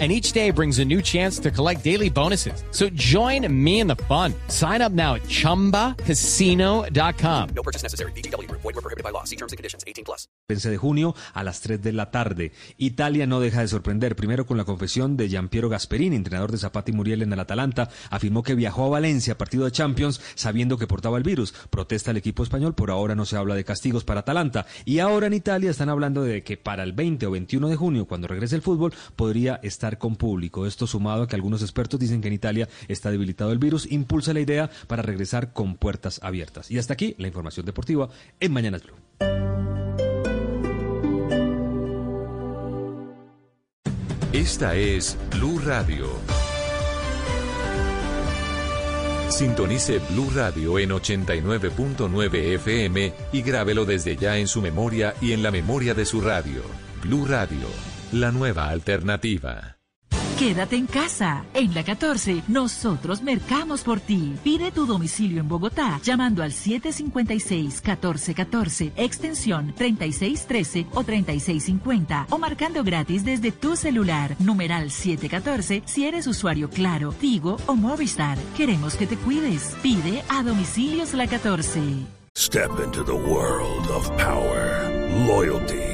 And each day brings a new chance to collect daily bonuses. So join me in the fun. Sign up now at chumbacasino.com. No purchase necessary. BGW. Void were prohibited by law. See terms and conditions. 18 plus. 15 de junio a las 3 de la tarde. Italia no deja de sorprender, primero con la confesión de Giampiero Gasperini, entrenador de Zapata y Muriel en el Atalanta, afirmó que viajó a Valencia, partido de Champions, sabiendo que portaba el virus. Protesta el equipo español, por ahora no se habla de castigos para Atalanta. Y ahora en Italia están hablando de que para el 20 o 21 de junio, cuando regrese el fútbol, podría estar con público. Esto sumado a que algunos expertos dicen que en Italia está debilitado el virus, impulsa la idea para regresar con puertas abiertas. Y hasta aquí la información deportiva en Mañanas Blue. Esta es Blue Radio. Sintonice Blue Radio en 89.9 FM y grábelo desde ya en su memoria y en la memoria de su radio. Blue Radio, la nueva alternativa. Quédate en casa. En la 14, nosotros mercamos por ti. Pide tu domicilio en Bogotá llamando al 756-1414, extensión 3613 o 3650 o marcando gratis desde tu celular. Numeral 714 si eres usuario Claro, Tigo o Movistar. Queremos que te cuides. Pide a domicilios la 14. Step into the world of power, loyalty,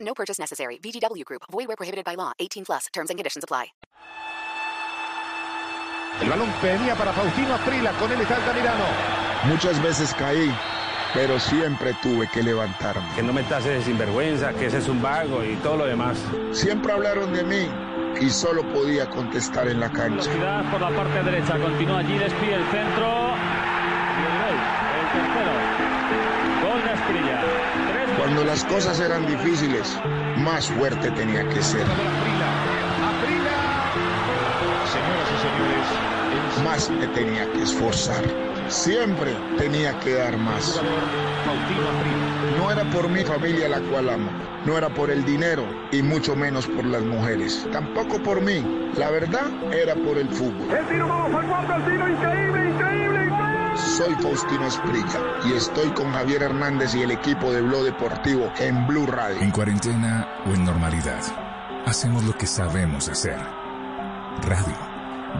No purchase necessary. VGW Group. Void where prohibited by law. 18 plus. Terms and conditions apply. El balón venía para Faustino Aprila. Con él está Altamirano. Muchas veces caí, pero siempre tuve que levantarme. Que no me tases de sinvergüenza, que ese es un vago y todo lo demás. Siempre hablaron de mí y solo podía contestar en la cancha. Velocidad por la parte derecha. Continúa allí, despide el centro. Cuando las cosas eran difíciles, más fuerte tenía que ser. Señoras y señores, Más me tenía que esforzar. Siempre tenía que dar más. No era por mi familia la cual amo, no era por el dinero y mucho menos por las mujeres. Tampoco por mí. La verdad era por el fútbol. El tiro, vamos al guarda, el tiro, increíble, increíble, increíble. Soy Faustino Esprilla y estoy con Javier Hernández y el equipo de Blog Deportivo en Blue Radio. En cuarentena o en normalidad, hacemos lo que sabemos hacer. Radio.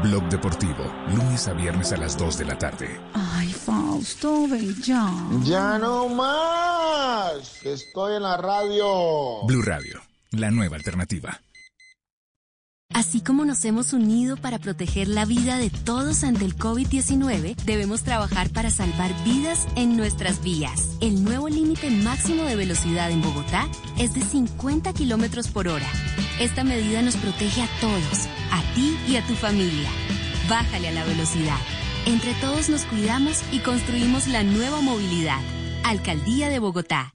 Blog Deportivo, lunes a viernes a las 2 de la tarde. Ay, Fausto, ven ya. Ya no más. Estoy en la radio. Blue Radio, la nueva alternativa. Así como nos hemos unido para proteger la vida de todos ante el COVID-19, debemos trabajar para salvar vidas en nuestras vías. El nuevo límite máximo de velocidad en Bogotá es de 50 kilómetros por hora. Esta medida nos protege a todos, a ti y a tu familia. Bájale a la velocidad. Entre todos nos cuidamos y construimos la nueva movilidad. Alcaldía de Bogotá.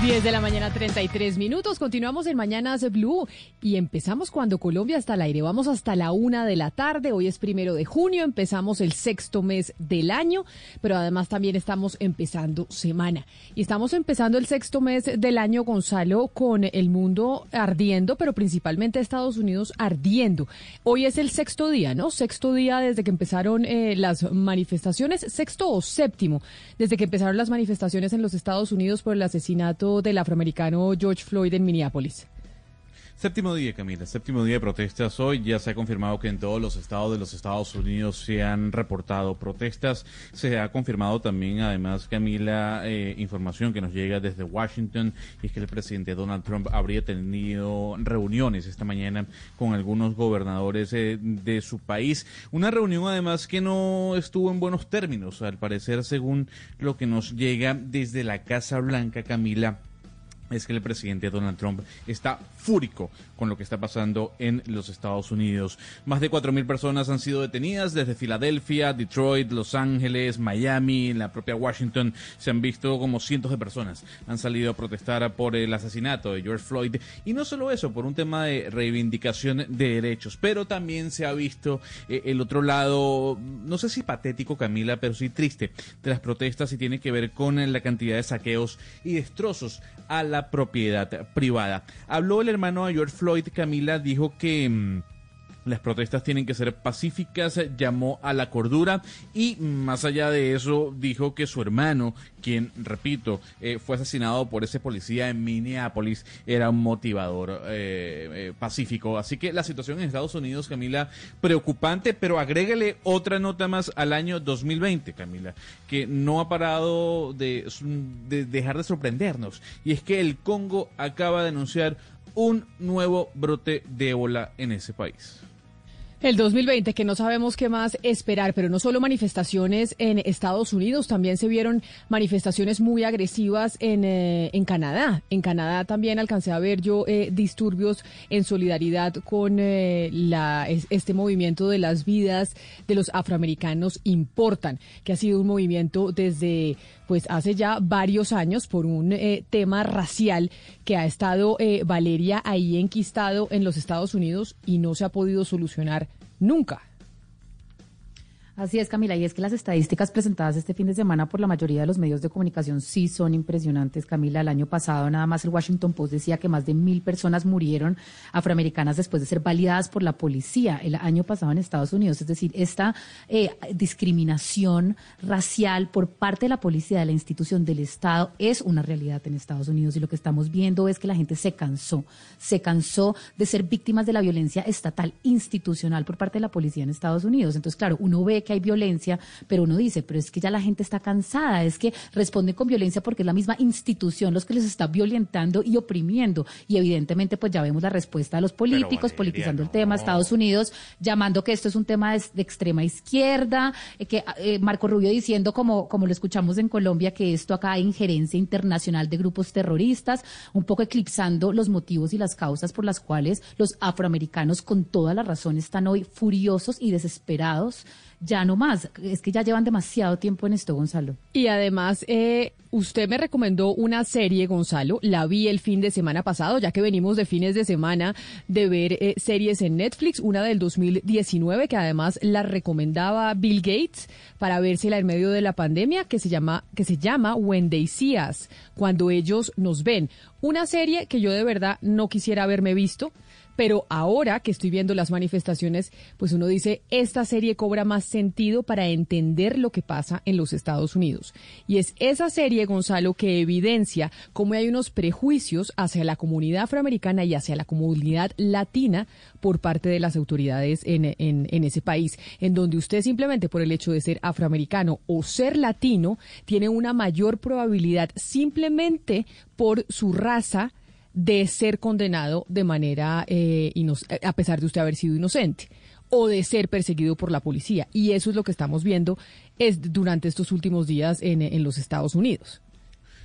10 de la mañana, 33 minutos. Continuamos en Mañanas Blue y empezamos cuando Colombia está al aire. Vamos hasta la una de la tarde. Hoy es primero de junio. Empezamos el sexto mes del año, pero además también estamos empezando semana. Y estamos empezando el sexto mes del año, Gonzalo, con el mundo ardiendo, pero principalmente Estados Unidos ardiendo. Hoy es el sexto día, ¿no? Sexto día desde que empezaron eh, las manifestaciones, sexto o séptimo, desde que empezaron las manifestaciones en los Estados Unidos por el asesinato del afroamericano George Floyd en Minneapolis. Séptimo día, Camila, séptimo día de protestas. Hoy ya se ha confirmado que en todos los estados de los Estados Unidos se han reportado protestas. Se ha confirmado también, además, Camila, eh, información que nos llega desde Washington, y es que el presidente Donald Trump habría tenido reuniones esta mañana con algunos gobernadores eh, de su país. Una reunión, además, que no estuvo en buenos términos, al parecer, según lo que nos llega desde la Casa Blanca, Camila es que el presidente Donald Trump está fúrico con lo que está pasando en los Estados Unidos. Más de 4.000 personas han sido detenidas desde Filadelfia, Detroit, Los Ángeles, Miami, en la propia Washington. Se han visto como cientos de personas han salido a protestar por el asesinato de George Floyd. Y no solo eso, por un tema de reivindicación de derechos, pero también se ha visto eh, el otro lado, no sé si patético, Camila, pero sí triste de las protestas y tiene que ver con la cantidad de saqueos y destrozos a la propiedad privada. Habló el hermano de George Floyd, Camila, dijo que... Las protestas tienen que ser pacíficas, llamó a la cordura y más allá de eso dijo que su hermano, quien, repito, eh, fue asesinado por ese policía en Minneapolis, era un motivador eh, eh, pacífico. Así que la situación en Estados Unidos, Camila, preocupante, pero agrégale otra nota más al año 2020, Camila, que no ha parado de, de dejar de sorprendernos. Y es que el Congo acaba de anunciar un nuevo brote de ébola en ese país. El 2020, que no sabemos qué más esperar, pero no solo manifestaciones en Estados Unidos, también se vieron manifestaciones muy agresivas en, eh, en Canadá. En Canadá también alcancé a ver yo eh, disturbios en solidaridad con eh, la, este movimiento de las vidas de los afroamericanos importan, que ha sido un movimiento desde pues hace ya varios años por un tema racial que ha estado Valeria ahí enquistado en los Estados Unidos y no se ha podido solucionar nunca. Así es, Camila, y es que las estadísticas presentadas este fin de semana por la mayoría de los medios de comunicación sí son impresionantes, Camila. El año pasado nada más el Washington Post decía que más de mil personas murieron afroamericanas después de ser validadas por la policía el año pasado en Estados Unidos. Es decir, esta eh, discriminación racial por parte de la policía, de la institución del Estado, es una realidad en Estados Unidos y lo que estamos viendo es que la gente se cansó, se cansó de ser víctimas de la violencia estatal, institucional por parte de la policía en Estados Unidos. Entonces, claro, uno ve que hay violencia, pero uno dice, pero es que ya la gente está cansada, es que responden con violencia porque es la misma institución los que les está violentando y oprimiendo. Y evidentemente, pues ya vemos la respuesta de los políticos, politizando el tema, Estados Unidos, llamando que esto es un tema de, extrema izquierda, eh, que eh, Marco Rubio diciendo, como, como lo escuchamos en Colombia, que esto acá hay injerencia internacional de grupos terroristas, un poco eclipsando los motivos y las causas por las cuales los afroamericanos con toda la razón están hoy furiosos y desesperados ya no más. Es que ya llevan demasiado tiempo en esto, Gonzalo. Y además, eh, usted me recomendó una serie, Gonzalo. La vi el fin de semana pasado, ya que venimos de fines de semana de ver eh, series en Netflix. Una del 2019, que además la recomendaba Bill Gates para vérsela en medio de la pandemia, que se llama, que se llama When They See cuando ellos nos ven. Una serie que yo de verdad no quisiera haberme visto pero ahora que estoy viendo las manifestaciones, pues uno dice, esta serie cobra más sentido para entender lo que pasa en los Estados Unidos. Y es esa serie, Gonzalo, que evidencia cómo hay unos prejuicios hacia la comunidad afroamericana y hacia la comunidad latina por parte de las autoridades en, en, ese país, en donde usted simplemente por el hecho de ser afroamericano o ser latino tiene una mayor probabilidad simplemente por su raza de ser condenado de manera, eh, a pesar de usted haber sido inocente o de ser perseguido por la policía. Y eso es lo que estamos viendo es durante estos últimos días en, en los Estados Unidos.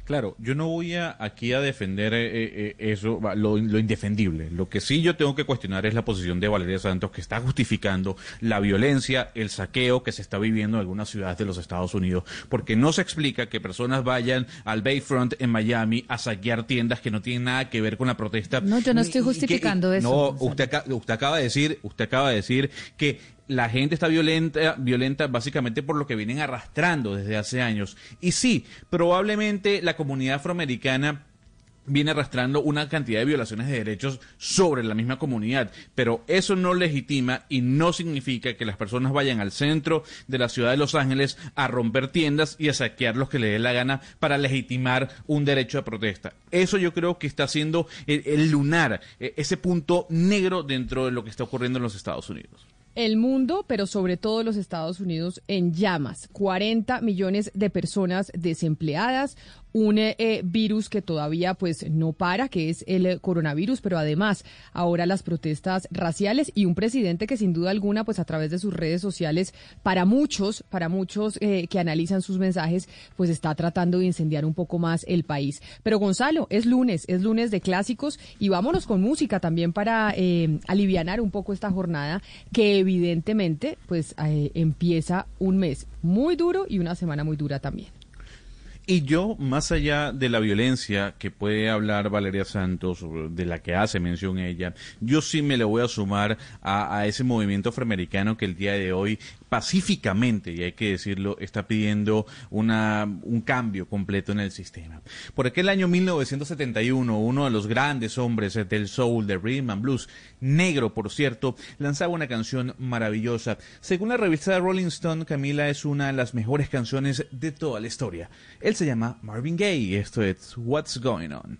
Claro, yo no voy a, aquí a defender eh, eh, eso, lo, indefendible. Lo que sí yo tengo que cuestionar es la posición de Valeria Santos, que está justificando la violencia, el saqueo que se está viviendo en algunas ciudades de los Estados Unidos, porque no se explica que personas vayan al Bayfront en Miami a saquear tiendas que no tienen nada que ver con la protesta. No, yo no estoy justificando eso. No, usted, usted acaba de decir, usted acaba de decir que la gente está violenta, violenta básicamente por lo que vienen arrastrando desde hace años. Y sí, probablemente la comunidad afroamericana viene arrastrando una cantidad de violaciones de derechos sobre la misma comunidad, pero eso no legitima y no significa que las personas vayan al centro de la ciudad de Los Ángeles a romper tiendas y a saquear los que le dé la gana para legitimar un derecho de protesta. Eso yo creo que está siendo el lunar, e, ese punto negro dentro de lo que está ocurriendo en los Estados Unidos. El mundo, pero sobre todo los Estados Unidos, en llamas. 40 millones de personas desempleadas, un eh, virus que todavía pues no para, que es el eh, coronavirus, pero además ahora las protestas raciales y un presidente que sin duda alguna pues a través de sus redes sociales para muchos, para muchos eh, que analizan sus mensajes pues está tratando de incendiar un poco más el país. Pero Gonzalo, es lunes, es lunes de clásicos y vámonos con música también para eh, alivianar un poco esta jornada que evidentemente pues empieza un mes muy duro y una semana muy dura también. Y yo, más allá de la violencia que puede hablar Valeria Santos, de la que hace mención ella, yo sí me le voy a sumar a, a ese movimiento afroamericano que el día de hoy pacíficamente, y hay que decirlo, está pidiendo una, un cambio completo en el sistema. Por aquel año 1971, uno de los grandes hombres del soul, de rhythm and blues, negro por cierto, lanzaba una canción maravillosa. Según la revista Rolling Stone, Camila es una de las mejores canciones de toda la historia. Él se llama Marvin Gaye y esto es What's Going On.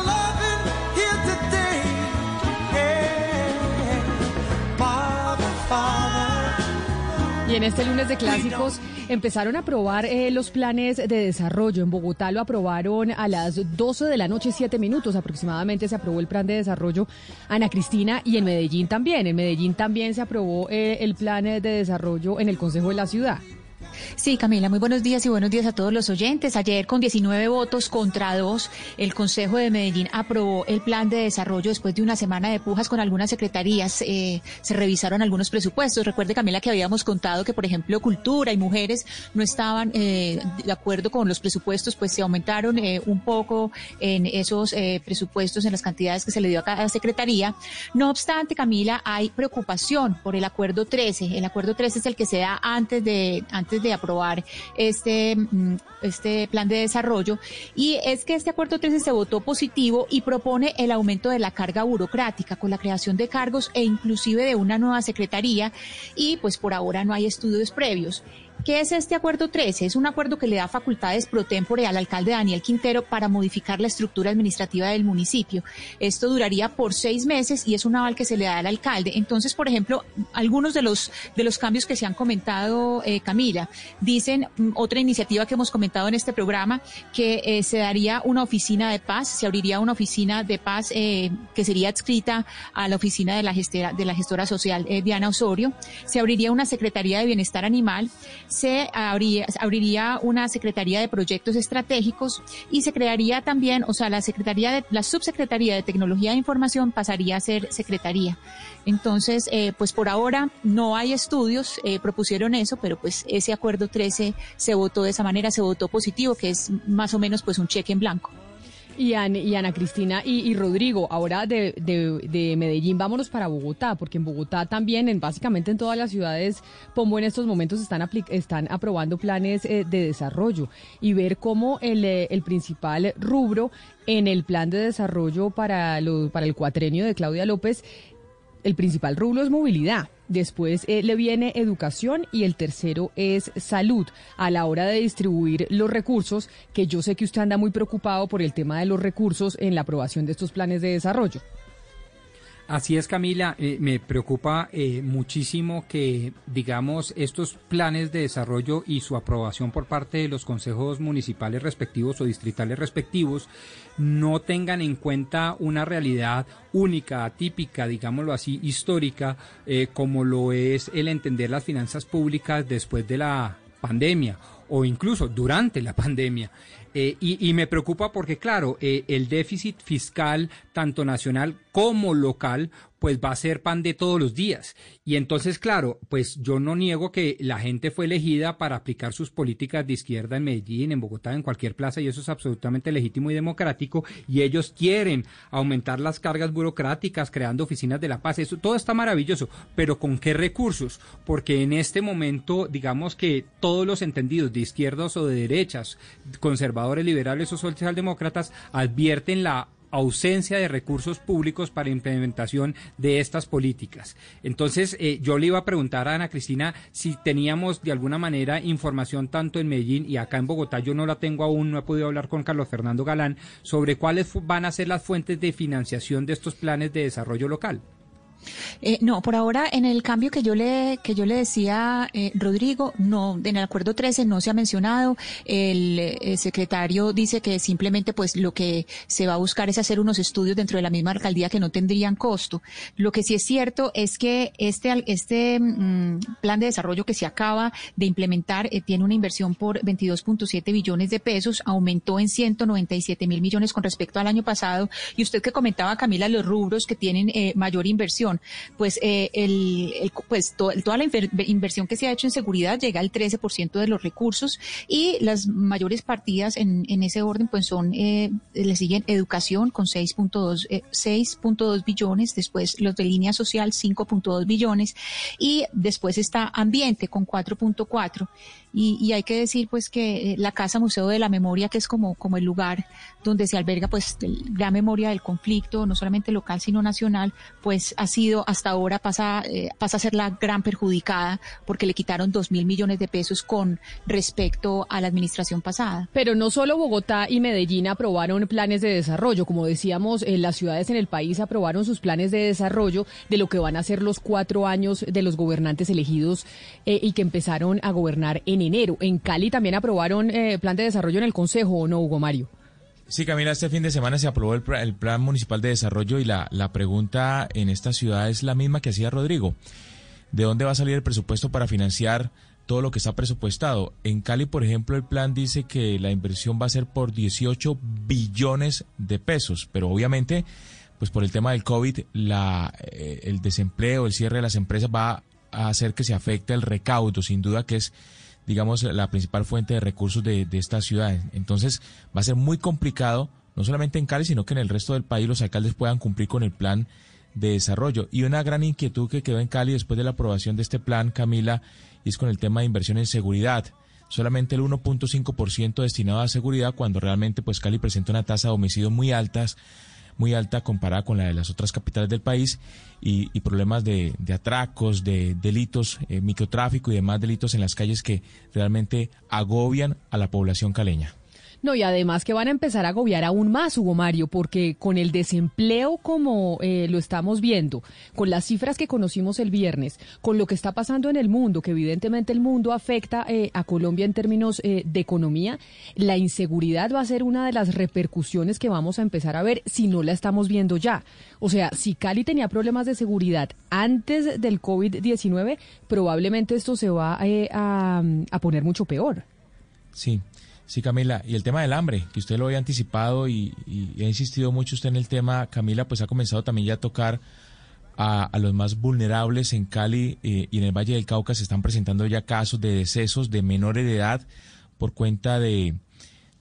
Y en este lunes de clásicos empezaron a aprobar eh, los planes de desarrollo. En Bogotá lo aprobaron a las 12 de la noche, 7 minutos aproximadamente se aprobó el plan de desarrollo Ana Cristina y en Medellín también. En Medellín también se aprobó eh, el plan de desarrollo en el Consejo de la Ciudad. Sí, Camila, muy buenos días y buenos días a todos los oyentes. Ayer, con 19 votos contra dos, el Consejo de Medellín aprobó el plan de desarrollo después de una semana de pujas con algunas secretarías. Eh, se revisaron algunos presupuestos. Recuerde, Camila, que habíamos contado que, por ejemplo, cultura y mujeres no estaban eh, de acuerdo con los presupuestos, pues se aumentaron eh, un poco en esos eh, presupuestos, en las cantidades que se le dio a cada secretaría. No obstante, Camila, hay preocupación por el acuerdo 13. El acuerdo 13 es el que se da antes de, de aprobar este, mm, este plan de desarrollo. Y es que este acuerdo 13 se votó positivo y propone el aumento de la carga burocrática con la creación de cargos e inclusive de una nueva secretaría. Y pues por ahora no hay estudios previos. ¿Qué es este acuerdo 13? Es un acuerdo que le da facultades pro tempore al alcalde Daniel Quintero para modificar la estructura administrativa del municipio. Esto duraría por seis meses y es un aval que se le da al alcalde. Entonces, por ejemplo, algunos de los, de los cambios que se han comentado, eh, Camila, dicen mm, otra iniciativa que hemos comentado en este programa, que eh, se daría una oficina de paz, se abriría una oficina de paz eh, que sería adscrita a la oficina de la gestora, de la gestora social Diana Osorio, se abriría una secretaría de bienestar animal, se abriría, una secretaría de proyectos estratégicos y se crearía también, o sea, la secretaría de, la subsecretaría de tecnología de información pasaría a ser secretaría. Entonces, eh, pues por ahora no hay estudios, eh, propusieron eso, pero pues ese acuerdo 13 se votó de esa manera, se votó positivo, que es más o menos pues un cheque en blanco. Y, Ana Cristina y, Rodrigo, ahora de, de, Medellín vámonos para Bogotá, porque en Bogotá también, en básicamente en todas las ciudades, Pombo en estos momentos están, están aprobando planes eh, de desarrollo y ver cómo el, eh, el principal rubro en el plan de desarrollo para, para el cuatrenio de Claudia López, el principal rubro es movilidad después eh, le viene educación y el tercero es salud a la hora de distribuir los recursos, que yo sé que usted anda muy preocupado por el tema de los recursos en la aprobación de estos planes de desarrollo. Así es, Camila. Eh, me preocupa eh, muchísimo que, digamos, estos planes de desarrollo y su aprobación por parte de los consejos municipales respectivos o distritales respectivos no tengan en cuenta una realidad única, atípica, digámoslo así, histórica, eh, como lo es el entender las finanzas públicas después de la pandemia o incluso durante la pandemia. Eh, y, me preocupa porque, claro, eh, el déficit fiscal, tanto nacional como local, pues va a ser pan de todos los días. Y entonces, claro, pues yo no niego que la gente fue elegida para aplicar sus políticas de izquierda en Medellín, en Bogotá, en cualquier plaza, y eso es absolutamente legítimo y democrático, y ellos quieren aumentar las cargas burocráticas, creando oficinas de la paz, eso todo está maravilloso, pero ¿con qué recursos? Porque en este momento, digamos que todos los entendidos de izquierdas o de derechas, conservadores, liberales o socialdemócratas, advierten la ausencia de recursos públicos para implementación de estas políticas. Entonces, eh, yo le iba a preguntar a Ana Cristina si teníamos de alguna manera información tanto en Medellín y acá en Bogotá, yo no la tengo aún, no he podido hablar con Carlos Fernando Galán, sobre cuáles van a ser las fuentes de financiación de estos planes de desarrollo local. Eh, no, por ahora en el cambio que yo le que yo le decía eh, Rodrigo, no, en el acuerdo 13 no se ha mencionado. El, eh, secretario dice que simplemente pues lo que se va a buscar es hacer unos estudios dentro de la misma alcaldía que no tendrían costo. Lo que sí es cierto es que este este mm, plan de desarrollo que se acaba de implementar tiene una inversión por 22.7 billones de pesos, aumentó en 197 mil millones con respecto al año pasado. Y usted que comentaba Camila los rubros que tienen mayor inversión pues, eh, el, pues toda la inversión que se ha hecho en seguridad llega al 13% de los recursos y las mayores partidas en, ese orden pues son, eh, le siguen educación con 6.2 6.2 eh, billones, después los de línea social 5.2 billones y después está ambiente con 4.4 y, y, hay que decir pues que la Casa Museo de la Memoria, que es como, como el lugar donde se alberga pues la memoria del conflicto, no solamente local sino nacional, pues ha sido hasta ahora pasa, eh, pasa a ser la gran perjudicada porque le quitaron dos mil millones de pesos con respecto a la administración pasada. Pero no solo Bogotá y Medellín aprobaron planes de desarrollo, como decíamos, en las ciudades en el país aprobaron sus planes de desarrollo de lo que van a ser los cuatro años de los gobernantes elegidos eh, y que empezaron a gobernar en enero. En Cali también aprobaron eh, plan de desarrollo en el Consejo, ¿o no, Hugo Mario? Sí, Camila, este fin de semana se aprobó el, Plan Municipal de Desarrollo y la, la pregunta en esta ciudad es la misma que hacía Rodrigo. ¿De dónde va a salir el presupuesto para financiar todo lo que está presupuestado? En Cali, por ejemplo, el plan dice que la inversión va a ser por 18 billones de pesos, pero obviamente, pues por el tema del COVID, la, eh, el desempleo, el cierre de las empresas va a hacer que se afecte el recaudo, sin duda que es digamos, la principal fuente de recursos de, de esta ciudad. Entonces, va a ser muy complicado, no solamente en Cali, sino que en el resto del país los alcaldes puedan cumplir con el plan de desarrollo. Y una gran inquietud que quedó en Cali después de la aprobación de este plan, Camila, es con el tema de inversión en seguridad. Solamente el 1.5% destinado a seguridad, cuando realmente pues Cali presenta una tasa de homicidios muy altas, muy alta comparada con la de las otras capitales del país y, problemas de, atracos, de delitos, eh, microtráfico y demás delitos en las calles que realmente agobian a la población caleña. No, y además que van a empezar a agobiar aún más, Hugo Mario, porque con el desempleo como eh, lo estamos viendo, con las cifras que conocimos el viernes, con lo que está pasando en el mundo, que evidentemente el mundo afecta eh, a Colombia en términos eh, de economía, la inseguridad va a ser una de las repercusiones que vamos a empezar a ver si no la estamos viendo ya. O sea, si Cali tenía problemas de seguridad antes del COVID-19, probablemente esto se va a, a poner mucho peor. Sí, Sí, Camila. Y el tema del hambre, que usted lo había anticipado y, ha insistido mucho usted en el tema, Camila, pues ha comenzado también ya a tocar a, los más vulnerables en Cali eh, y en el Valle del Cauca. Se están presentando ya casos de decesos de menores de edad por cuenta de,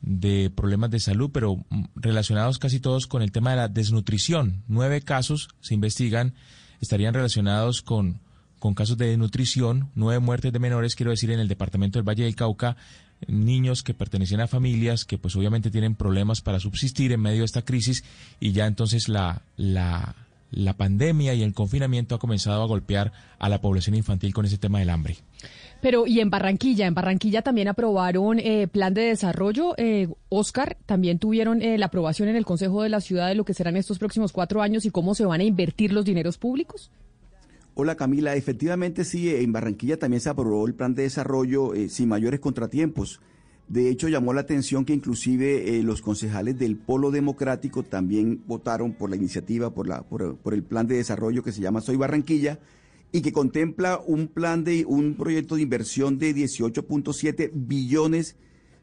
de problemas de salud, pero mm, relacionados casi todos con el tema de la desnutrición. Nueve casos se investigan, estarían relacionados con, con casos de desnutrición, nueve muertes de menores, quiero decir, en el departamento del Valle del Cauca, niños que pertenecían a familias que pues obviamente tienen problemas para subsistir en medio de esta crisis y ya entonces la, la, la pandemia y el confinamiento ha comenzado a golpear a la población infantil con ese tema del hambre. Pero y en Barranquilla, en Barranquilla también aprobaron eh, plan de desarrollo. Eh, Oscar, también tuvieron eh, la aprobación en el Consejo de la Ciudad de lo que serán estos próximos cuatro años y cómo se van a invertir los dineros públicos. Hola Camila, efectivamente sí, en Barranquilla también se aprobó el plan de desarrollo eh, sin mayores contratiempos. De hecho, llamó la atención que inclusive eh, los concejales del Polo Democrático también votaron por la iniciativa, por, la, por, por el plan de desarrollo que se llama Soy Barranquilla y que contempla un plan de un proyecto de inversión de 18.7 billones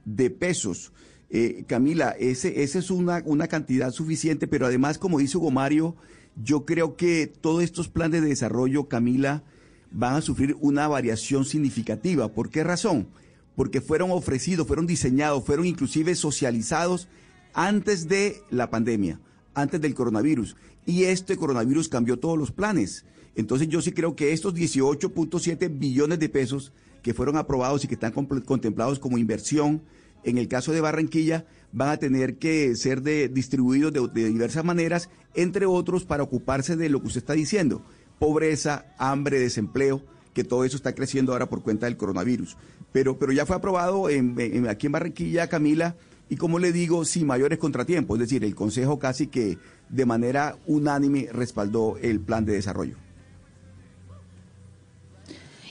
de pesos. Eh, Camila, ese, esa es una, una cantidad suficiente, pero además, como dice Hugo Mario, yo creo que todos estos planes de desarrollo, Camila, van a sufrir una variación significativa. ¿Por qué razón? Porque fueron ofrecidos, fueron diseñados, fueron inclusive socializados antes de la pandemia, antes del coronavirus. Y este coronavirus cambió todos los planes. Entonces yo sí creo que estos 18.7 billones de pesos que fueron aprobados y que están contemplados como inversión, en el caso de Barranquilla, van a tener que ser de, distribuidos de, diversas maneras, entre otros para ocuparse de lo que usted está diciendo, pobreza, hambre, desempleo, que todo eso está creciendo ahora por cuenta del coronavirus. Pero, pero ya fue aprobado en, aquí en Barranquilla, Camila, y como le digo, sin mayores contratiempos, es decir, el Consejo casi que de manera unánime respaldó el plan de desarrollo.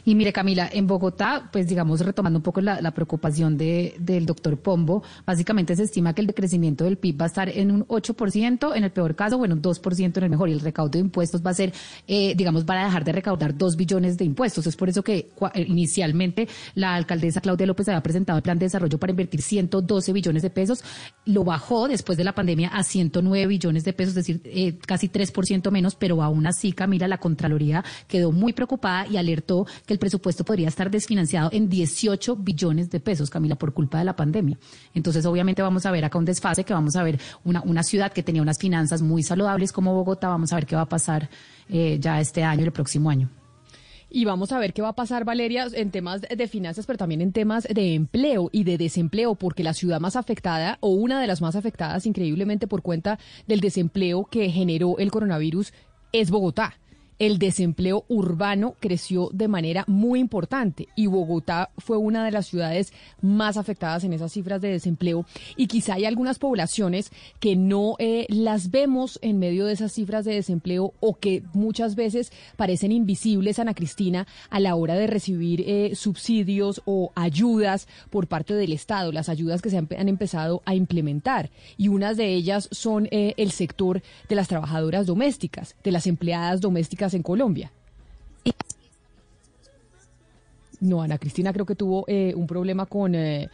Y mire, Camila, en Bogotá, pues digamos, retomando un poco la, preocupación de, del doctor Pombo, básicamente se estima que el decrecimiento del PIB va a estar en un 8% en el peor caso, bueno, un 2% en el mejor, y el recaudo de impuestos va a ser, eh, digamos, van a dejar de recaudar 2 billones de impuestos. Es por eso que inicialmente la alcaldesa Claudia López había presentado el plan de desarrollo para invertir 112 billones de pesos, lo bajó después de la pandemia a 109 billones de pesos, es decir, eh, casi 3% menos, pero aún así, Camila, la Contraloría quedó muy preocupada y alertó que el presupuesto podría estar desfinanciado en 18 billones de pesos, Camila, por culpa de la pandemia. Entonces, obviamente vamos a ver acá un desfase, que vamos a ver una, una ciudad que tenía unas finanzas muy saludables como Bogotá, vamos a ver qué va a pasar eh, ya este año el próximo año. Y vamos a ver qué va a pasar, Valeria, en temas de finanzas, pero también en temas de empleo y de desempleo, porque la ciudad más afectada, o una de las más afectadas, increíblemente por cuenta del desempleo que generó el coronavirus, es Bogotá el desempleo urbano creció de manera muy importante y Bogotá fue una de las ciudades más afectadas en esas cifras de desempleo. Y quizá hay algunas poblaciones que no eh, las vemos en medio de esas cifras de desempleo o que muchas veces parecen invisibles, Ana Cristina, a la hora de recibir eh, subsidios o ayudas por parte del Estado, las ayudas que se han, empezado a implementar. Y unas de ellas son eh, el sector de las trabajadoras domésticas, de las empleadas domésticas en Colombia. No, Ana Cristina creo que tuvo eh, un problema con, eh,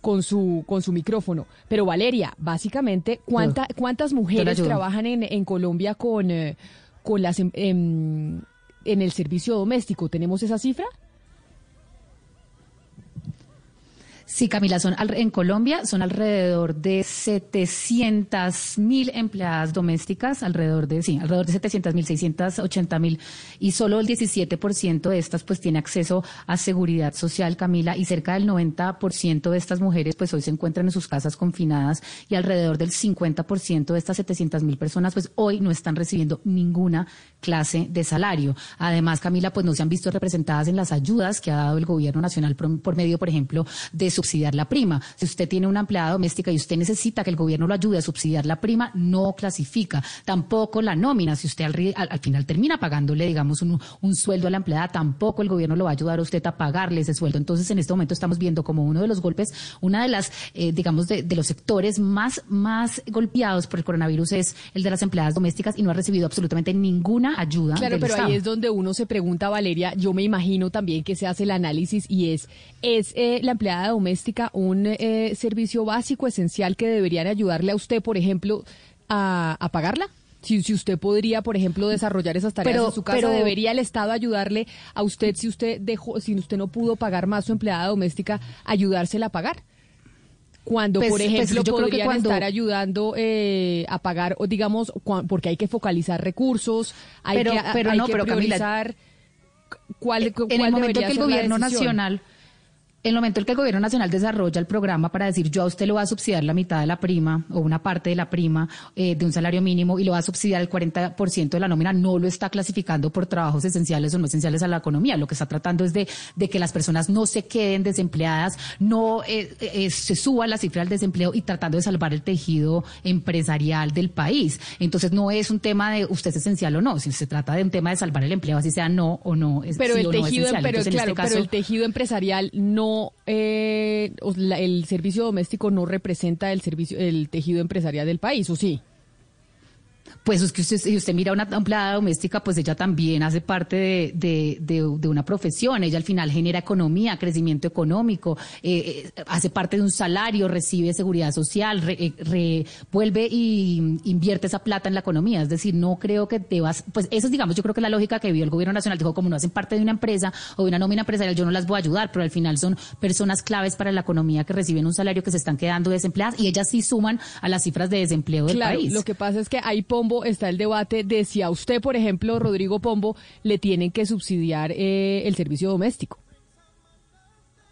con, su, con su micrófono. Pero Valeria, básicamente, ¿cuánta, ¿cuántas mujeres trabajan en, en Colombia con, eh, con las, en, en el servicio doméstico? ¿Tenemos esa cifra? Sí, Camila, son en Colombia son alrededor de 700 mil empleadas domésticas, alrededor de, sí, alrededor de 700 mil, 680 mil, y solo el 17% de estas pues tiene acceso a seguridad social, Camila, y cerca del 90% de estas mujeres pues hoy se encuentran en sus casas confinadas y alrededor del 50% de estas 700 mil personas pues hoy no están recibiendo ninguna clase de salario. Además, Camila, pues no se han visto representadas en las ayudas que ha dado el gobierno nacional por, por medio, por ejemplo, de subsidiar la prima. Si usted tiene una empleada doméstica y usted necesita que el gobierno lo ayude a subsidiar la prima, no clasifica. Tampoco la nómina. Si usted al, al, al final termina pagándole, digamos, un, un, sueldo a la empleada, tampoco el gobierno lo va a ayudar a usted a pagarle ese sueldo. Entonces, en este momento estamos viendo como uno de los golpes, una de las, eh, digamos, de, de, los sectores más, más golpeados por el coronavirus es el de las empleadas domésticas y no ha recibido absolutamente ninguna ayuda. Claro, pero Estado. ahí es donde uno se pregunta, Valeria, yo me imagino también que se hace el análisis y es, ¿es eh, la empleada doméstica un eh, servicio básico, esencial que deberían ayudarle a usted, por ejemplo, a, a pagarla? Si, si, usted podría, por ejemplo, desarrollar esas tareas pero, en su casa, pero, debería el Estado ayudarle a usted si usted dejó, si usted no pudo pagar más su empleada doméstica, ayudársela a pagar. Cuando, Pues- por pues ejemplo, yo creo que podrían cuando- estar ayudando eh, a pagar, o digamos, cua- porque hay que focalizar recursos, hay Pero- que, pero hay no, que pero Camila, priorizar cuál, cuál en el momento que el gobierno nacional el momento en que el gobierno nacional desarrolla el programa para decir yo a usted lo voy a subsidiar la mitad de la prima o una parte de la prima eh, de un salario mínimo y lo va a subsidiar el 40% de la nómina, no lo está clasificando por trabajos esenciales o no esenciales a la economía. Lo que está tratando es de, de que las personas no se queden desempleadas, no eh, eh, se suba la cifra del desempleo y tratando de salvar el tejido empresarial del país. Entonces no es un tema de usted es esencial o no, sino se trata de un tema de salvar el empleo, así sea no o no. es- pero sí el o no esencial. pero Entonces, en claro, este pero el tejido empresarial no, eh, el servicio doméstico no representa el servicio, el tejido empresarial del país, ¿o sí? Pues es que usted, si usted mira a una empleada doméstica, pues ella también hace parte de, de- de- de una profesión. Ella al final genera economía, crecimiento económico, eh, eh, hace parte de un salario, recibe seguridad social, re- eh, re- vuelve y invierte esa plata en la economía. Es decir, no creo que debas, pues eso es, digamos, yo creo que la lógica que vio el gobierno nacional. Dijo, como no hacen parte de una empresa o de una nómina empresarial, yo no las voy a ayudar, pero al final son personas claves para la economía que reciben un salario que se están quedando desempleadas y ellas sí suman a las cifras de desempleo del Claro, país. lo que pasa es que ahí, Pombo, está el debate de si a usted, por ejemplo, Rodrigo Pombo, le tienen que subsidiar eh, el servicio doméstico.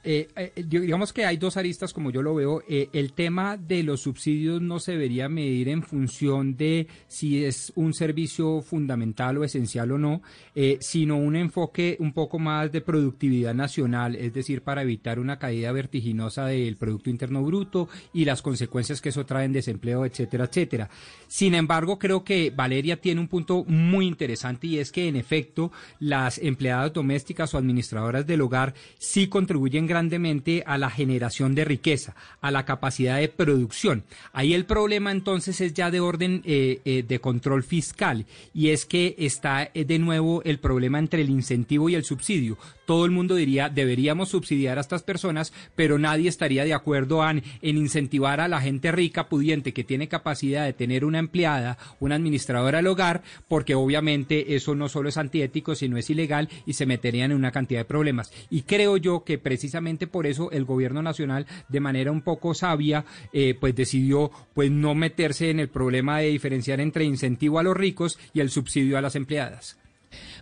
Eh, eh, digamos que hay dos aristas como yo lo veo. Eh, el tema de los subsidios no se debería medir en función de si es un servicio fundamental o esencial o no, eh, sino un enfoque un poco más de productividad nacional, es decir, para evitar una caída vertiginosa del Producto Interno Bruto y las consecuencias que eso trae en desempleo, etcétera, etcétera. Sin embargo, creo que Valeria tiene un punto muy interesante y es que en efecto las empleadas domésticas o administradoras del hogar sí contribuyen grandemente a la generación de riqueza, a la capacidad de producción. Ahí el problema entonces es ya de orden eh, eh, de control fiscal y es que está eh, de nuevo el problema entre el incentivo y el subsidio. Todo el mundo diría deberíamos subsidiar a estas personas, pero nadie estaría de acuerdo en, en incentivar a la gente rica, pudiente, que tiene capacidad de tener una empleada, una administradora del hogar, porque obviamente eso no solo es antiético, sino es ilegal y se meterían en una cantidad de problemas. Y creo yo que precisamente por eso el gobierno nacional, de manera un poco sabia, eh, pues decidió pues no meterse en el problema de diferenciar entre incentivo a los ricos y el subsidio a las empleadas.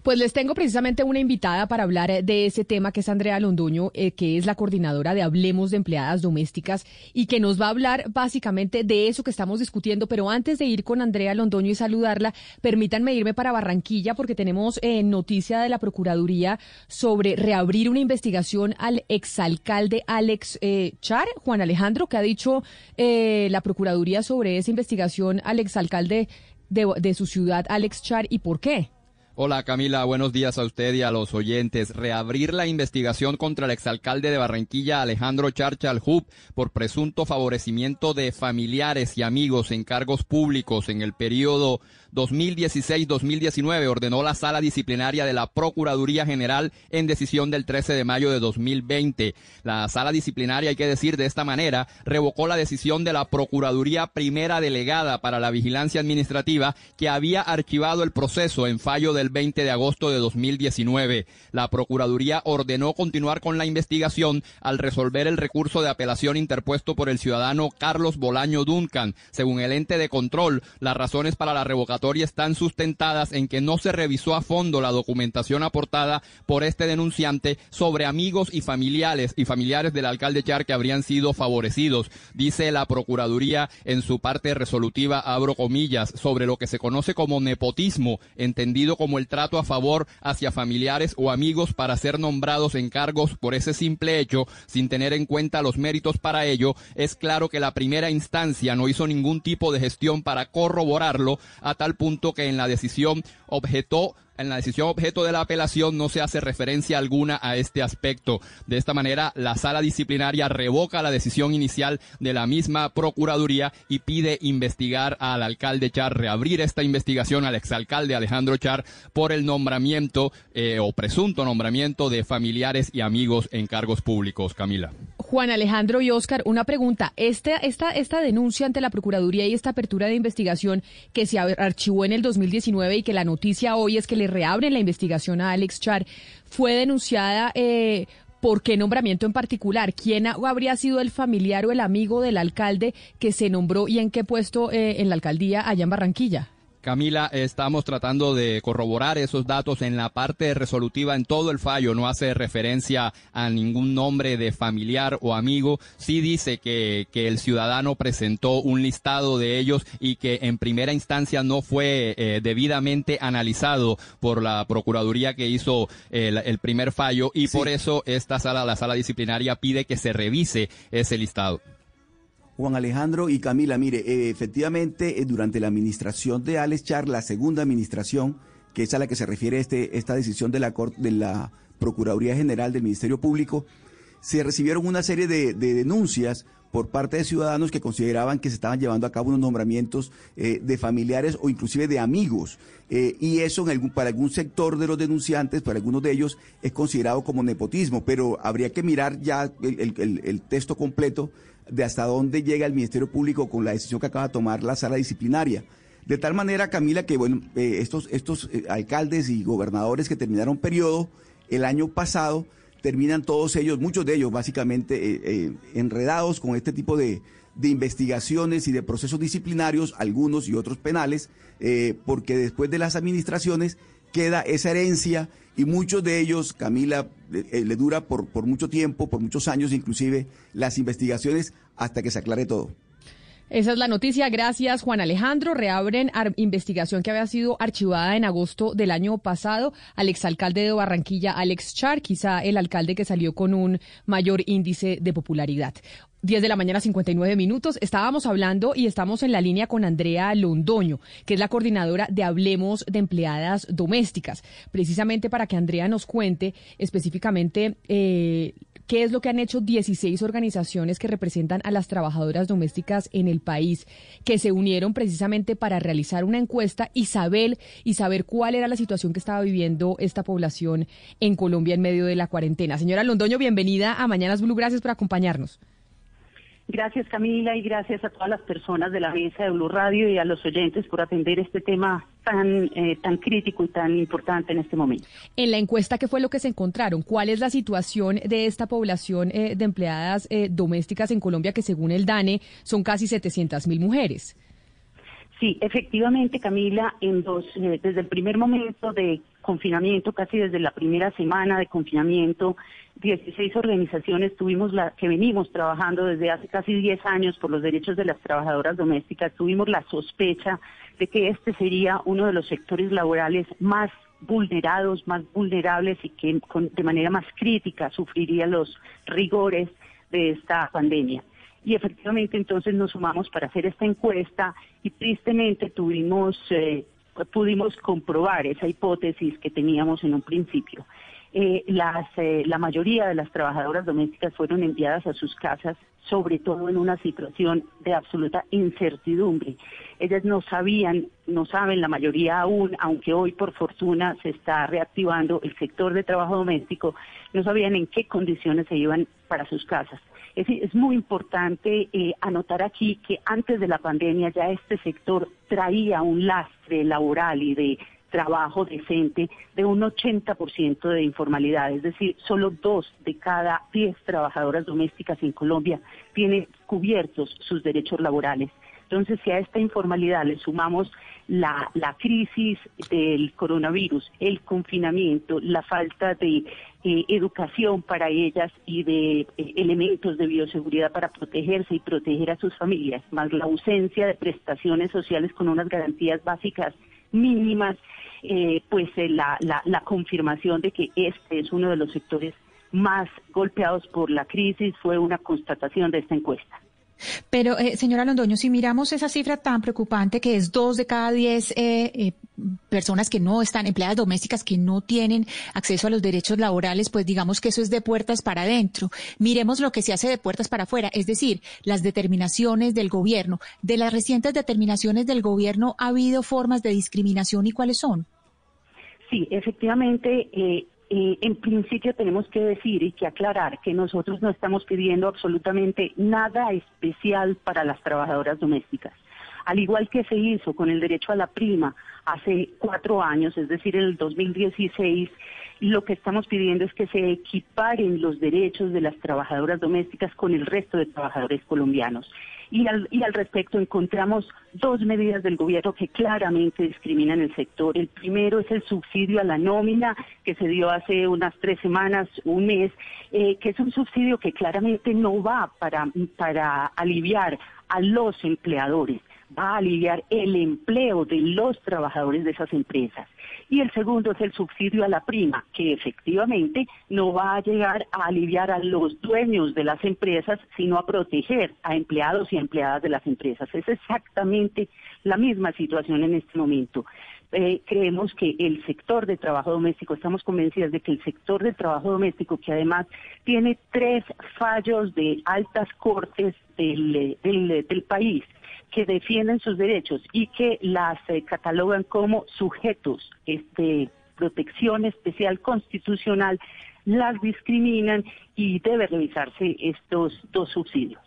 Pues les tengo precisamente una invitada para hablar eh, de ese tema, que es Andrea Londoño, eh, que es la coordinadora de Hablemos de Empleadas Domésticas y que nos va a hablar básicamente de eso que estamos discutiendo. Pero antes de ir con Andrea Londoño y saludarla, permítanme irme para Barranquilla porque tenemos eh, noticia de la Procuraduría sobre reabrir una investigación al exalcalde Alex eh, Char, Juan Alejandro, que ha dicho eh, la Procuraduría sobre esa investigación al exalcalde de, de su ciudad, Alex Char, y por qué. Hola Camila, buenos días a usted y a los oyentes. Reabrir la investigación contra el exalcalde de Barranquilla, Alejandro Charchal Hub, por presunto favorecimiento de familiares y amigos en cargos públicos en el periodo 2016-2019, ordenó la sala disciplinaria de la Procuraduría General en decisión del 13 de mayo de 2020. La sala disciplinaria, hay que decir de esta manera, revocó la decisión de la Procuraduría Primera Delegada para la Vigilancia Administrativa que había archivado el proceso en fallo del 20 de agosto de 2019. La Procuraduría ordenó continuar con la investigación al resolver el recurso de apelación interpuesto por el ciudadano Carlos Bolaño Duncan. Según el ente de control, las razones para la están sustentadas en que no se revisó a fondo la documentación aportada por este denunciante sobre amigos y familiares y familiares del alcalde Char que habrían sido favorecidos. Dice la Procuraduría en su parte resolutiva, abro comillas, sobre lo que se conoce como nepotismo, entendido como el trato a favor hacia familiares o amigos para ser nombrados en cargos por ese simple hecho, sin tener en cuenta los méritos para ello, es claro que la primera instancia no hizo ningún tipo de gestión para corroborarlo, a tal punto que en la decisión objetó en la decisión objeto de la apelación no se hace referencia alguna a este aspecto. De esta manera, la sala disciplinaria revoca la decisión inicial de la misma Procuraduría y pide investigar al alcalde Char, reabrir esta investigación al exalcalde Alejandro Char por el nombramiento eh, o presunto nombramiento de familiares y amigos en cargos públicos. Camila. Juan Alejandro y Oscar, una pregunta. Esta, esta, esta denuncia ante la Procuraduría y esta apertura de investigación que se archivó en el 2019 y que la noticia hoy es que le reabren la investigación a Alex Char, fue denunciada eh, ¿Por qué nombramiento en particular? ¿Quién habría sido el familiar o el amigo del alcalde que se nombró y en qué puesto eh, en la alcaldía allá en Barranquilla? Camila, estamos tratando de corroborar esos datos en la parte resolutiva en todo el fallo. No hace referencia a ningún nombre de familiar o amigo. Sí dice que, que el ciudadano presentó un listado de ellos y que en primera instancia no fue eh, debidamente analizado por la Procuraduría que hizo el, el primer fallo y por eso esta sala, la sala disciplinaria, pide que se revise ese listado. Juan Alejandro y Camila, mire, eh, efectivamente, eh, durante la administración de Alex Char, la segunda administración, que es a la que se refiere este, esta decisión de la, de la Procuraduría General del Ministerio Público, se recibieron una serie de, de denuncias por parte de ciudadanos que consideraban que se estaban llevando a cabo unos nombramientos eh, de familiares o inclusive de amigos. Y eso en algún, para algún sector de los denunciantes, para algunos de ellos, es considerado como nepotismo. Pero habría que mirar ya el texto completo de hasta dónde llega el Ministerio Público con la decisión que acaba de tomar la sala disciplinaria. De tal manera, Camila, que bueno, eh, estos, estos eh, alcaldes y gobernadores que terminaron periodo el año pasado, terminan todos ellos, muchos de ellos básicamente eh, enredados con este tipo de, de, investigaciones y de procesos disciplinarios, algunos y otros penales, porque después de las administraciones queda esa herencia y muchos de ellos, Camila, eh, le dura por, por mucho tiempo, por muchos años inclusive, las investigaciones hasta que se aclare todo. Esa es la noticia. Gracias, Juan Alejandro. Reabren investigación que había sido archivada en agosto del año pasado al exalcalde de Barranquilla, Alex Char, quizá el alcalde que salió con un mayor índice de popularidad. 10 de la mañana, 59 minutos. Estábamos hablando y estamos en la línea con Andrea Londoño, que es la coordinadora de Hablemos de Empleadas Domésticas, precisamente para que Andrea nos cuente específicamente eh, qué es lo que han hecho 16 organizaciones que representan a las trabajadoras domésticas en el país, que se unieron precisamente para realizar una encuesta y saber, y saber cuál era la situación que estaba viviendo esta población en Colombia en medio de la cuarentena. Señora Londoño, bienvenida a Mañanas Blue. Gracias por acompañarnos. Gracias Camila y gracias a todas las personas de la mesa de Blue Radio y a los oyentes por atender este tema tan eh, tan crítico y tan importante en este momento. En la encuesta, ¿qué fue lo que se encontraron? ¿Cuál es la situación de esta población eh, de empleadas eh, domésticas en Colombia que según el DANE son casi 700 mil mujeres? Sí, efectivamente, Camila, en dos, eh, desde el primer momento de confinamiento, casi desde la primera semana de confinamiento, 16 organizaciones tuvimos la que venimos trabajando desde hace casi 10 años por los derechos de las trabajadoras domésticas, tuvimos la sospecha de que este sería uno de los sectores laborales más vulnerados, más vulnerables y que con, de manera más crítica sufriría los rigores de esta pandemia. Y efectivamente entonces nos sumamos para hacer esta encuesta y tristemente tuvimos eh, pudimos comprobar esa hipótesis que teníamos en un principio. Eh, las, eh, la mayoría de las trabajadoras domésticas fueron enviadas a sus casas, sobre todo en una situación de absoluta incertidumbre. Ellas no sabían, no saben la mayoría aún, aunque hoy por fortuna se está reactivando el sector de trabajo doméstico, no sabían en qué condiciones se iban para sus casas. Es, es muy importante eh, anotar aquí que antes de la pandemia ya este sector traía un lastre laboral y de trabajo decente de un 80% de informalidad, es decir, solo dos de cada diez trabajadoras domésticas en Colombia tienen cubiertos sus derechos laborales. Entonces, si a esta informalidad le sumamos la, la crisis del coronavirus, el confinamiento, la falta de eh, educación para ellas y de eh, elementos de bioseguridad para protegerse y proteger a sus familias, más la ausencia de prestaciones sociales con unas garantías básicas mínimas, eh, pues la, la, la confirmación de que este es uno de los sectores más golpeados por la crisis fue una constatación de esta encuesta. Pero, eh, señora Londoño, si miramos esa cifra tan preocupante que es dos de cada diez eh, eh, personas que no están, empleadas domésticas que no tienen acceso a los derechos laborales, pues digamos que eso es de puertas para adentro. Miremos lo que se hace de puertas para afuera, es decir, las determinaciones del gobierno. De las recientes determinaciones del gobierno, ¿ha habido formas de discriminación y cuáles son? Sí, efectivamente, eh, eh, en principio tenemos que decir y que aclarar que nosotros no estamos pidiendo absolutamente nada especial para las trabajadoras domésticas. Al igual que se hizo con el derecho a la prima hace cuatro años, es decir, en el 2016, lo que estamos pidiendo es que se equiparen los derechos de las trabajadoras domésticas con el resto de trabajadores colombianos. Y al, respecto encontramos dos medidas del gobierno que claramente discriminan el sector. El primero es el subsidio a la nómina que se dio hace unas tres semanas, un mes, eh, que es un subsidio que claramente no va para, para aliviar a los empleadores, va a aliviar el empleo de los trabajadores de esas empresas. Y el segundo es el subsidio a la prima, que efectivamente no va a llegar a aliviar a los dueños de las empresas, sino a proteger a empleados y empleadas de las empresas. Es exactamente la misma situación en este momento. Eh, creemos que el sector de trabajo doméstico, estamos convencidas de que el sector de trabajo doméstico, que además tiene tres fallos de altas cortes del, del, del país, que defienden sus derechos y que las eh, catalogan como sujetos de protección especial constitucional, las discriminan y debe revisarse estos dos subsidios.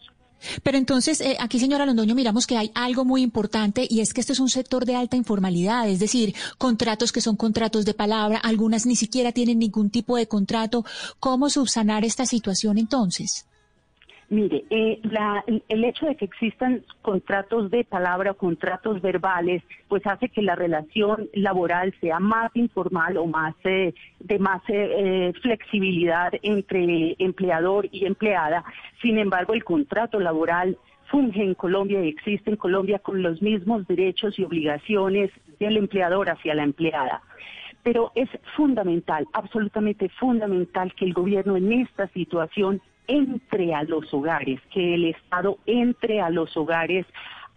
Pero entonces, eh, aquí, señora Londoño, miramos que hay algo muy importante y es que este es un sector de alta informalidad, es decir, contratos que son contratos de palabra, algunas ni siquiera tienen ningún tipo de contrato. ¿Cómo subsanar esta situación entonces? Mire, eh, la, el hecho de que existan contratos de palabra o contratos verbales, pues hace que la relación laboral sea más informal o más eh, de más eh, flexibilidad entre empleador y empleada. Sin embargo, el contrato laboral funge en Colombia y existe en Colombia con los mismos derechos y obligaciones del empleador hacia la empleada pero es fundamental, absolutamente fundamental que el gobierno en esta situación entre a los hogares, que el Estado entre a los hogares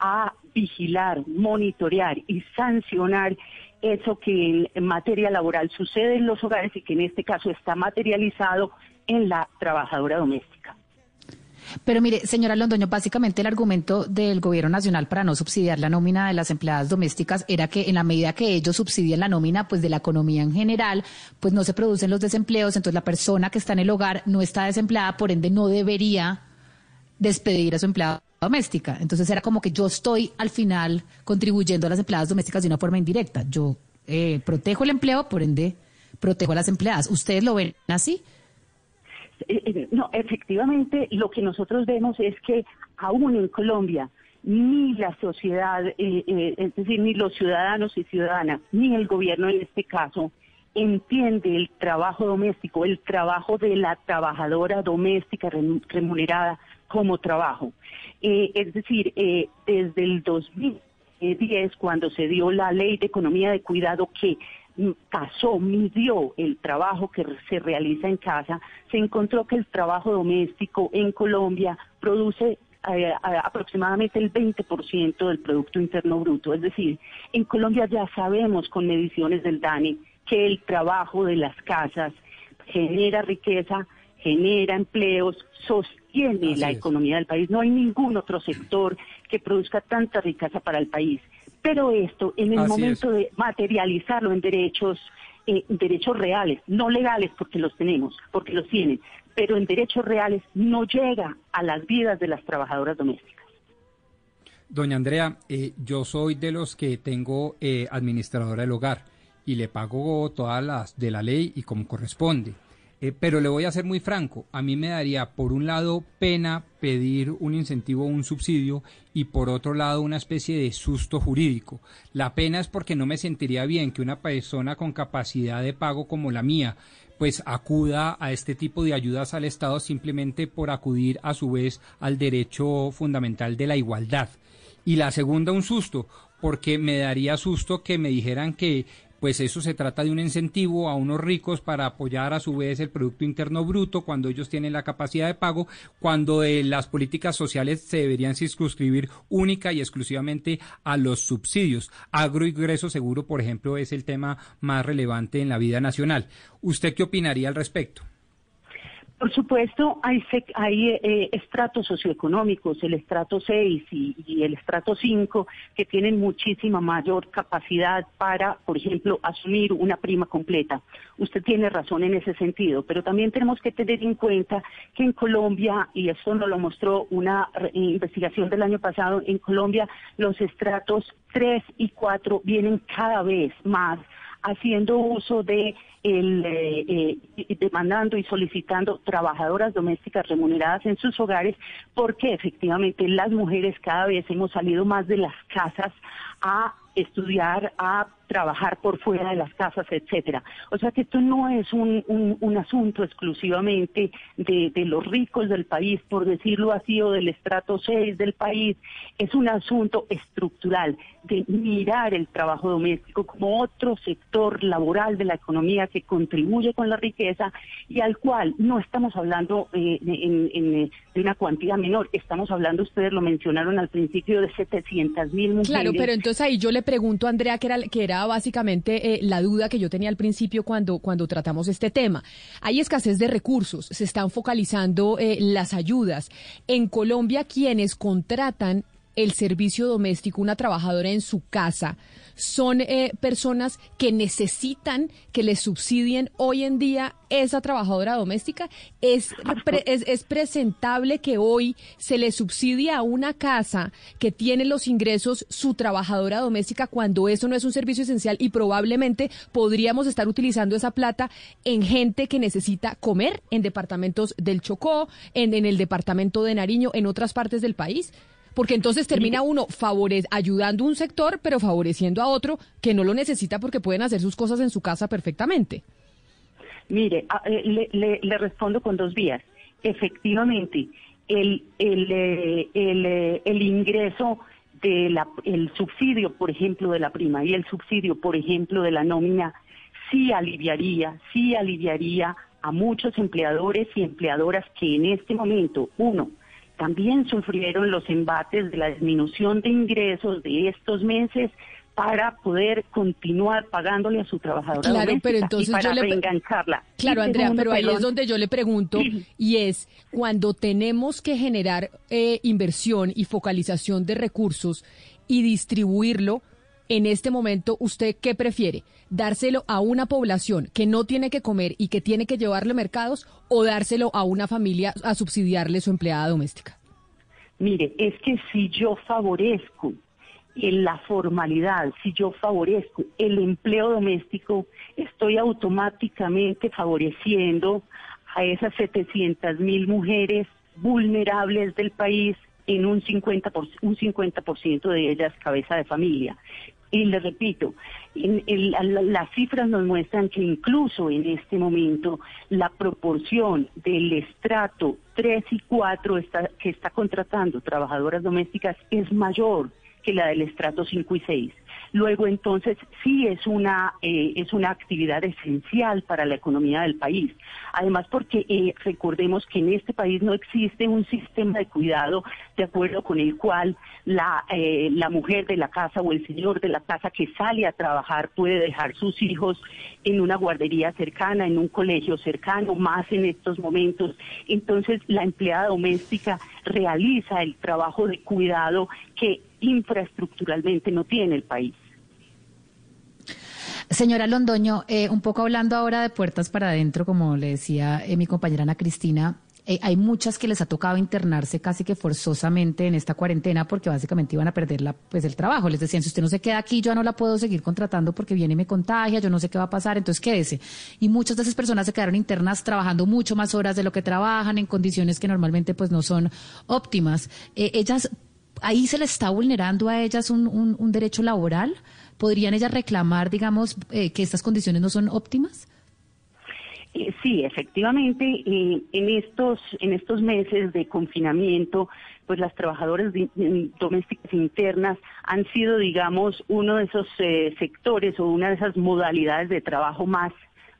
a vigilar, monitorear y sancionar eso que en materia laboral sucede en los hogares y que en este caso está materializado en la trabajadora doméstica. Pero mire, señora Londoño, básicamente el argumento del gobierno nacional para no subsidiar la nómina de las empleadas domésticas era que en la medida que ellos subsidian la nómina, pues de la economía en general, pues no se producen los desempleos, entonces la persona que está en el hogar no está desempleada, por ende no debería despedir a su empleada doméstica. Entonces era como que yo estoy al final contribuyendo a las empleadas domésticas de una forma indirecta. Yo eh, protejo el empleo, por ende protejo a las empleadas. ¿Ustedes lo ven así? Eh, eh, no, efectivamente, lo que nosotros vemos es que aún en Colombia ni la sociedad, eh, es decir, ni los ciudadanos y ciudadanas, ni el gobierno en este caso, entiende el trabajo doméstico, el trabajo de la trabajadora doméstica remunerada como trabajo. es decir, desde el 2010, cuando se dio la ley de economía de cuidado que pasó, midió el trabajo que se realiza en casa, se encontró que el trabajo doméstico en Colombia produce eh, aproximadamente el 20% del Producto Interno Bruto. Es decir, en Colombia ya sabemos con mediciones del DANE que el trabajo de las casas genera riqueza, genera empleos, sostiene la economía del país. No hay ningún otro sector que produzca tanta riqueza para el país. Pero esto, en el momento de materializarlo en derechos, eh, derechos reales, no legales porque los tenemos, porque los tienen, pero en derechos reales no llega a las vidas de las trabajadoras domésticas. Doña Andrea, eh, yo soy de los que tengo eh, administradora del hogar y le pago todas las de la ley y como corresponde. Eh, pero le voy a ser muy franco, a mí me daría por un lado pena pedir un incentivo o un subsidio y por otro lado una especie de susto jurídico. La pena es porque no me sentiría bien que una persona con capacidad de pago como la mía pues acuda a este tipo de ayudas al Estado simplemente por acudir a su vez al derecho fundamental de la igualdad. Y la segunda, un susto, porque me daría susto que me dijeran que pues eso se trata de un incentivo a unos ricos para apoyar a su vez el Producto Interno Bruto cuando ellos tienen la capacidad de pago, cuando eh, las políticas sociales se deberían circunscribir única y exclusivamente a los subsidios. Agroingreso seguro, por ejemplo, es el tema más relevante en la vida nacional. ¿Usted qué opinaría al respecto? Por supuesto, hay, hay eh, estratos socioeconómicos, el estrato 6 y, el estrato 5, que tienen muchísima mayor capacidad para, por ejemplo, asumir una prima completa. Usted tiene razón en ese sentido, pero también tenemos que tener en cuenta que en Colombia, y eso nos lo mostró una investigación del año pasado, en Colombia los estratos 3 y 4 vienen cada vez más haciendo uso de el, eh, eh, demandando y solicitando trabajadoras domésticas remuneradas en sus hogares, porque efectivamente las mujeres cada vez hemos salido más de las casas a estudiar, a trabajar por fuera de las casas, etcétera. O sea que esto no es un, un, asunto exclusivamente de, de, los ricos del país, por decirlo así, o del estrato 6 del país, es un asunto estructural de mirar el trabajo doméstico como otro sector laboral de la economía que contribuye con la riqueza y al cual no estamos hablando eh, en, de una cuantía menor, estamos hablando, ustedes lo mencionaron al principio, de 700 mil mujeres. Claro, pero entonces ahí yo le pregunto a Andrea, que era, que era básicamente eh, la duda que yo tenía al principio cuando, cuando tratamos este tema. Hay escasez de recursos, se están focalizando eh, las ayudas. En Colombia, quienes contratan el servicio doméstico, una trabajadora en su casa, son eh, personas que necesitan que les subsidien hoy en día esa trabajadora doméstica. ¿Es, es, presentable que hoy se le subsidie a una casa que tiene los ingresos su trabajadora doméstica cuando eso no es un servicio esencial y probablemente podríamos estar utilizando esa plata en gente que necesita comer en departamentos del Chocó, en, en el departamento de Nariño, en otras partes del país? Porque entonces termina uno ayudando a un sector, pero favoreciendo a otro que no lo necesita porque pueden hacer sus cosas en su casa perfectamente. Mire, eh, le, respondo con dos vías. Efectivamente, el, el, eh, eh, el, ingreso de la, el subsidio, por ejemplo, de la prima y el subsidio, por ejemplo, de la nómina, sí aliviaría, sí aliviaría a muchos empleadores y empleadoras que en este momento, uno, también sufrieron los embates de la disminución de ingresos de estos meses para poder continuar pagándole a su trabajadora claro, pero entonces y para yo le... Claro, Andrea, pero ahí es donde yo le pregunto, y es cuando tenemos que generar eh, inversión y focalización de recursos y distribuirlo, en este momento, ¿usted qué prefiere? ¿Dárselo a una población que no tiene que comer y que tiene que llevarle mercados o dárselo a una familia a subsidiarle su empleada doméstica? Mire, es que si yo favorezco en la formalidad, si yo favorezco el empleo doméstico, estoy automáticamente favoreciendo a esas 700 mil mujeres vulnerables del país en un 50%, un 50 de ellas cabeza de familia. Y le repito, las cifras nos muestran que incluso en este momento la proporción del estrato 3 y 4 que está contratando trabajadoras domésticas es mayor que la del estrato 5 y 6. Luego, entonces, sí es una, eh, es una actividad esencial para la economía del país. Además, porque eh, recordemos que en este país no existe un sistema de cuidado de acuerdo con el cual la, eh, la mujer de la casa o el señor de la casa que sale a trabajar puede dejar sus hijos en una guardería cercana, en un colegio cercano, más en estos momentos. Entonces, la empleada doméstica realiza el trabajo de cuidado que infraestructuralmente no tiene el país. Señora Londoño, eh, un poco hablando ahora de puertas para adentro, como le decía eh, mi compañera Ana Cristina, eh, hay muchas que les ha tocado internarse casi que forzosamente en esta cuarentena porque básicamente iban a perder la, pues el trabajo. Les decían, si usted no se queda aquí, yo no la puedo seguir contratando porque viene y me contagia, yo no sé qué va a pasar, entonces quédese. Y muchas de esas personas se quedaron internas trabajando mucho más horas de lo que trabajan en condiciones que normalmente pues no son óptimas. ellas ahí se le está vulnerando a ellas un, un, derecho laboral. ¿Podrían ellas reclamar, digamos, eh, que estas condiciones no son óptimas? Eh, sí, efectivamente, eh, en estos en estos meses de confinamiento, pues las trabajadoras domésticas internas han sido, digamos, uno de esos sectores o una de esas modalidades de trabajo más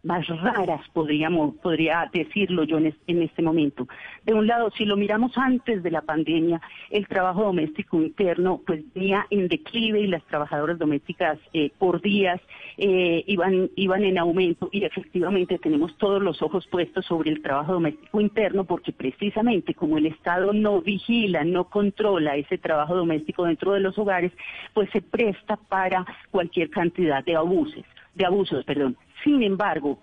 más raras, podríamos, podría decirlo yo en, este momento. De un lado, si lo miramos antes de la pandemia, el trabajo doméstico interno pues venía en declive y las trabajadoras domésticas eh, por días eh, iban, iban en aumento y efectivamente tenemos todos los ojos puestos sobre el trabajo doméstico interno porque precisamente como el Estado no vigila, no controla ese trabajo doméstico dentro de los hogares, pues se presta para cualquier cantidad de abusos, de abusos, perdón. Sin embargo,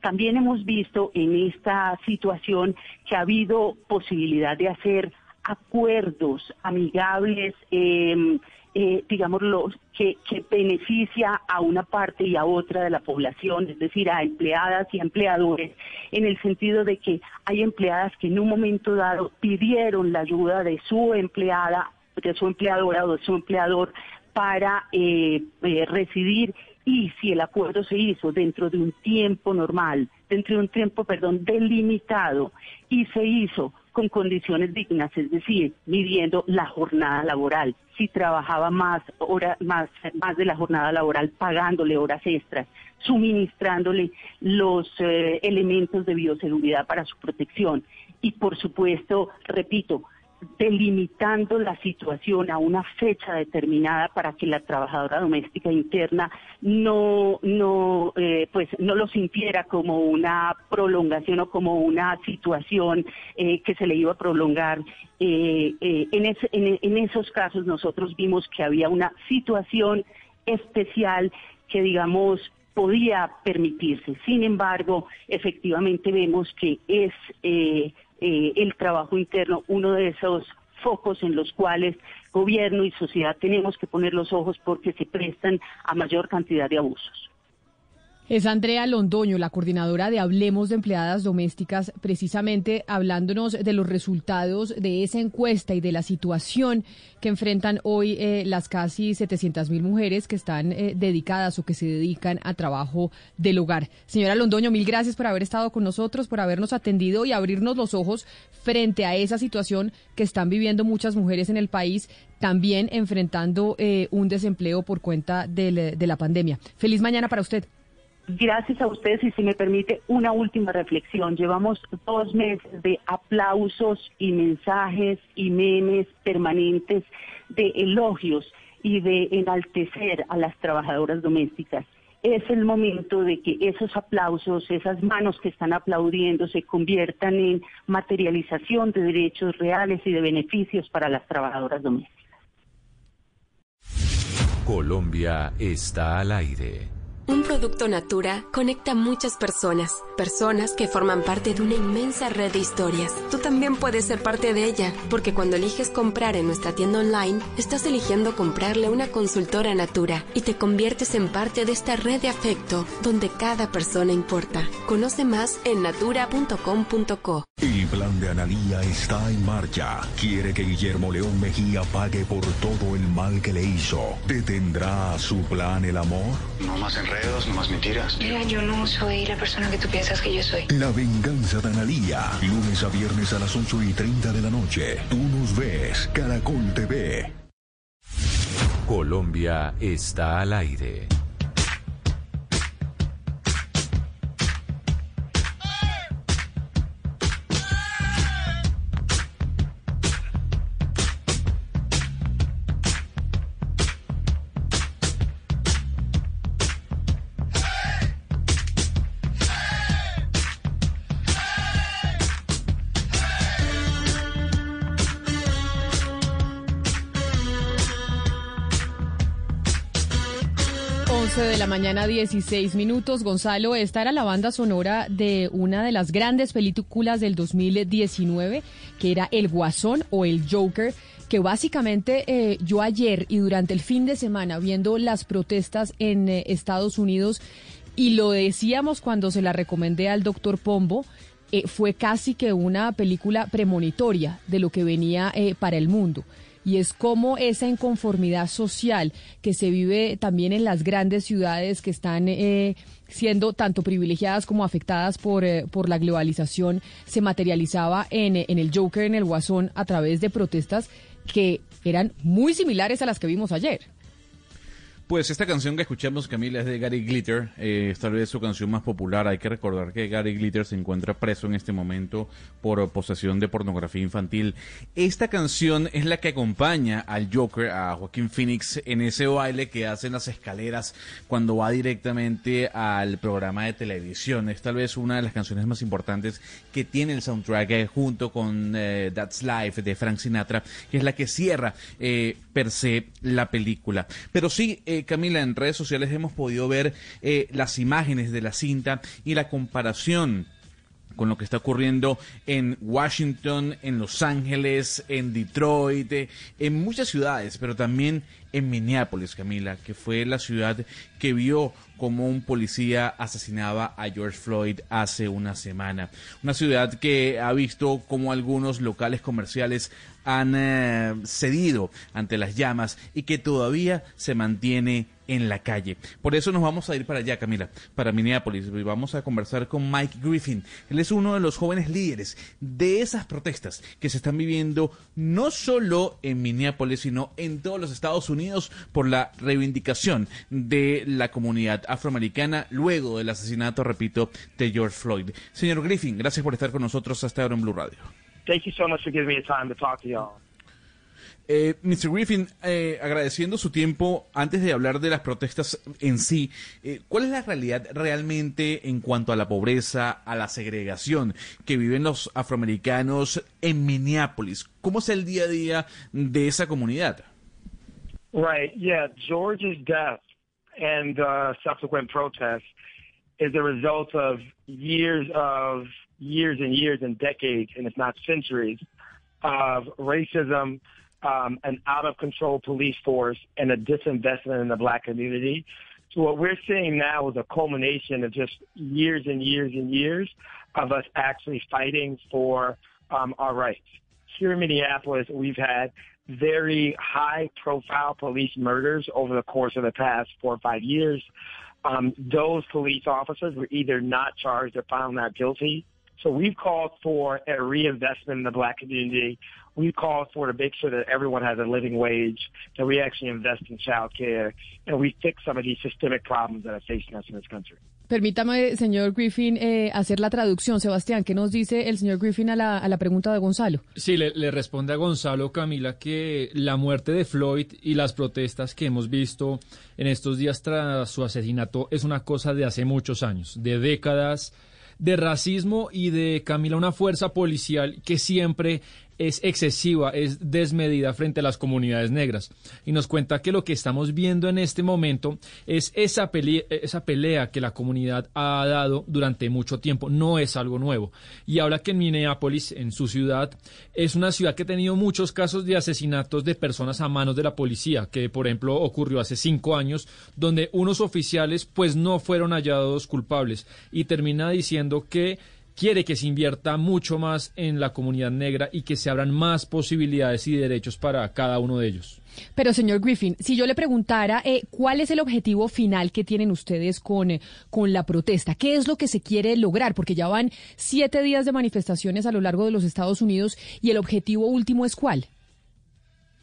también hemos visto en esta situación que ha habido posibilidad de hacer acuerdos amigables, eh, eh, digámoslo, que, que, beneficia a una parte y a otra de la población, es decir, a empleadas y empleadores, en el sentido de que hay empleadas que en un momento dado pidieron la ayuda de su empleada, de su empleadora o de su empleador para eh, eh, residir y si el acuerdo se hizo dentro de un tiempo normal, dentro de un tiempo, perdón, delimitado y se hizo con condiciones dignas, es decir, midiendo la jornada laboral, si trabajaba más hora, más, más de la jornada laboral, pagándole horas extras, suministrándole los eh, elementos de bioseguridad para su protección. Y por supuesto, repito, delimitando la situación a una fecha determinada para que la trabajadora doméstica interna no no eh, pues no lo sintiera como una prolongación o como una situación eh, que se le iba a prolongar eh, en, en esos casos nosotros vimos que había una situación especial que digamos podía permitirse. Sin embargo, efectivamente vemos que es eh, el trabajo interno uno de esos focos en los cuales gobierno y sociedad tenemos que poner los ojos porque se prestan a mayor cantidad de abusos. Es Andrea Londoño, la coordinadora de Hablemos de Empleadas Domésticas, precisamente hablándonos de los resultados de esa encuesta y de la situación que enfrentan hoy eh, las casi 700 mil mujeres que están eh, dedicadas o que se dedican a trabajo del hogar. Señora Londoño, mil gracias por haber estado con nosotros, por habernos atendido y abrirnos los ojos frente a esa situación que están viviendo muchas mujeres en el país, también enfrentando eh, un desempleo por cuenta de la pandemia. Feliz mañana para usted. Gracias a ustedes y si me permite una última reflexión. Llevamos dos meses de aplausos y mensajes y memes permanentes de elogios y de enaltecer a las trabajadoras domésticas. Es el momento de que esos aplausos, esas manos que están aplaudiendo se conviertan en materialización de derechos reales y de beneficios para las trabajadoras domésticas. Colombia está al aire. Un producto Natura conecta a muchas personas, personas que forman parte de una inmensa red de historias. Tú también puedes ser parte de ella, porque cuando eliges comprar en nuestra tienda online, estás eligiendo comprarle una consultora Natura y te conviertes en parte de esta red de afecto donde cada persona importa. Conoce más en natura.com.co. El plan de Analía está en marcha. Quiere que Guillermo León Mejía pague por todo el mal que le hizo. ¿Detendrá su plan el amor? No más en no más mentiras. Mira, yo no soy la persona que tú piensas que yo soy. La venganza de Analía. Lunes a viernes a las 8 y 30 de la noche. Tú nos ves. Caracol TV. Colombia está al aire. Mañana, 16 minutos. Gonzalo, esta era la banda sonora de una de las grandes películas del 2019, que era El Guasón o El Joker, que básicamente eh, yo ayer y durante el fin de semana, viendo las protestas en eh, Estados Unidos, y lo decíamos cuando se la recomendé al doctor Pombo, eh, fue casi que una película premonitoria de lo que venía para el mundo y es como esa inconformidad social que se vive también en las grandes ciudades que están eh, siendo tanto privilegiadas como afectadas por, eh, por la globalización se materializaba en, en el Joker, en el Guasón, a través de protestas que eran muy similares a las que vimos ayer. Pues esta canción que escuchamos, Camila, es de Gary Glitter. Eh, es tal vez su canción más popular. Hay que recordar que Gary Glitter se encuentra preso en este momento por posesión de pornografía infantil. Esta canción es la que acompaña al Joker, a Joaquín Phoenix, en ese baile que hacen las escaleras cuando va directamente al programa de televisión. Es tal vez una de las canciones más importantes que tiene el soundtrack eh, junto con eh, That's Life de Frank Sinatra, que es la que cierra per se la película. Pero sí, Camila, en redes sociales hemos podido ver eh, las imágenes de la cinta y la comparación con lo que está ocurriendo en Washington, en Los Ángeles, en Detroit, eh, en muchas ciudades, pero también en Minneapolis, Camila, que fue la ciudad que vio como un policía asesinaba a George Floyd hace una semana. Una ciudad que ha visto como algunos locales comerciales han eh, cedido ante las llamas y que todavía se mantiene en la calle. Por eso nos vamos a ir para allá, Camila, para Minneapolis. Y vamos a conversar con Mike Griffin. Él es uno de los jóvenes líderes de esas protestas que se están viviendo no solo en Minneapolis, sino en todos los Estados Unidos por la reivindicación de la comunidad afroamericana luego del asesinato, repito, de George Floyd. Señor Griffin, gracias por estar con nosotros hasta ahora en Blue Radio. Thank you so much for giving me the time to talk to y'all. Eh, Mr. Griffin, eh, agradeciendo su tiempo, antes de hablar de las protestas en sí, eh, ¿cuál es la realidad realmente en cuanto a la pobreza, a la segregación que viven los afroamericanos en Minneapolis? ¿Cómo es el día a día de esa comunidad? Right. Yeah. George's death and uh, subsequent protests is a result of years of years and years and decades, and if not centuries, of racism, um, an out of control police force, and a disinvestment in the black community. So what we're seeing now is a culmination of just years and years and years of us actually fighting for um, our rights. Here in Minneapolis, we've had very high profile police murders over the course of the past four or five years. Um, those police officers were either not charged or found not guilty. So we've called for a reinvestment in the black community. We've called for to make sure that everyone has a living wage, that we actually invest in child care, and we fix some of these systemic problems that are facing us in this country. Permítame, señor Griffin, eh, hacer la traducción. Sebastián, ¿qué nos dice el señor Griffin a la, a la pregunta de Gonzalo? Sí, le, le, responde a Gonzalo Camila que la muerte de Floyd y las protestas que hemos visto en estos días tras su asesinato es una cosa de hace muchos años, de décadas de racismo y de Camila una fuerza policial que siempre es excesiva, es desmedida frente a las comunidades negras. Y nos cuenta que lo que estamos viendo en este momento es esa pelea, esa pelea que la comunidad ha dado durante mucho tiempo. No es algo nuevo. Y habla que en Minneapolis, en su ciudad, es una ciudad que ha tenido muchos casos de asesinatos de personas a manos de la policía, que por ejemplo ocurrió hace cinco años, donde unos oficiales pues no fueron hallados culpables. Y termina diciendo que quiere que se invierta mucho más en la comunidad negra y que se abran más posibilidades y derechos para cada uno de ellos. Pero, señor Griffin, si yo le preguntara eh, cuál es el objetivo final que tienen ustedes con, eh, con la protesta, ¿qué es lo que se quiere lograr? Porque ya van siete días de manifestaciones a lo largo de los Estados Unidos y el objetivo último es cuál?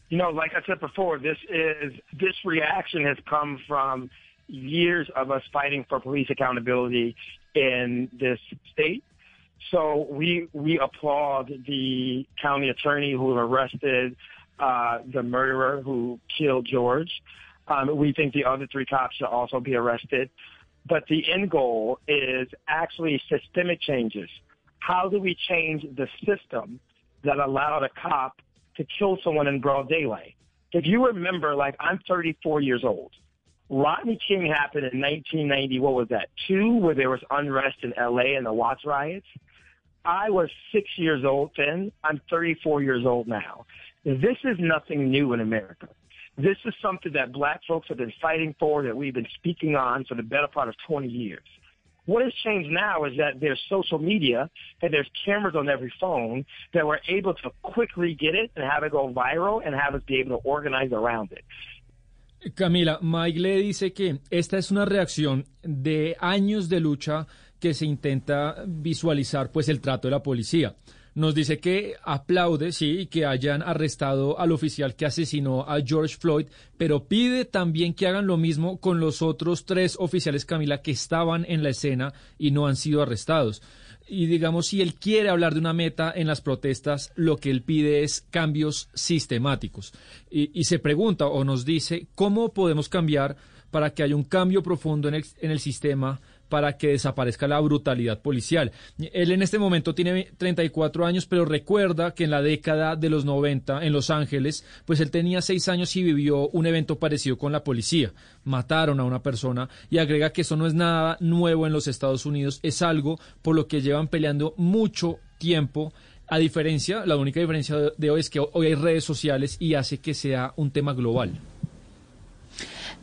You know, like I said before, this is this reaction has come from years of us fighting for police accountability in this state. So we we applaud the county attorney who arrested uh, the murderer who killed George. Um, we think the other three cops should also be arrested. But the end goal is actually systemic changes. How do we change the system that allowed a cop to kill someone in broad daylight? If you remember, like I'm 34 years old. Rodney King happened in 1990. What was that? Two, where there was unrest in LA and the Watts riots. I was six years old then. I'm 34 years old now. This is nothing new in America. This is something that black folks have been fighting for, that we've been speaking on for the better part of 20 years. What has changed now is that there's social media and there's cameras on every phone that we're able to quickly get it and have it go viral and have us be able to organize around it. Camila, Mike le dice que esta es una reacción de años de lucha que se intenta visualizar pues el trato de la policía. nos dice que aplaude, sí, que hayan arrestado al oficial que asesinó a George Floyd, pero pide también que hagan lo mismo con los otros tres oficiales, Camila, que estaban en la escena y no han sido arrestados. Y digamos, si él quiere hablar de una meta en las protestas, lo que él pide es cambios sistemáticos. Y, se pregunta o nos dice, ¿cómo podemos cambiar para que haya un cambio profundo en el, en el sistema para que desaparezca la brutalidad policial. Él en este momento tiene 34 años, pero recuerda que en la década de los 90 en Los Ángeles, pues él tenía 6 años y vivió un evento parecido con la policía. Mataron a una persona y agrega que eso no es nada nuevo en los Estados Unidos, es algo por lo que llevan peleando mucho tiempo a diferencia, la única diferencia de hoy es que hoy hay redes sociales y hace que sea un tema global.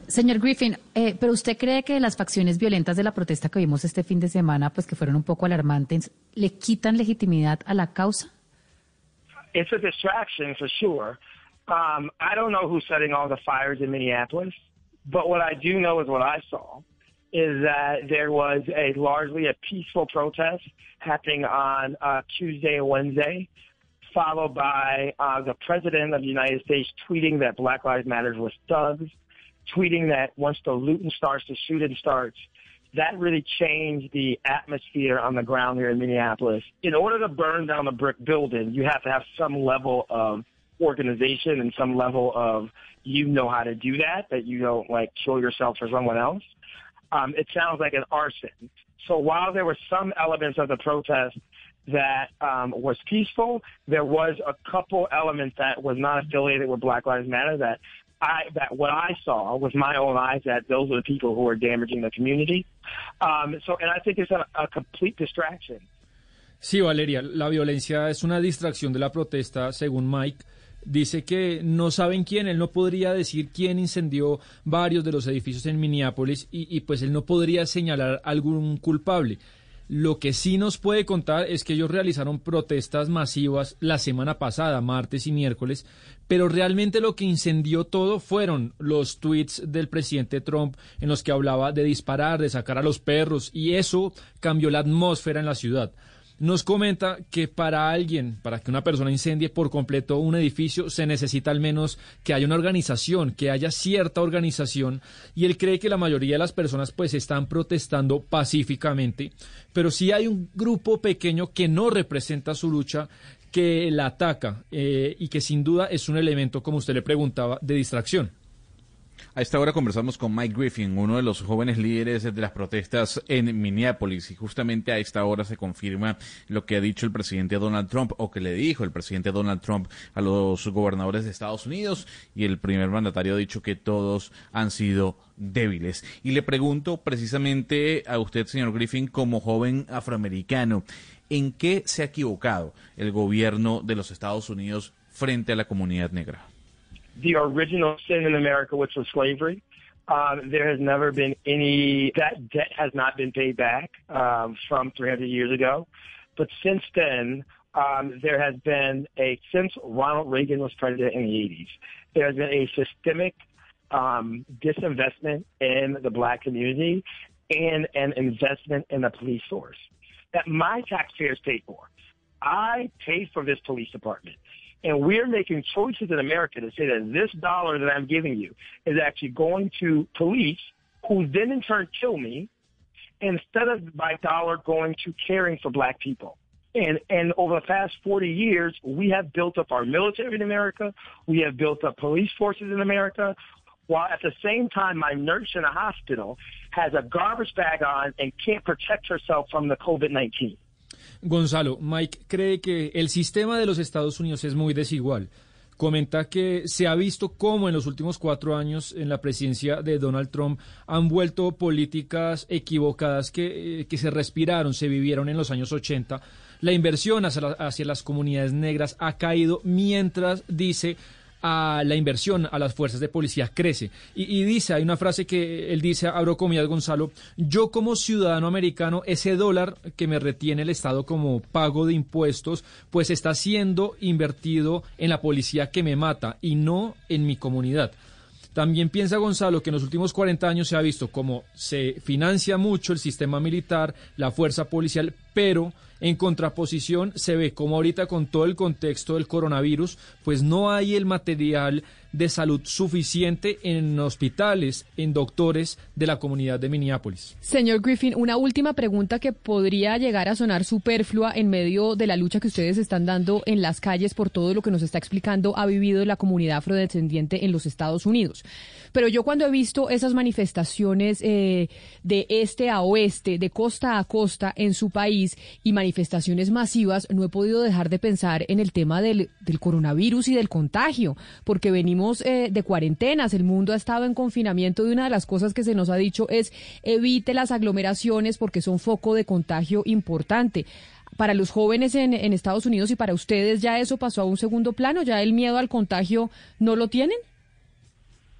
Señor Griffin, eh, pero usted cree que las facciones violentas de la protesta que vimos este fin de semana, pues que fueron un poco alarmantes, le quitan legitimidad a la causa? It's a distraction for sure. Um, I don't know who's setting all the fires in Minneapolis, but what I do know is what I saw is that there was a largely a peaceful protest happening on uh, Tuesday and Wednesday, followed by uh, the president of the United States tweeting that Black Lives Matter was thugs tweeting that once the looting starts, the shooting starts, that really changed the atmosphere on the ground here in Minneapolis. In order to burn down a brick building, you have to have some level of organization and some level of you know how to do that, that you don't like kill yourself or someone else. Um, it sounds like an arson. So while there were some elements of the protest that um, was peaceful, there was a couple elements that was not affiliated with Black Lives Matter that I, what I saw with my own eyes that those are the people who are damaging the community. Um, so, and I think it's a complete distraction. Sí, Valeria, la violencia es una distracción de la protesta, según Mike. Dice que no saben quién, él no podría decir quién incendió varios de los edificios en Minneapolis y, y pues él no podría señalar algún culpable. Lo que sí nos puede contar es que ellos realizaron protestas masivas la semana pasada, martes y miércoles, pero realmente lo que incendió todo fueron los tweets del presidente Trump en los que hablaba de disparar, de sacar a los perros, y eso cambió la atmósfera en la ciudad nos comenta que para alguien, para que una persona incendie por completo un edificio, se necesita al menos que haya una organización, que haya cierta organización, y él cree que la mayoría de las personas pues están protestando pacíficamente, pero sí hay un grupo pequeño que no representa su lucha, que la ataca eh, y que sin duda es un elemento, como usted le preguntaba, de distracción. A esta hora conversamos con Mike Griffin, uno de los jóvenes líderes de las protestas en Minneapolis, y justamente a esta hora se confirma lo que ha dicho el presidente Donald Trump, o que le dijo el presidente Donald Trump a los gobernadores de Estados Unidos, y el primer mandatario ha dicho que todos han sido débiles. Y le pregunto precisamente a usted, señor Griffin, como joven afroamericano, ¿en qué se ha equivocado el gobierno de los Estados Unidos frente a la comunidad negra? The original sin in America, which was slavery. Um, there has never been any that debt has not been paid back um, from 300 years ago, but since then um, there has been a since Ronald Reagan was president in the 80s, there has been a systemic um, disinvestment in the black community and an investment in the police force that my taxpayers pay for. I pay for this police department. And we're making choices in America to say that this dollar that I'm giving you is actually going to police who then in turn kill me instead of my dollar going to caring for black people. And, and over the past 40 years, we have built up our military in America. We have built up police forces in America. While at the same time, my nurse in a hospital has a garbage bag on and can't protect herself from the COVID-19. Gonzalo, Mike cree que el sistema de los Estados Unidos es muy desigual. Comenta que se ha visto cómo en los últimos cuatro años en la presidencia de Donald Trump han vuelto políticas equivocadas que, eh, que se respiraron, se vivieron en los años 80. La inversión hacia, hacia las comunidades negras ha caído mientras, dice, a la inversión a las fuerzas de policía crece. Y, dice, hay una frase que él dice, abro comillas Gonzalo, yo como ciudadano americano, ese dólar que me retiene el Estado como pago de impuestos, pues está siendo invertido en la policía que me mata y no en mi comunidad. También piensa Gonzalo que en los últimos 40 años se ha visto cómo se financia mucho el sistema militar, la fuerza policial, pero en contraposición se ve como ahorita con todo el contexto del coronavirus, pues no hay el material de salud suficiente en hospitales, en doctores de la comunidad de Minneapolis. Señor Griffin, una última pregunta que podría llegar a sonar superflua en medio de la lucha que ustedes están dando en las calles por todo lo que nos está explicando ha vivido la comunidad afrodescendiente en los Estados Unidos. Pero yo cuando he visto esas manifestaciones eh, de este a oeste, de costa a costa en su país y manifestaciones masivas, no he podido dejar de pensar en el tema del, coronavirus y del contagio, porque venimos eh, de cuarentenas, el mundo ha estado en confinamiento y una de las cosas que se nos ha dicho es evite las aglomeraciones porque son foco de contagio importante. Para los jóvenes en, en, Estados Unidos y para ustedes ya eso pasó a un segundo plano, ya el miedo al contagio no lo tienen?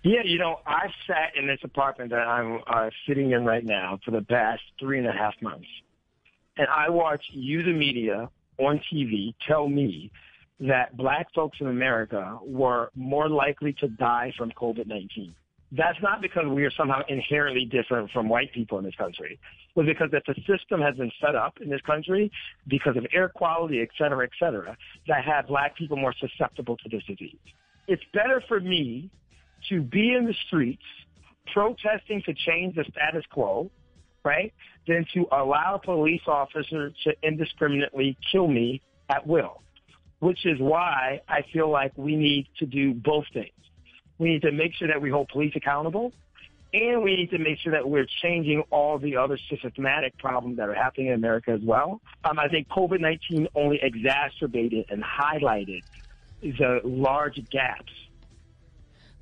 Yeah, you know, I've sat in this apartment that I'm uh, sitting in right now for the past three and a half months. And I watch you, the media, on TV tell me that black folks in America were more likely to die from COVID-19. That's not because we are somehow inherently different from white people in this country. But because that the system has been set up in this country because of air quality, et cetera, et cetera, that have black people more susceptible to this disease. It's better for me to be in the streets protesting to change the status quo, right, than to allow a police officer to indiscriminately kill me at will, which is why I feel like we need to do both things. We need to make sure that we hold police accountable, and we need to make sure that we're changing all the other systematic problems that are happening in America as well. Um, I think COVID-19 only exacerbated and highlighted the large gaps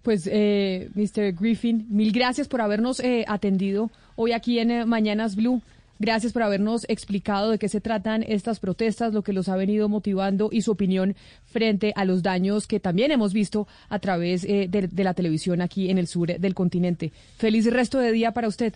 Pues, eh, Mr. Griffin, mil gracias por habernos eh, atendido hoy aquí en eh, Mañanas Blue. Gracias por habernos explicado de qué se tratan estas protestas, lo que los ha venido motivando y su opinión frente a los daños que también hemos visto a través eh, de, de, la televisión aquí en el sur del continente. Feliz resto de día para usted.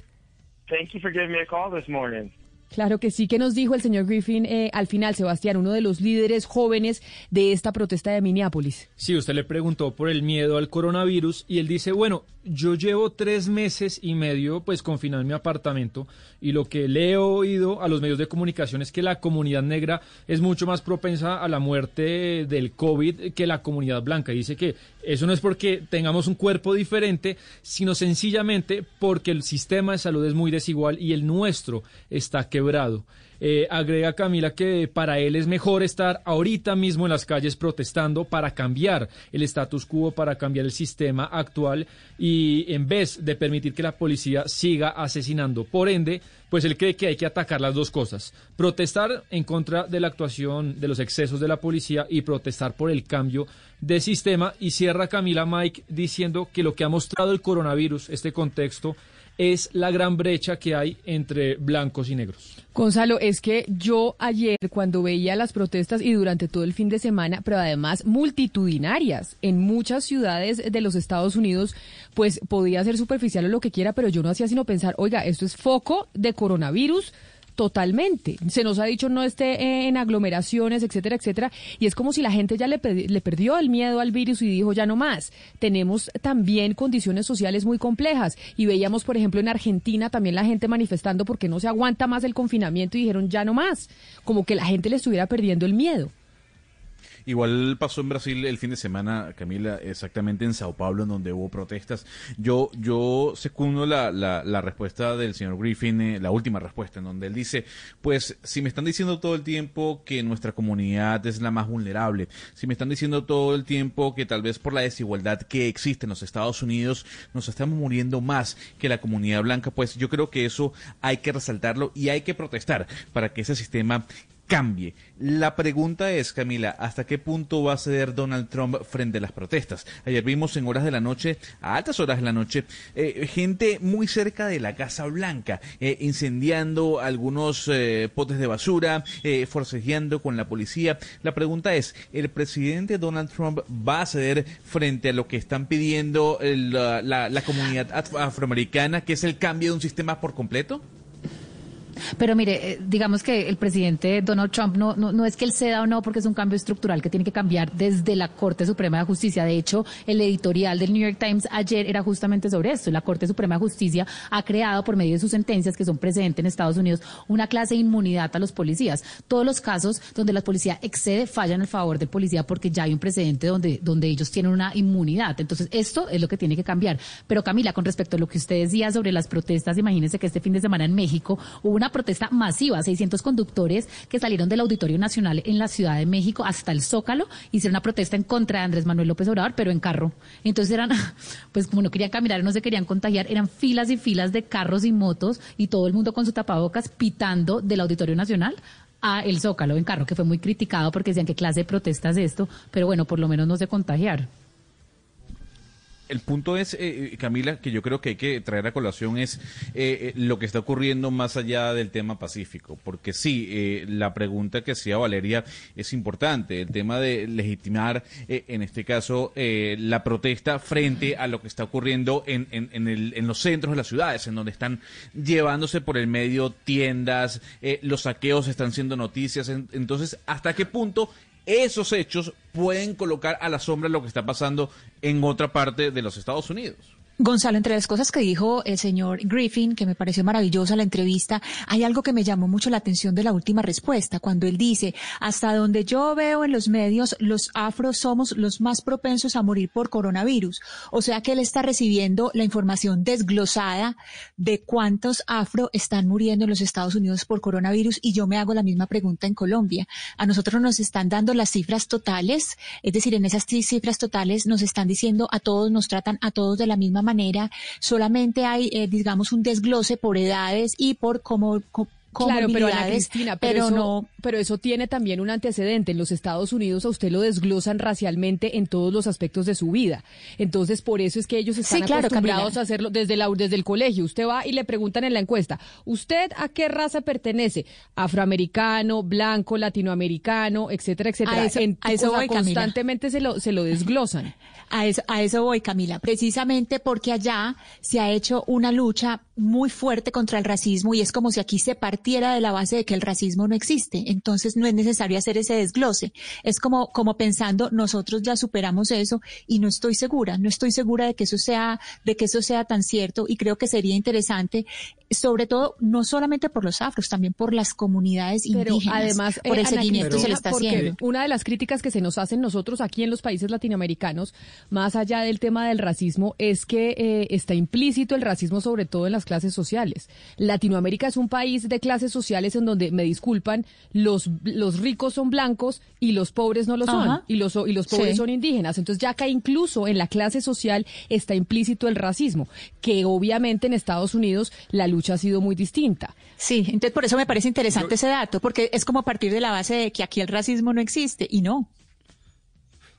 Thank you for giving me a call this morning. Claro que sí, que nos dijo el señor Griffin eh, al final, Sebastián, uno de los líderes jóvenes de esta protesta de Minneapolis. Sí, usted le preguntó por el miedo al coronavirus y él dice, bueno, yo llevo tres meses y medio pues confinado en mi apartamento y lo que le he oído a los medios de comunicación es que la comunidad negra es mucho más propensa a la muerte del COVID que la comunidad blanca. Dice que eso no es porque tengamos un cuerpo diferente, sino sencillamente porque el sistema de salud es muy desigual y el nuestro está quebrado. Eh, agrega Camila que para él es mejor estar ahorita mismo en las calles protestando para cambiar el status quo, para cambiar el sistema actual y en vez de permitir que la policía siga asesinando. Por ende, pues él cree que hay que atacar las dos cosas. Protestar en contra de la actuación de los excesos de la policía y protestar por el cambio de sistema. Y cierra Camila Mike diciendo que lo que ha mostrado el coronavirus, este contexto, es la gran brecha que hay entre blancos y negros. Gonzalo, es que yo ayer cuando veía las protestas y durante todo el fin de semana, pero además multitudinarias en muchas ciudades de los Estados Unidos, pues podía ser superficial o lo que quiera, pero yo no hacía sino pensar, oiga, esto es foco de coronavirus totalmente. Se nos ha dicho no esté en aglomeraciones, etcétera, etcétera. Y es como si la gente ya le, le, perdió el miedo al virus y dijo ya no más. Tenemos también condiciones sociales muy complejas. Y veíamos, por ejemplo, en Argentina también la gente manifestando porque no se aguanta más el confinamiento y dijeron ya no más. Como que la gente le estuviera perdiendo el miedo. Igual pasó en Brasil el fin de semana, Camila, exactamente en Sao Paulo, en donde hubo protestas. Yo, yo secundo la, la, respuesta del señor Griffin, eh, la última respuesta, en donde él dice, pues si me están diciendo todo el tiempo que nuestra comunidad es la más vulnerable, si me están diciendo todo el tiempo que tal vez por la desigualdad que existe en los Estados Unidos nos estamos muriendo más que la comunidad blanca, pues yo creo que eso hay que resaltarlo y hay que protestar para que ese sistema cambie. La pregunta es, Camila, ¿hasta qué punto va a ceder Donald Trump frente a las protestas? Ayer vimos en horas de la noche, a altas horas de la noche, eh, gente muy cerca de la Casa Blanca, eh, incendiando algunos eh, potes de basura, forcejeando con la policía. La pregunta es, ¿el presidente Donald Trump va a ceder frente a lo que están pidiendo la, la, la comunidad afroamericana, que es el cambio de un sistema por completo? Pero mire, eh, digamos que el presidente Donald Trump no, no, no es que él ceda o no, porque es un cambio estructural que tiene que cambiar desde la Corte Suprema de Justicia. De hecho, el editorial del New York Times ayer era justamente sobre esto. La Corte Suprema de Justicia ha creado por medio de sus sentencias, que son precedentes en Estados Unidos, una clase de inmunidad a los policías. Todos los casos donde la policía excede fallan en favor del policía porque ya hay un precedente donde, donde ellos tienen una inmunidad. Entonces, esto es lo que tiene que cambiar. Pero Camila, con respecto a lo que usted decía sobre las protestas, imagínense que este fin de semana en México hubo una protesta masiva, 600 conductores que salieron del Auditorio Nacional en la Ciudad de México hasta el Zócalo, hicieron una protesta en contra de Andrés Manuel López Obrador, pero en carro. Entonces eran, pues como no querían caminar, no se querían contagiar, eran filas y filas de carros y motos y todo el mundo con su tapabocas pitando del Auditorio Nacional a el Zócalo en carro, que fue muy criticado porque decían qué clase de protestas es esto, pero bueno, por lo menos no se contagiaron el punto es, eh, eh, Camila, que yo creo que hay que traer a colación es eh, lo que está ocurriendo más allá del tema pacífico, porque sí, la pregunta que hacía Valeria es importante, el tema de legitimar, en este caso, la protesta frente a lo que está ocurriendo en, en, los centros de las ciudades, en donde están llevándose por el medio tiendas, los saqueos están siendo noticias, entonces, ¿hasta qué punto esos hechos pueden colocar a la sombra lo que está pasando en otra parte de los Estados Unidos. Gonzalo, entre las cosas que dijo el señor Griffin, que me pareció maravillosa la entrevista, hay algo que me llamó mucho la atención de la última respuesta, cuando él dice, hasta donde yo veo en los medios, los afros somos los más propensos a morir por coronavirus. O sea que él está recibiendo la información desglosada de cuántos afro están muriendo en los Estados Unidos por coronavirus y yo me hago la misma pregunta en Colombia. A nosotros nos están dando las cifras totales, es decir, en esas cifras totales nos están diciendo a todos, nos tratan a todos de la misma manera manera, solamente hay, eh, digamos, un desglose por edades y por cómo, Claro, pero Ana Cristina, pero, eso, no. Pero eso tiene también un antecedente. En los Estados Unidos a usted lo desglosan racialmente en todos los aspectos de su vida. Entonces, por eso es que ellos están acostumbrados a hacerlo desde, la, desde el colegio. Usted va y le preguntan en la encuesta, ¿usted a qué raza pertenece? Afroamericano, blanco, latinoamericano, etcétera, etcétera. A eso, voy, constantemente se lo, se lo desglosan. A eso, a eso voy, Camila. Precisamente porque allá se ha hecho una lucha muy fuerte contra el racismo y es como si aquí se partiera de la base de que el racismo no existe. Entonces no es necesario hacer ese desglose. Es como, como pensando nosotros ya superamos eso y no estoy segura, no estoy segura de que eso sea, de que eso sea tan cierto y creo que sería interesante sobre todo no solamente por los afros, también por las comunidades indígenas, además, por el eh, seguimiento que se le está haciendo. Una de las críticas que se nos hacen nosotros aquí en los países latinoamericanos, más allá del tema del racismo, es que eh, está implícito el racismo sobre todo en las clases sociales. Latinoamérica es un país de clases sociales en donde, me disculpan, los, los ricos son blancos y los pobres no lo son, y los, y los pobres son indígenas. Entonces ya que incluso en la clase social está implícito el racismo, que obviamente en Estados Unidos la lucha ha sido muy distinta. Sí, entonces por eso me parece interesante ese dato, porque es como partir de la base de que aquí el racismo no existe y no.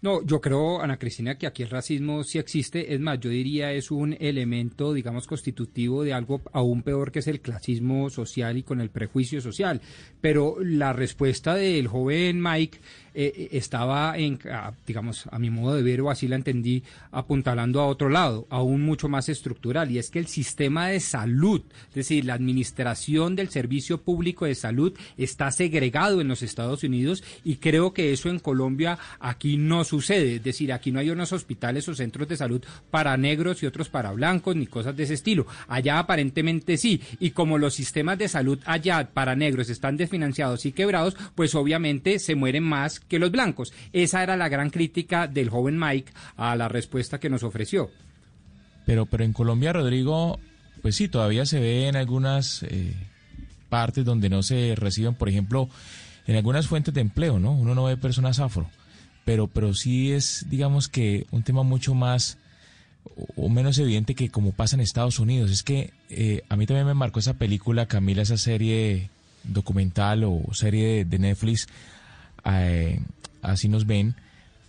No, yo creo, Ana Cristina, que aquí el racismo sí existe. Es más, yo diría es un elemento, digamos, constitutivo de algo aún peor que es el clasismo social y con el prejuicio social. Pero la respuesta del joven Mike eh, eh, estaba, en, digamos, a mi modo de ver, o así la entendí, apuntalando a otro lado, aún mucho más estructural, y es que el sistema de salud, es decir, la administración del servicio público de salud está segregado en los Estados Unidos y creo que eso en Colombia aquí no sucede, es decir, aquí no hay unos hospitales o centros de salud para negros y otros para blancos ni cosas de ese estilo. Allá aparentemente sí, y como los sistemas de salud allá para negros están desfinanciados y quebrados, pues obviamente se mueren más que los blancos. Esa era la gran crítica del joven Mike a la respuesta que nos ofreció. Pero, pero en Colombia, Rodrigo, pues sí, todavía se ve en algunas eh, partes donde no se reciben, por ejemplo, en algunas fuentes de empleo, ¿no? Uno no ve personas afro, pero, pero sí es, digamos que, un tema mucho más o menos evidente que como pasa en Estados Unidos. Es que eh, a mí también me marcó esa película, Camila, esa serie documental o serie de Netflix eh, así nos ven,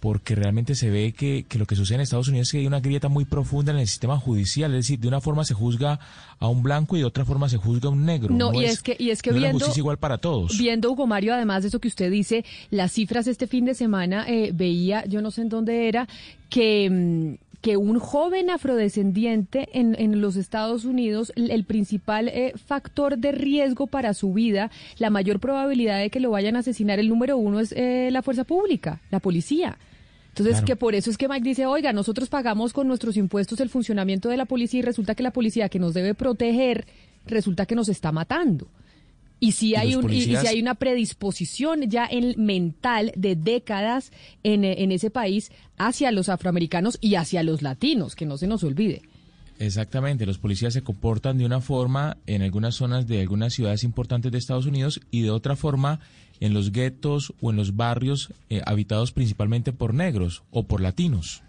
porque realmente se ve que, lo que sucede en Estados Unidos es que hay una grieta muy profunda en el sistema judicial, es decir, de una forma se juzga a un blanco y de otra forma se juzga a un negro. No, y, es, que, y es que viendo... justicia igual para todos. Viendo, Hugo Mario, además de eso que usted dice, las cifras este fin de semana eh, veía, yo no sé en dónde era, que... Mm, que un joven afrodescendiente en, en los Estados Unidos, el, el principal eh, factor de riesgo para su vida, la mayor probabilidad de que lo vayan a asesinar, el número uno es eh, la fuerza pública, la policía. Entonces, Claro. que por eso es que Mike dice, oiga, nosotros pagamos con nuestros impuestos el funcionamiento de la policía y resulta que la policía que nos debe proteger, resulta que nos está matando. Y si hay un, y- si hay una predisposición ya en mental de décadas en, eh, en ese país hacia los afroamericanos y hacia los latinos, que no se nos olvide. Exactamente, los policías se comportan de una forma en algunas zonas de algunas ciudades importantes de Estados Unidos y de otra forma en los guetos o en los barrios eh, habitados principalmente por negros o por latinos.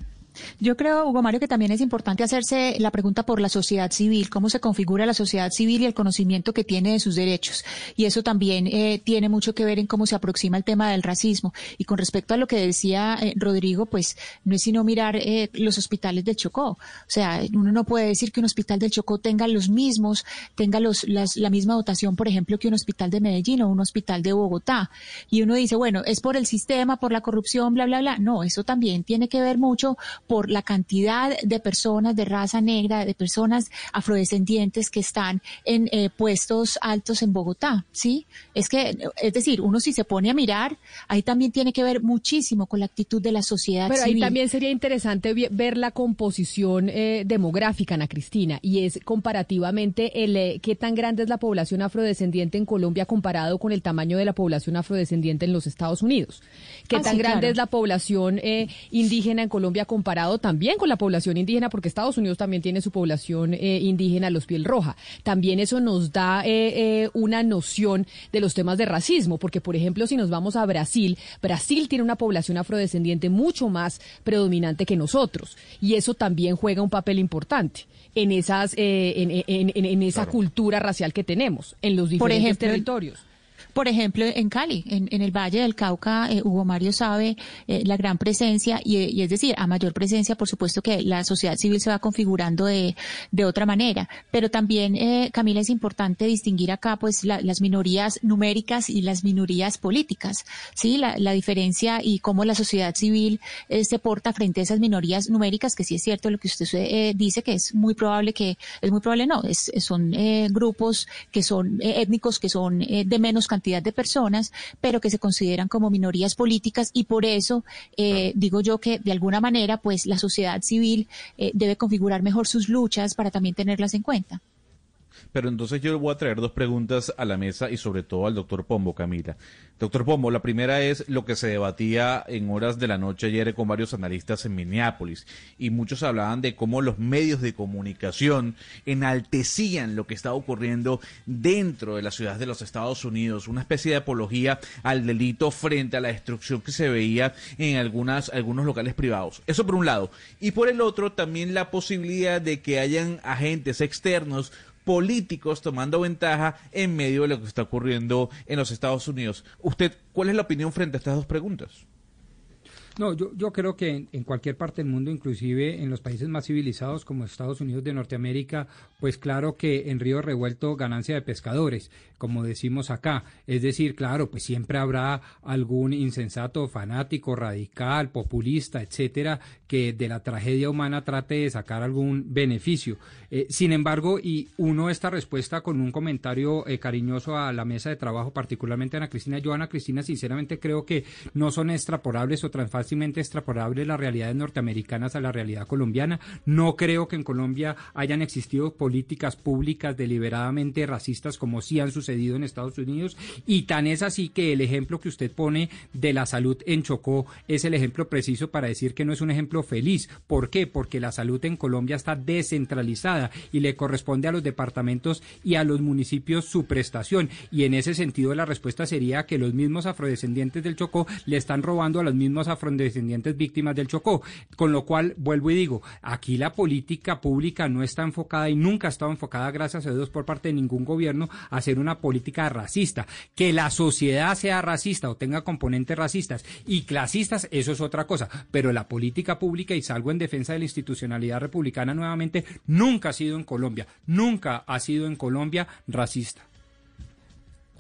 Yo creo, Hugo Mario, que también es importante hacerse la pregunta por la sociedad civil, cómo se configura la sociedad civil y el conocimiento que tiene de sus derechos. Y eso también eh, tiene mucho que ver en cómo se aproxima el tema del racismo. Y con respecto a lo que decía eh, Rodrigo, pues no es sino mirar eh, los hospitales del Chocó. O sea, uno no puede decir que un hospital del Chocó tenga los mismos, tenga los, las- la misma dotación, por ejemplo, que un hospital de Medellín o un hospital de Bogotá. Y uno dice, bueno, es por el sistema, por la corrupción, bla, bla, bla. No, eso también tiene que ver mucho por la cantidad de personas de raza negra, de personas afrodescendientes que están en eh, puestos altos en Bogotá, ¿sí? Es que, es decir, uno si se pone a mirar, ahí también tiene que ver muchísimo con la actitud de la sociedad Pero ahí civil. también sería interesante ver la composición eh, demográfica, Ana Cristina, y es comparativamente el eh, qué tan grande es la población afrodescendiente en Colombia comparado con el tamaño de la población afrodescendiente en los Estados Unidos. Qué Ah, tan sí, grande claro. es la población eh, indígena en Colombia comparado también con la población indígena, porque Estados Unidos también tiene su población eh, indígena, los piel roja. También eso nos da eh, eh, una noción de los temas de racismo, porque por ejemplo, si nos vamos a Brasil, Brasil tiene una población afrodescendiente mucho más predominante que nosotros, y eso también juega un papel importante en esas, eh, en, en- en- en esa cultura racial que tenemos en los Por diferentes ejemplo, territorios. Por ejemplo, en Cali, en, el Valle del Cauca, eh, Hugo Mario sabe eh, la gran presencia y, es decir, a mayor presencia, por supuesto que la sociedad civil se va configurando de, de otra manera. Pero también, eh, Camila, es importante distinguir acá, pues, la- las minorías numéricas y las minorías políticas, sí, la, diferencia y cómo la sociedad civil eh, se porta frente a esas minorías numéricas, que sí es cierto lo que usted dice, que es muy probable que, es muy probable no, es, son grupos que son étnicos, que son de menos cantidad de personas, pero que se consideran como minorías políticas y por eso eh, digo yo que de alguna manera pues la sociedad civil eh, debe configurar mejor sus luchas para también tenerlas en cuenta. Pero entonces yo voy a traer dos preguntas a la mesa y sobre todo al doctor Pombo, Camila. Doctor Pombo, la primera es lo que se debatía en horas de la noche ayer con varios analistas en Minneapolis y muchos hablaban de cómo los medios de comunicación enaltecían lo que estaba ocurriendo dentro de la ciudad de los Estados Unidos, una especie de apología al delito frente a la destrucción que se veía en algunas, algunos locales privados. Eso por un lado. Y por el otro también la posibilidad de que hayan agentes externos políticos tomando ventaja en medio de lo que está ocurriendo en los Estados Unidos. ¿Usted cuál es la opinión frente a estas dos preguntas? No, yo, yo creo que en, cualquier parte del mundo, inclusive en los países más civilizados como Estados Unidos de Norteamérica, pues claro que en río revuelto ganancia de pescadores, como decimos acá. Es decir, claro, pues siempre habrá algún insensato, fanático, radical, populista, etcétera, que de la tragedia humana trate de sacar algún beneficio. Eh, sin embargo, y uno esta respuesta con un comentario eh, cariñoso a la mesa de trabajo, particularmente a Ana Cristina. Yo, Ana Cristina, sinceramente creo que no son extrapolables o tan fácilmente extrapolables las realidades norteamericanas a la realidad colombiana. No creo que en Colombia hayan existido políticas públicas deliberadamente racistas como sí han sucedido en Estados Unidos. Y tan es así que el ejemplo que usted pone de la salud en Chocó es el ejemplo preciso para decir que no es un ejemplo feliz. ¿Por qué? Porque la salud en Colombia está descentralizada y le corresponde a los departamentos y a los municipios su prestación. Y en ese sentido la respuesta sería que los mismos afrodescendientes del Chocó le están robando a los mismos afrodescendientes víctimas del Chocó. Con lo cual, vuelvo y digo, aquí la política pública no está enfocada y nunca ha estado enfocada, gracias a Dios, por parte de ningún gobierno a hacer una política racista. Que la sociedad sea racista o tenga componentes racistas y clasistas, eso es otra cosa. Pero la política pública, y salgo en defensa de la institucionalidad republicana nuevamente, nunca ha sido en Colombia, nunca ha sido en Colombia racista.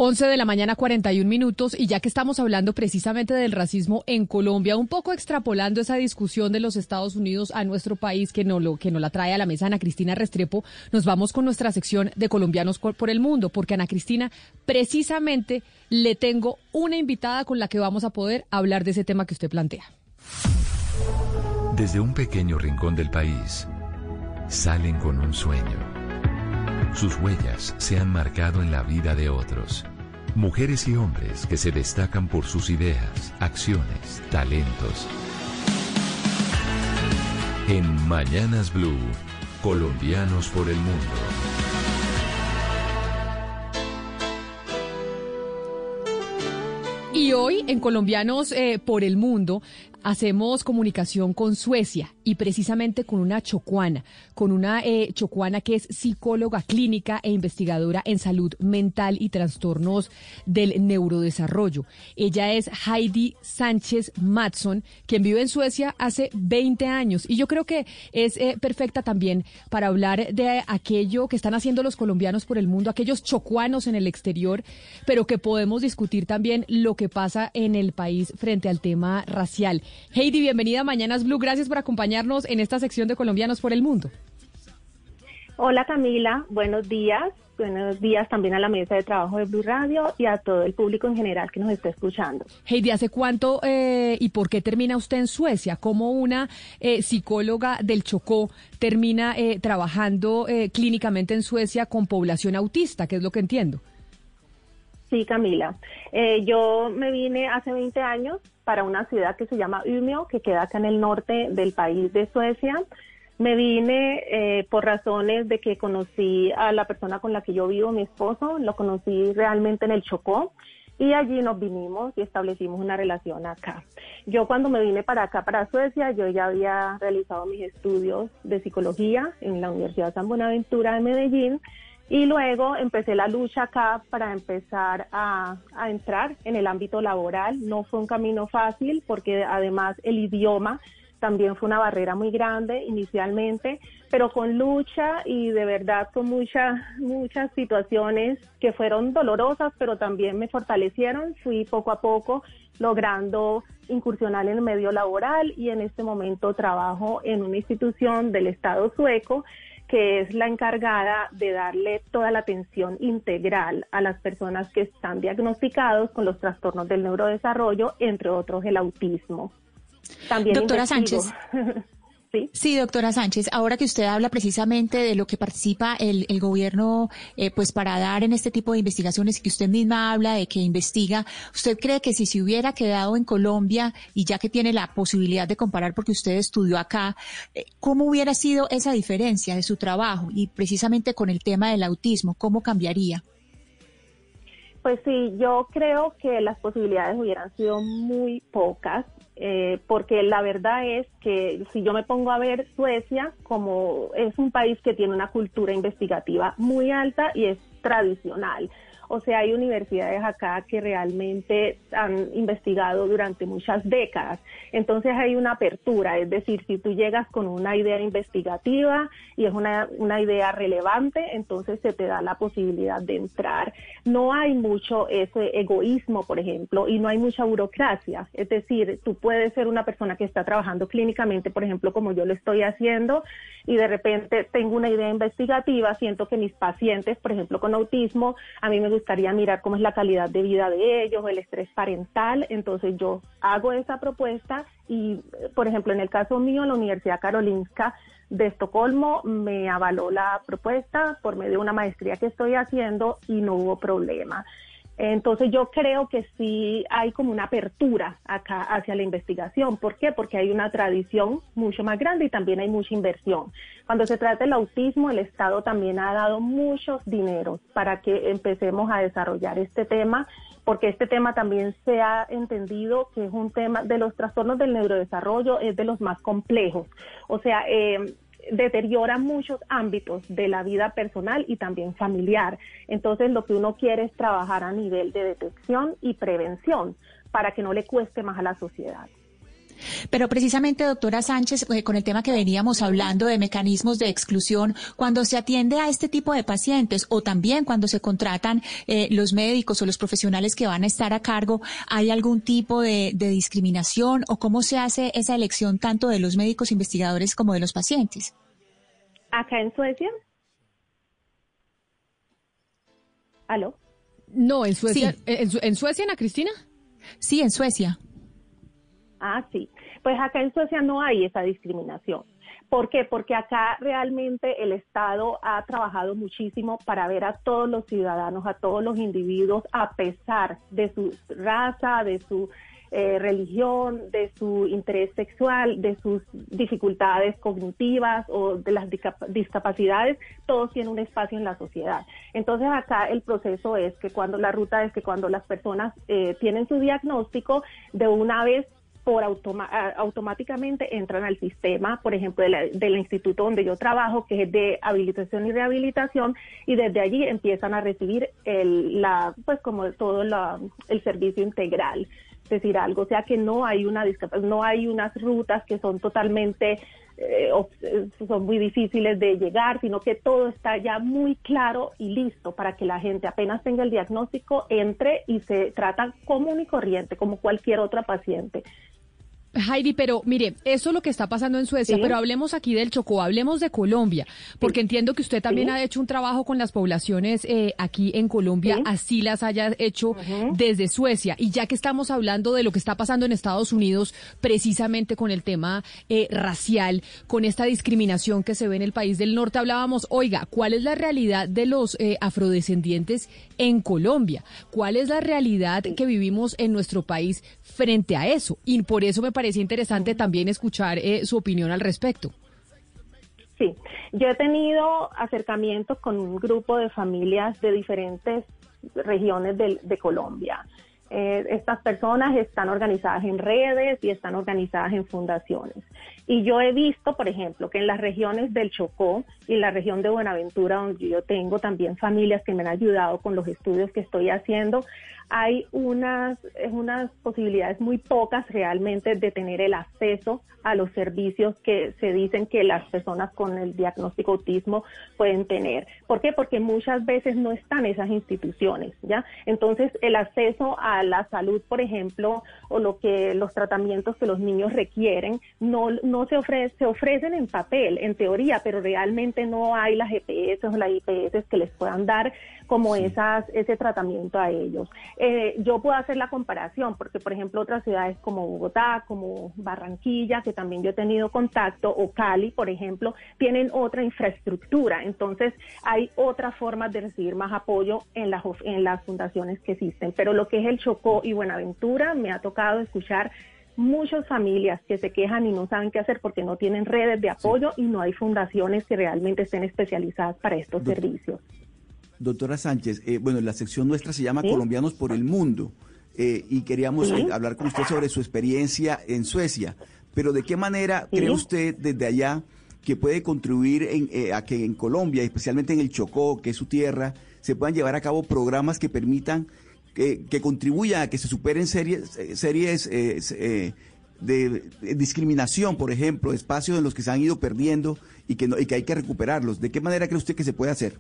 11 de la mañana, 41 minutos, y ya que estamos hablando precisamente del racismo en Colombia, un poco extrapolando esa discusión de los Estados Unidos a nuestro país, que no lo que nos la trae a la mesa Ana Cristina Restrepo, nos vamos con nuestra sección de colombianos por el mundo, porque Ana Cristina, precisamente le tengo una invitada con la que vamos a poder hablar de ese tema que usted plantea. Desde un pequeño rincón del país, salen con un sueño. Sus huellas se han marcado en la vida de otros Mujeres y hombres que se destacan por sus ideas, acciones, talentos. En Mañanas Blue, colombianos por el mundo. Y hoy en Colombianos eh, por el Mundo hacemos comunicación con Suecia y precisamente con una chocuana, con una eh, chocuana que es psicóloga clínica e investigadora en salud mental y trastornos del neurodesarrollo. Ella es Heidi Sánchez Matson, quien vive en Suecia hace 20 años y yo creo que es eh, perfecta también para hablar de aquello que están haciendo los colombianos por el mundo, aquellos chocuanos en el exterior, pero que podemos discutir también lo que pasa en el país frente al tema racial. Heidi, bienvenida a Mañanas Blue. Gracias por acompañarnos en esta sección de Colombianos por el Mundo. Hola Camila, buenos días. Buenos días también a la mesa de trabajo de Blue Radio y a todo el público en general que nos está escuchando. Heidi, ¿hace cuánto eh, y por qué termina usted en Suecia? ¿Cómo una eh, psicóloga del Chocó termina eh, trabajando clínicamente en Suecia con población autista? ¿Qué es lo que entiendo? Sí, Camila. yo me vine hace 20 años para una ciudad que se llama Umeå, que queda acá en el norte del país de Suecia. Me vine eh, por razones de que conocí a la persona con la que yo vivo, mi esposo, lo conocí realmente en el Chocó y allí nos vinimos y establecimos una relación acá. Yo cuando me vine para acá, para Suecia, yo ya había realizado mis estudios de psicología en la Universidad San Buenaventura de Medellín y luego empecé la lucha acá para empezar a, entrar en el ámbito laboral. No fue un camino fácil porque además el idioma también fue una barrera muy grande inicialmente, pero con lucha y de verdad con muchas muchas situaciones que fueron dolorosas, pero también me fortalecieron. Fui poco a poco logrando incursionar en el medio laboral y en este momento trabajo en una institución del Estado sueco que es la encargada de darle toda la atención integral a las personas que están diagnosticados con los trastornos del neurodesarrollo, entre otros el autismo. También Doctora Sánchez. ¿Sí? doctora Sánchez, ahora que usted habla precisamente de lo que participa el, gobierno eh, pues para dar en este tipo de investigaciones que usted misma habla de que investiga, ¿usted cree que si se hubiera quedado en Colombia y ya que tiene la posibilidad de comparar porque usted estudió acá, eh, ¿cómo hubiera sido esa diferencia de su trabajo y precisamente con el tema del autismo? ¿Cómo cambiaría? Pues sí, yo creo que las posibilidades hubieran sido muy pocas eh, porque la verdad es que si yo me pongo a ver Suecia, como es un país que tiene una cultura investigativa muy alta y es tradicional, o sea, hay universidades acá que realmente han investigado durante muchas décadas. Entonces hay una apertura, es decir, si tú llegas con una idea investigativa y es una, una idea relevante, entonces se te da la posibilidad de entrar. No hay mucho ese egoísmo, por ejemplo, y no hay mucha burocracia. Es decir, tú puedes ser una persona que está trabajando clínicamente, por ejemplo, como yo lo estoy haciendo, y de repente tengo una idea investigativa, siento que mis pacientes, por ejemplo, con autismo, a mí me gustaría mirar cómo es la calidad de vida de ellos, el estrés parental, entonces yo hago esa propuesta y, por ejemplo, en el caso mío, la Universidad Karolinska de Estocolmo me avaló la propuesta por medio de una maestría que estoy haciendo y no hubo problema. Entonces yo creo que sí hay como una apertura acá hacia la investigación. ¿Por qué? Porque hay una tradición mucho más grande y también hay mucha inversión. Cuando se trata del autismo, el Estado también ha dado muchos dineros para que empecemos a desarrollar este tema, porque este tema también se ha entendido que es un tema de los trastornos del neurodesarrollo, es de los más complejos. O sea, eh, deteriora muchos ámbitos de la vida personal y también familiar. Entonces lo que uno quiere es trabajar a nivel de detección y prevención para que no le cueste más a la sociedad. Pero precisamente, doctora Sánchez, eh, con el tema que veníamos hablando de mecanismos de exclusión, cuando se atiende a este tipo de pacientes o también cuando se contratan eh, los médicos o los profesionales que van a estar a cargo, ¿hay algún tipo de, de discriminación o cómo se hace esa elección tanto de los médicos investigadores como de los pacientes? Acá en Suecia. ¿Aló? No, en Suecia. ¿En, ¿En Suecia, Ana Cristina? Sí, en Suecia. Ah, sí. Pues acá en Suecia no hay esa discriminación. ¿Por qué? Porque acá realmente el Estado ha trabajado muchísimo para ver a todos los ciudadanos, a todos los individuos, a pesar de su raza, de su eh, religión, de su interés sexual, de sus dificultades cognitivas o de las discapacidades, todos tienen un espacio en la sociedad. Entonces acá el proceso es que cuando la ruta es que cuando las personas eh, tienen su diagnóstico, de una vez por automáticamente entran al sistema, por ejemplo, del instituto donde yo trabajo, que es de habilitación y rehabilitación, y desde allí empiezan a recibir el, la, pues como todo el servicio integral, decir, algo, o sea que no hay una no hay unas rutas que son totalmente eh, son muy difíciles de llegar, sino que todo está ya muy claro y listo para que la gente apenas tenga el diagnóstico entre y se trata común y corriente como cualquier otra paciente. Heidi, pero mire, eso es lo que está pasando en Suecia, pero hablemos aquí del Chocó, hablemos de Colombia, porque entiendo que usted también ha hecho un trabajo con las poblaciones eh, aquí en Colombia, así las haya hecho desde Suecia. Y ya que estamos hablando de lo que está pasando en Estados Unidos, precisamente con el tema eh, racial, con esta discriminación que se ve en el país del norte, hablábamos, oiga, ¿cuál es la realidad de los eh, afrodescendientes en Colombia? ¿Cuál es la realidad que vivimos en nuestro país frente a eso? Y por eso me parece interesante también escuchar eh, su opinión al respecto. Sí, yo he tenido acercamientos con un grupo de familias de diferentes regiones de, Colombia. Eh, estas personas están organizadas en redes y están organizadas en fundaciones. Y yo he visto, por ejemplo, que en las regiones del Chocó y la región de Buenaventura, donde yo tengo también familias que me han ayudado con los estudios que estoy haciendo, hay unas, unas posibilidades muy pocas realmente de tener el acceso a los servicios que se dicen que las personas con el diagnóstico autismo pueden tener. ¿Por qué? Porque muchas veces no están esas instituciones, ¿ya? Entonces, el acceso a la salud, por ejemplo, o lo que los tratamientos que los niños requieren, no, no se, ofrece, se ofrecen en papel, en teoría, pero realmente no hay las GPS o las IPS que les puedan dar como esas, ese tratamiento a ellos. Eh, yo puedo hacer la comparación porque, por ejemplo, otras ciudades como Bogotá, como Barranquilla, que también yo he tenido contacto, o Cali, por ejemplo, tienen otra infraestructura. Entonces, hay otras formas de recibir más apoyo en las, en las fundaciones que existen. Pero lo que es el Chocó y Buenaventura, me ha tocado escuchar muchas familias que se quejan y no saben qué hacer porque no tienen redes de apoyo y no hay fundaciones que realmente estén especializadas para estos servicios. Doctora Sánchez, eh, bueno, la sección nuestra se llama Colombianos por el Mundo eh, y queríamos eh, hablar con usted sobre su experiencia en Suecia. Pero ¿de qué manera cree usted desde allá que puede contribuir a que en Colombia, especialmente en el Chocó, que es su tierra, se puedan llevar a cabo programas que permitan que, contribuyan a que se superen series, series de, discriminación, por ejemplo, espacios en los que se han ido perdiendo y que, y que hay que recuperarlos? ¿De qué manera cree usted que se puede hacer?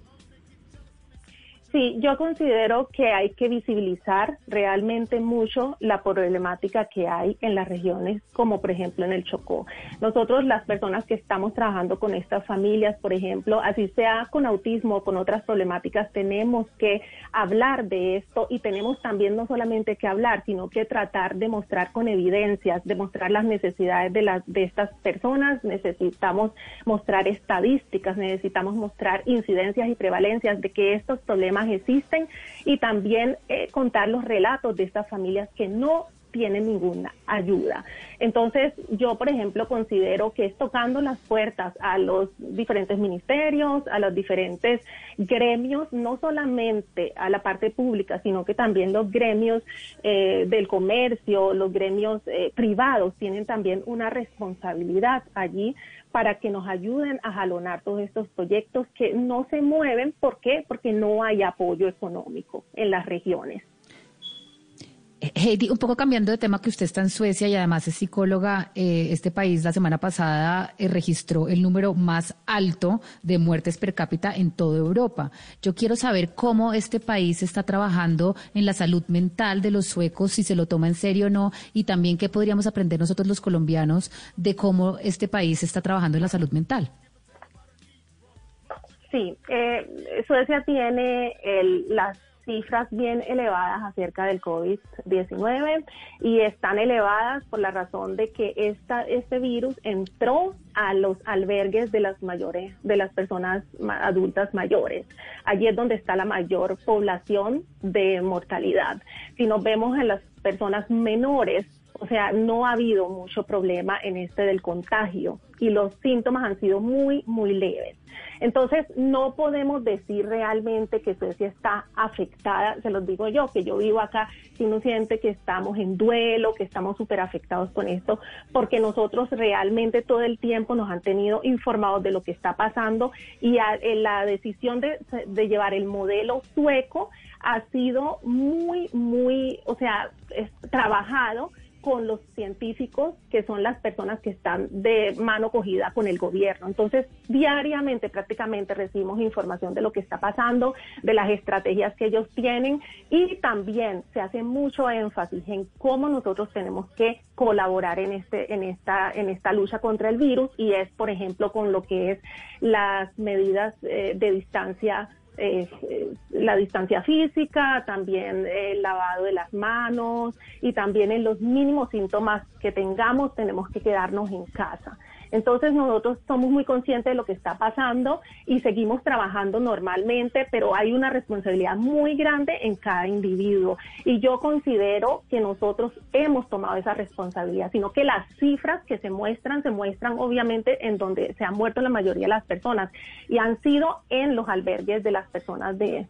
Sí, yo considero que hay que visibilizar realmente mucho la problemática que hay en las regiones, como por ejemplo en el Chocó. Nosotros, las personas que estamos trabajando con estas familias, por ejemplo, así sea con autismo o con otras problemáticas, tenemos que hablar de esto y tenemos también no solamente que hablar, sino que tratar de mostrar con evidencias, demostrar las necesidades de, las, de estas personas. Necesitamos mostrar estadísticas, necesitamos mostrar incidencias y prevalencias de que estos problemas existen y también eh, contar los relatos de estas familias que no tienen ninguna ayuda. Entonces, yo, por ejemplo, considero que es tocando las puertas a los diferentes ministerios, a los diferentes gremios, no solamente a la parte pública, sino que también los gremios eh, del comercio, los gremios eh, privados tienen también una responsabilidad allí para que nos ayuden a jalonar todos estos proyectos que no se mueven. ¿Por qué? Porque no hay apoyo económico en las regiones. Heidi, un poco cambiando de tema que usted está en Suecia y además es psicóloga, eh, este país la semana pasada eh, registró el número más alto de muertes per cápita en toda Europa. Yo quiero saber cómo este país está trabajando en la salud mental de los suecos, si se lo toma en serio o no, y también qué podríamos aprender nosotros los colombianos de cómo este país está trabajando en la salud mental. Sí, eh, Suecia tiene el, las cifras bien elevadas acerca del COVID-19 y están elevadas por la razón de que esta, este virus entró a los albergues de las mayores, de las personas adultas mayores. Allí es donde está la mayor población de mortalidad. Si nos vemos en las personas menores, o sea, no ha habido mucho problema en este del contagio y los síntomas han sido muy, muy leves. Entonces, no podemos decir realmente que Suecia está afectada, se los digo yo, que yo vivo acá, si uno siente que estamos en duelo, que estamos súper afectados con esto, porque nosotros realmente todo el tiempo nos han tenido informados de lo que está pasando y la decisión de, de llevar el modelo sueco ha sido muy, muy, o sea, es, trabajado con los científicos, que son las personas que están de mano cogida con el gobierno. Entonces, diariamente prácticamente recibimos información de lo que está pasando, de las estrategias que ellos tienen y también se hace mucho énfasis en cómo nosotros tenemos que colaborar en este en esta en esta lucha contra el virus y es, por ejemplo, con lo que es las medidas eh, de distancia eh, la distancia física, también el lavado de las manos y también en los mínimos síntomas que tengamos tenemos que quedarnos en casa. Entonces nosotros somos muy conscientes de lo que está pasando y seguimos trabajando normalmente, pero hay una responsabilidad muy grande en cada individuo. Y yo considero que nosotros hemos tomado esa responsabilidad, sino que las cifras que se muestran, se muestran obviamente en donde se han muerto la mayoría de las personas y han sido en los albergues de las personas de,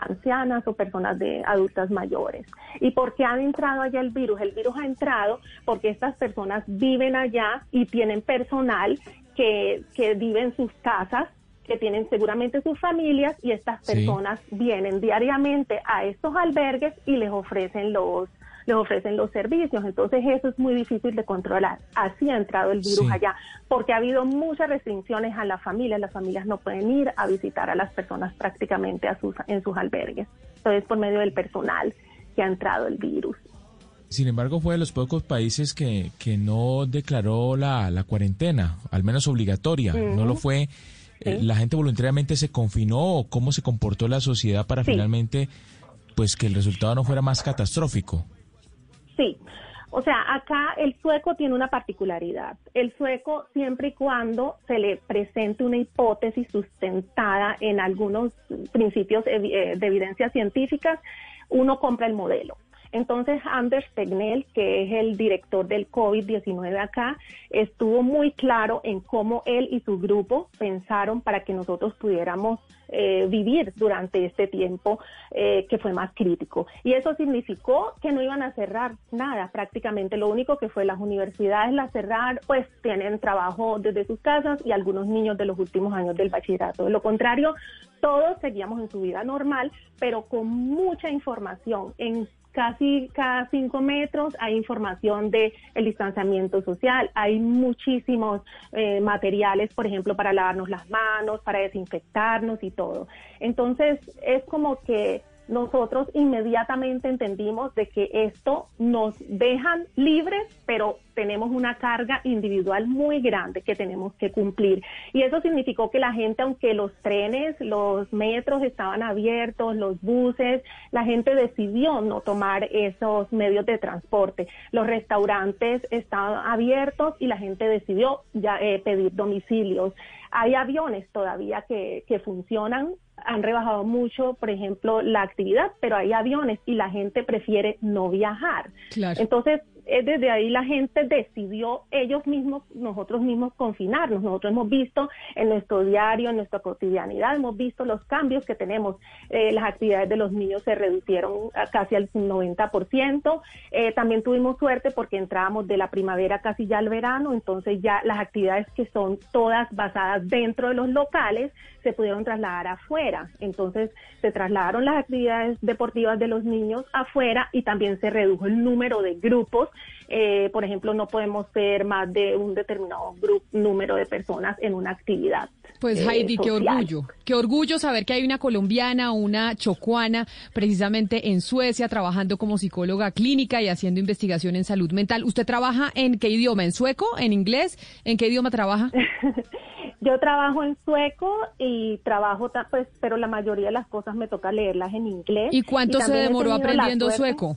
ancianas o personas de adultas mayores. ¿Y por qué ha entrado allá el virus? El virus ha entrado porque estas personas viven allá y tienen personal que, que vive en sus casas que tienen seguramente sus familias y estas personas vienen diariamente a estos albergues y les ofrecen los les ofrecen los servicios. Entonces eso es muy difícil de controlar. Así ha entrado el virus allá, porque ha habido muchas restricciones a las familias. Las familias no pueden ir a visitar a las personas prácticamente a sus, en sus albergues. Entonces por medio del personal que ha entrado el virus. Sin embargo, fue de los pocos países que, que no declaró la, la cuarentena, al menos obligatoria. No lo fue. Eh, ¿La gente voluntariamente se confinó o cómo se comportó la sociedad para finalmente pues que el resultado no fuera más catastrófico? Sí. O sea, acá el sueco tiene una particularidad. El sueco, siempre y cuando se le presente una hipótesis sustentada en algunos principios eh, de evidencia científica, uno compra el modelo. Entonces, Anders Tegnell, que es el director del COVID-19 acá, estuvo muy claro en cómo él y su grupo pensaron para que nosotros pudiéramos eh, vivir durante este tiempo eh, que fue más crítico. Y eso significó que no iban a cerrar nada prácticamente. Lo único que fue las universidades las cerrar, pues tienen trabajo desde sus casas y algunos niños de los últimos años del bachillerato. De lo contrario, todos seguíamos en su vida normal, pero con mucha información en casi cada cinco metros hay información de el distanciamiento social, hay muchísimos eh, materiales, por ejemplo, para lavarnos las manos, para desinfectarnos y todo. Entonces, es como que nosotros inmediatamente entendimos de que esto nos dejan libres, pero tenemos una carga individual muy grande que tenemos que cumplir. Y eso significó que la gente, aunque los trenes, los metros estaban abiertos, los buses, la gente decidió no tomar esos medios de transporte. Los restaurantes estaban abiertos y la gente decidió ya eh, pedir domicilios. Hay aviones todavía que, que funcionan han rebajado mucho, por ejemplo, la actividad, pero hay aviones y la gente prefiere no viajar. Entonces, eh, desde ahí la gente decidió ellos mismos, nosotros mismos confinarnos. Nosotros hemos visto en nuestro diario, en nuestra cotidianidad, hemos visto los cambios que tenemos. Eh, las actividades de los niños se reducieron casi al 90%. Eh, también tuvimos suerte porque entrábamos de la primavera casi ya al verano, entonces ya las actividades que son todas basadas dentro de los locales se pudieron trasladar afuera. Entonces se trasladaron las actividades deportivas de los niños afuera y también se redujo el número de grupos. Eh, por ejemplo, no podemos ser más de un determinado grupo, número de personas en una actividad. Pues eh, Heidi, qué orgullo, qué orgullo saber que hay una colombiana, una chocuana, precisamente en Suecia, trabajando como psicóloga clínica y haciendo investigación en salud mental. ¿Usted trabaja en qué idioma? ¿En sueco? ¿En inglés? ¿En qué idioma trabaja? Yo trabajo en sueco y trabajo, pues, pero la mayoría de las cosas me toca leerlas en inglés. ¿Y cuánto se demoró aprendiendo sueco?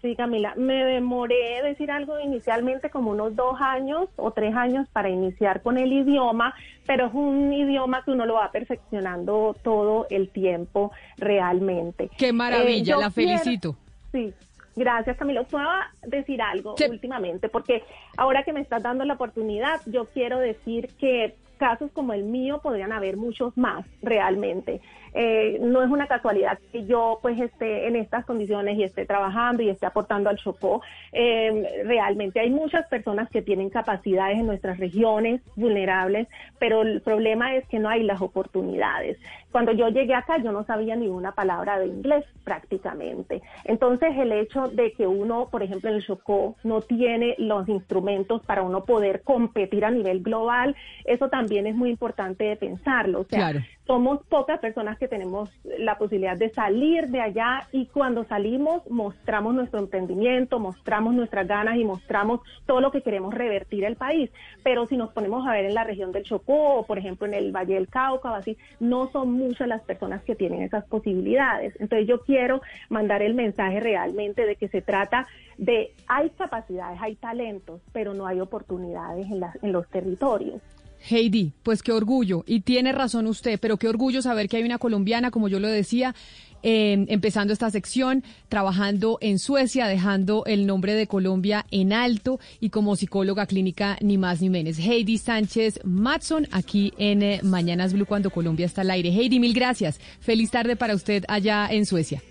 Sí, Camila, me demoré decir algo inicialmente como unos dos años o tres años para iniciar con el idioma, pero es un idioma que uno lo va perfeccionando todo el tiempo realmente. Qué maravilla, Eh, yo la quiero- felicito. Sí, gracias va a decir algo últimamente, porque ahora que me estás dando la oportunidad, yo quiero decir que casos como el mío podrían haber muchos más realmente. Eh, no es una casualidad que yo pues esté en estas condiciones y esté trabajando y esté aportando al Chocó. Eh, realmente hay muchas personas que tienen capacidades en nuestras regiones vulnerables, pero el problema es que no hay las oportunidades. Cuando yo llegué acá yo no sabía ni una palabra de inglés prácticamente. Entonces el hecho de que uno, por ejemplo, en el Chocó no tiene los instrumentos para uno poder competir a nivel global, eso también es muy importante de pensarlo. O sea, Claro. somos pocas personas que tenemos la posibilidad de salir de allá y cuando salimos mostramos nuestro emprendimiento, mostramos nuestras ganas y mostramos todo lo que queremos revertir el país. Pero si nos ponemos a ver en la región del Chocó o por ejemplo en el Valle del Cauca o así, no son muchas las personas que tienen esas posibilidades. Entonces yo quiero mandar el mensaje realmente de que se trata de hay capacidades, hay talentos, pero no hay oportunidades en, las, en los territorios. Heidi, pues qué orgullo. Y tiene razón usted, pero qué orgullo saber que hay una colombiana, como yo lo decía, eh, empezando esta sección, trabajando en Suecia, dejando el nombre de Colombia en alto y como psicóloga clínica, ni más ni menos. Heidi Sánchez Matson, aquí en eh, Mañanas Blue, cuando Colombia está al aire. Heidi, mil gracias. Feliz tarde para usted allá en Suecia.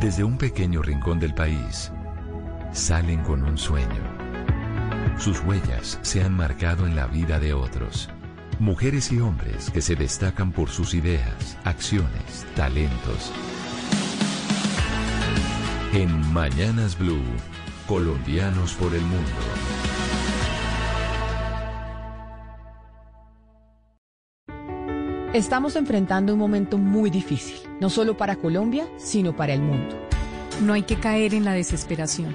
Desde un pequeño rincón del país, salen con un sueño. Sus huellas se han marcado en la vida de otros. Mujeres y hombres que se destacan por sus ideas, acciones, talentos. En Mañanas Blue, colombianos por el mundo. Estamos enfrentando un momento muy difícil, no solo para Colombia, sino para el mundo. No hay que caer en la desesperación,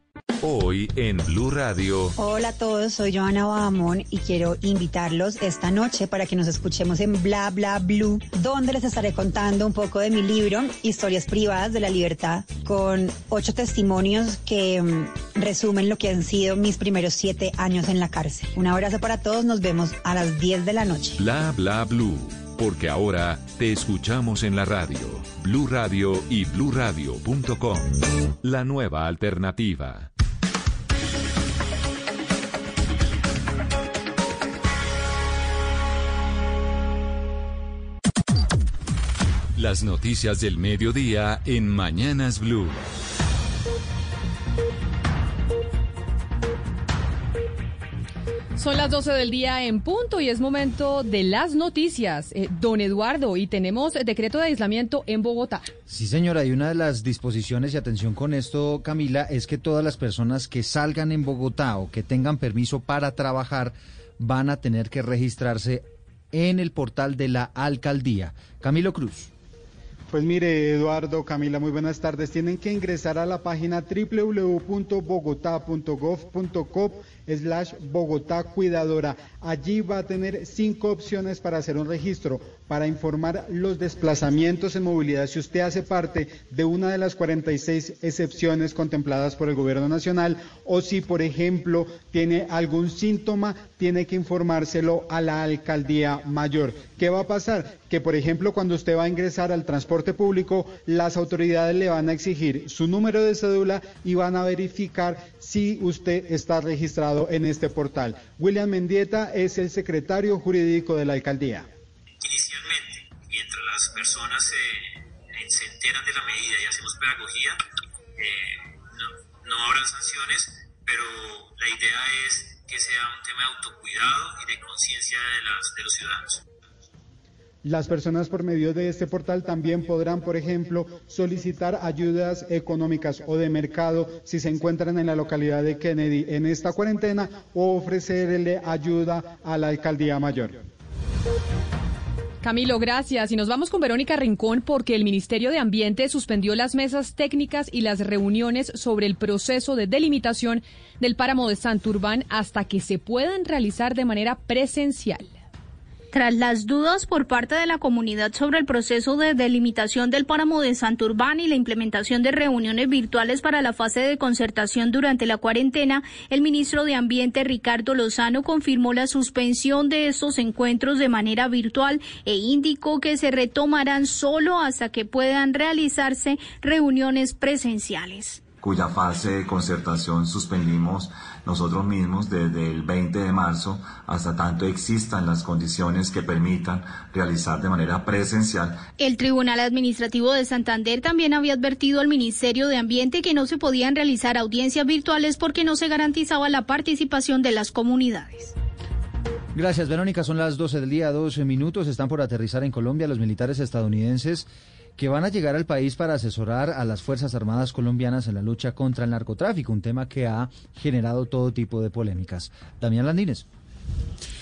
Hoy en Blue Radio. Hola a todos, soy Joana Bahamón y quiero invitarlos esta noche para que nos escuchemos en Bla Bla Blue, donde les estaré contando un poco de mi libro, Historias Privadas de la Libertad, con ocho testimonios que mm, resumen lo que han sido mis primeros siete años en la cárcel. Un abrazo para todos, nos vemos a las 10 de la noche. Bla bla blue, porque ahora te escuchamos en la radio. Blue Radio y bluradio.com. La nueva alternativa. Las noticias del mediodía en Mañanas Blue. Son las 12 del día en punto y es momento de las noticias. Eh, don Eduardo, y tenemos decreto de aislamiento en Bogotá. Sí, señora, y una de las disposiciones, y atención con esto, Camila, es que todas las personas que salgan en Bogotá o que tengan permiso para trabajar van a tener que registrarse en el portal de la alcaldía. Camilo Cruz. Pues mire, Eduardo, Camila, muy buenas tardes. Tienen que ingresar a la página www.bogotá.gov.co slash Bogotá Cuidadora. Allí va a tener cinco opciones para hacer un registro, para informar los desplazamientos en movilidad. Si usted hace parte de una de las 46 excepciones contempladas por el Gobierno Nacional o si, por ejemplo, tiene algún síntoma, tiene que informárselo a la alcaldía mayor. ¿Qué va a pasar? Que, por ejemplo, cuando usted va a ingresar al transporte público, las autoridades le van a exigir su número de cédula y van a verificar si usted está registrado en este portal. William Mendieta es el secretario jurídico de la alcaldía. Inicialmente, mientras las personas se enteran de la medida y hacemos pedagogía, eh, no, no habrán sanciones, pero la idea es que sea un tema de autocuidado y de conciencia de, los ciudadanos. Las personas por medio de este portal también podrán, por ejemplo, solicitar ayudas económicas o de mercado si se encuentran en la localidad de Kennedy en esta cuarentena o ofrecerle ayuda a la alcaldía mayor. Camilo, gracias. Y nos vamos con Verónica Rincón porque el Ministerio de Ambiente suspendió las mesas técnicas y las reuniones sobre el proceso de delimitación del páramo de Santurbán hasta que se puedan realizar de manera presencial. Tras las dudas por parte de la comunidad sobre el proceso de delimitación del páramo de Santurbán y la implementación de reuniones virtuales para la fase de concertación durante la cuarentena, el ministro de Ambiente Ricardo Lozano confirmó la suspensión de estos encuentros de manera virtual e indicó que se retomarán solo hasta que puedan realizarse reuniones presenciales. Cuya fase de concertación suspendimos nosotros mismos desde el 20 de marzo hasta tanto existan las condiciones que permitan realizar de manera presencial. El Tribunal Administrativo de Santander también había advertido al Ministerio de Ambiente que no se podían realizar audiencias virtuales porque no se garantizaba la participación de las comunidades. Gracias, Verónica. Son las 12 del día, 12 minutos. Están por aterrizar en Colombia los militares estadounidenses que van a llegar al país para asesorar a las Fuerzas Armadas colombianas en la lucha contra el narcotráfico, un tema que ha generado todo tipo de polémicas. Damián Landines.